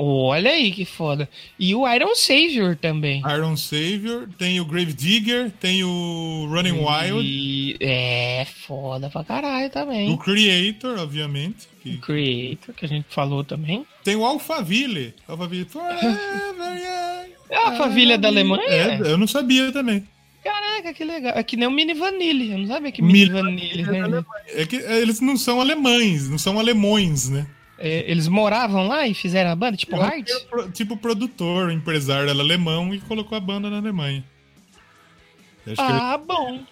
Olha aí que foda. E o Iron Savior também. Iron Savior, tem o Grave Digger, tem o Running Wild, E é foda pra caralho também. o Creator, obviamente. que- O Creator, que a gente falou também. Tem o Alphaville. Alphaville. Forever young. É a família da Alemanha? É, eu não sabia também. Caraca, que legal. É que nem o Mini Vanille. Eu não sabia que Mini Mini Vanille. né? É que é, eles não são alemães, não são alemões, né? É, eles moravam lá e fizeram a banda, tipo Eu Hard? é pro- Tipo produtor, empresário era alemão e colocou a banda na Alemanha. Ah, bom.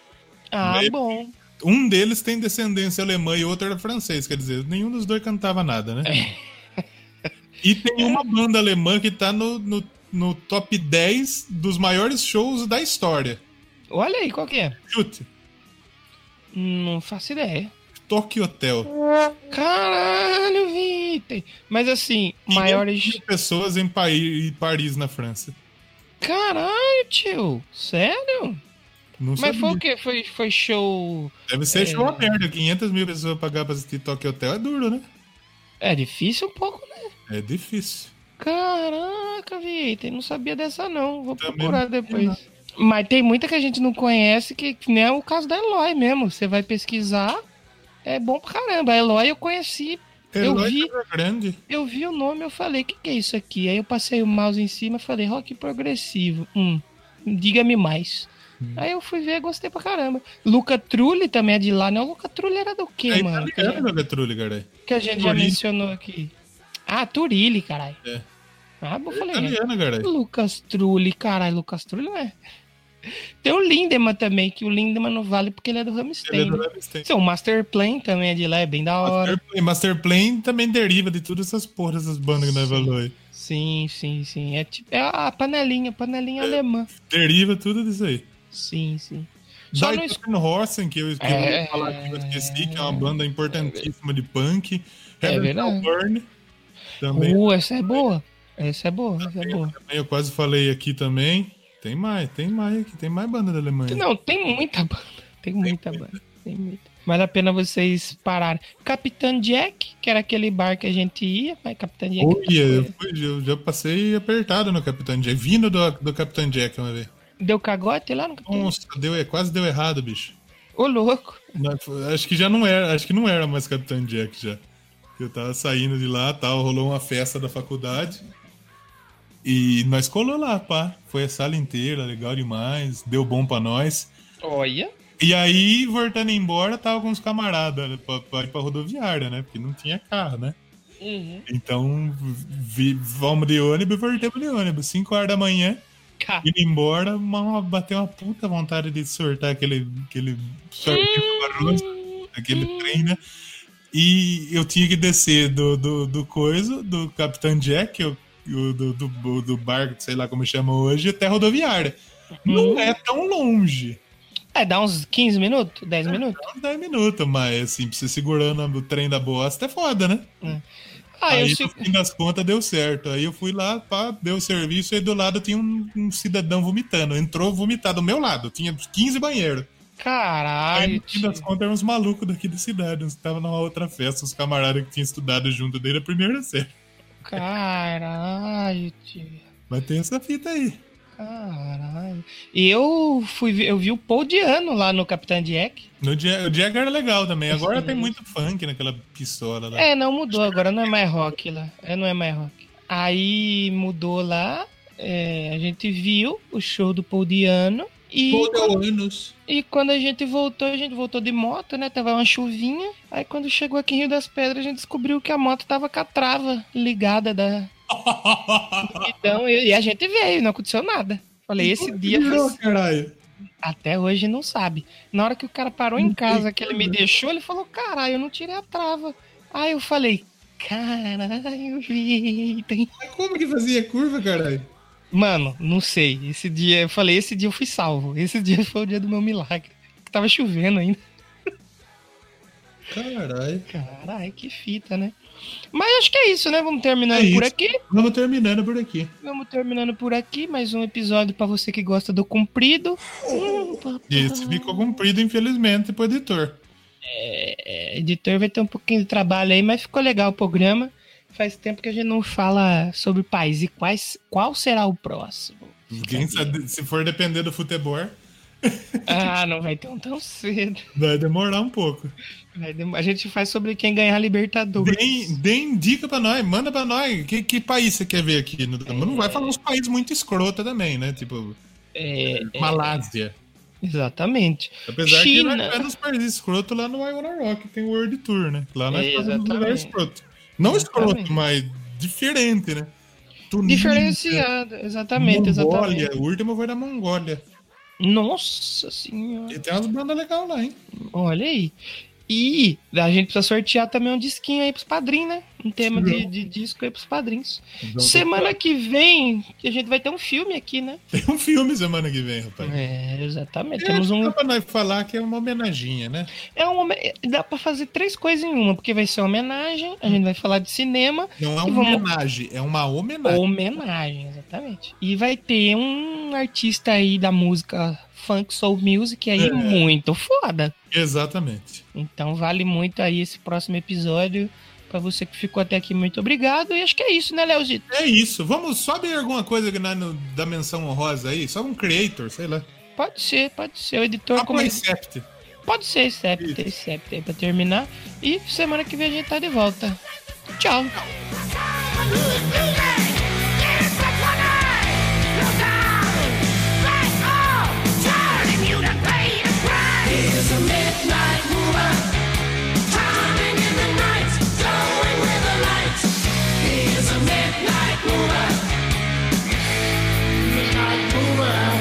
Ah, bom. um deles tem descendência alemã e o outro era francês, quer dizer, nenhum dos dois cantava nada, né? E tem uma banda alemã que tá no, no, no top 10 dos maiores shows da história. Olha aí, qual que é? Chute, Não faço ideia. Tokyo Hotel. Caralho, Vitor. Mas assim, maiores. mil pessoas em Paris, na França. Caralho, tio. Sério? Não Mas sabia. foi o quê? Foi, foi show. Deve ser É. show aberto. 500 mil pessoas pagar pra assistir Tokyo Hotel é duro, né? É difícil um pouco, né? É difícil. Caraca, Vitor. Não sabia dessa, não. Vou Também procurar não depois. Mas tem muita que a gente não conhece, que, que nem é o caso da Eloy mesmo. Você vai pesquisar, é bom pra caramba. A Eloy eu conheci, eu vi, grande. eu vi o nome, eu falei, o que, que é isso aqui? Aí eu passei o mouse em cima e falei, rock progressivo. Hum, diga-me mais. Hum. Aí eu fui ver, gostei pra caramba. Luca Trulli também é de lá, né? O Luca Trulli era do quê, É mano? Que, italiano, Gatrulli, cara. que a gente já Turilli. mencionou aqui. Ah, Turilli, caralho. É. Ah, eu É falei, italiano, cara. Lucas Trulli, caralho, Lucas Trulli não é. Tem o Lindemann também, que o Lindemann não vale porque ele é do Ele é do né? Rammstein. Master Plan também é de lá, é bem da hora. Masterplane, Masterplane também deriva de todas essas porras, essas bandas que nós falou aí. Sim, sim, sim. É tipo é a panelinha, panelinha É. alemã. Deriva tudo disso aí. Sim, sim. Só no es- Horsen, que eu, que eu É. falar que eu esqueci, que é uma banda importantíssima de punk. É Heaven verdade. Burn, também, Uh, essa é boa. Essa é boa, essa é boa. também eu quase falei aqui também. Tem mais, tem mais aqui, tem mais banda da Alemanha. Não, tem muita banda. Tem muita banda. Tem muita. Vale a pena vocês pararem. Capitão Jack, que era aquele bar que a gente ia, mas Capitão Jack. Olha, eu, fui- eu já passei apertado no Capitão Jack, vindo do, do Capitão Jack uma vez. Deu cagote lá no Capitão Nossa, deu, é, quase deu errado, bicho. Ô, louco. Acho que já não era, acho que não era mais Capitão Jack já. Eu tava saindo de lá, tal, rolou uma festa da faculdade. E nós colou lá, pá. Foi a sala inteira, legal demais, deu bom pra nós. Olha. E aí, voltando embora, tava com os camaradas pra, pra ir pra rodoviária, né? Porque não tinha carro, né? Uhum. Então, vi, vamos de ônibus e voltamos de ônibus. 5 horas da manhã, Ca- indo embora, uma, bateu uma puta vontade de sortar aquele, aquele sorvete barulho, aquele trem, né? E eu tinha que descer do, do, do coisa, do Capitão Jack, o- do, do, do bar, sei lá como chama hoje, até a rodoviária. Não é tão longe. É, dá uns 15 minutos, 10 minutos. Uns 10 minutos, mas assim, pra você segurando o trem da bosta é foda, né? Ah, aí, eu no fim das contas, deu certo. Aí eu fui lá, pá, deu o serviço, e do lado tinha um, um cidadão vomitando. Entrou vomitar do meu lado, tinha 15 banheiros. Aí, Caralho, no fim das contas, eram uns malucos daqui da cidade. Uns que estavam numa outra festa, os camaradas que tinham estudado junto desde a primeira série. Caralho, tio. Mas tem essa fita aí. Caralho. E eu fui eu vi o Paul Diano lá no Capitão Jack. No dia, o Jagger era legal também. Agora tem muito funk naquela pistola lá. É, não mudou, agora não é mais rock lá. É, não é mais rock. Aí mudou lá, é, a gente viu o show do Paul Diano. E, anos. e quando a gente voltou, a gente voltou de moto, né? Tava uma chuvinha. Aí quando chegou aqui em Rio das Pedras, a gente descobriu que a moto tava com a trava ligada da. Então, e, a gente veio, não aconteceu nada. Falei, esse dia foi Virou, caralho. Até hoje não sabe. Na hora que o cara parou em casa, que ele me deixou, ele falou: Caralho, eu não tirei a trava. Aí eu falei: Caralho, Vitor. Mas como que fazia curva, caralho? Mano, não sei. Esse dia, eu falei: Esse dia eu fui salvo. Esse dia foi o dia do meu milagre. Que tava chovendo ainda. Caralho. Caralho, que fita, né? Mas acho que é isso, né? Vamos terminando É por isso. aqui. Vamos terminando por aqui. Vamos terminando por aqui. Mais um episódio pra você que gosta do comprido. Hum. Isso ficou cumprido, infelizmente, pro editor. É, editor vai ter um pouquinho de trabalho aí, mas ficou legal o programa. Faz tempo que a gente não fala sobre país e quais, qual será o próximo. Quem sabe, se for depender do futebol, Ah, não vai ter um tão cedo. vai demorar um pouco. A gente faz sobre quem ganhar a Libertadores. Deem, deem dica pra nós, manda pra nós. Que, que país você quer ver aqui? No- Não vai falar uns países muito escrota também, né? Tipo, É, é, Malásia. exatamente. Apesar que China. nós é nos países escroto lá no Iwana Rock, tem o World Tour, né? Lá nós É, fazemos lugar escroto. Não escroto, mas diferente, né? Tunísia, Diferenciado, exatamente, Mongólia. exatamente. O último foi da Mongólia. Nossa senhora. E tem umas bandas legais lá, hein? Olha aí. E a gente precisa sortear também um disquinho aí pros padrinhos, né? Um tema de, de disco aí pros padrinhos. Então, Semana que vem, que a gente vai ter um filme aqui, né? Tem um filme semana que vem, rapaz. É, exatamente. É, Temos um. Dá pra nós falar que é uma homenaginha, né? É um homen- Dá pra fazer três coisas em uma, porque vai ser uma homenagem, a gente vai falar de cinema. Não é uma vamos- homenagem, é uma homenagem. Homenagem, exatamente. E vai ter um artista aí da música funk soul music aí É. muito foda. Exatamente. Então vale muito aí esse próximo episódio. Pra você que ficou até aqui, muito obrigado. E acho que é isso, né, Leozito? É isso. Vamos só ver alguma coisa que nós no- da menção honrosa aí. Só um creator, sei lá. Pode ser, pode ser. O editor como... Apoio Sept. Pode ser, Septa, Septa aí pra terminar. E semana que vem a gente tá de volta. Tchau. 嗯。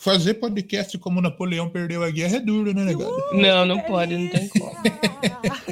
Fazer podcast como Napoleão perdeu a guerra é duro, né, negado? Não, não pode, não tem como.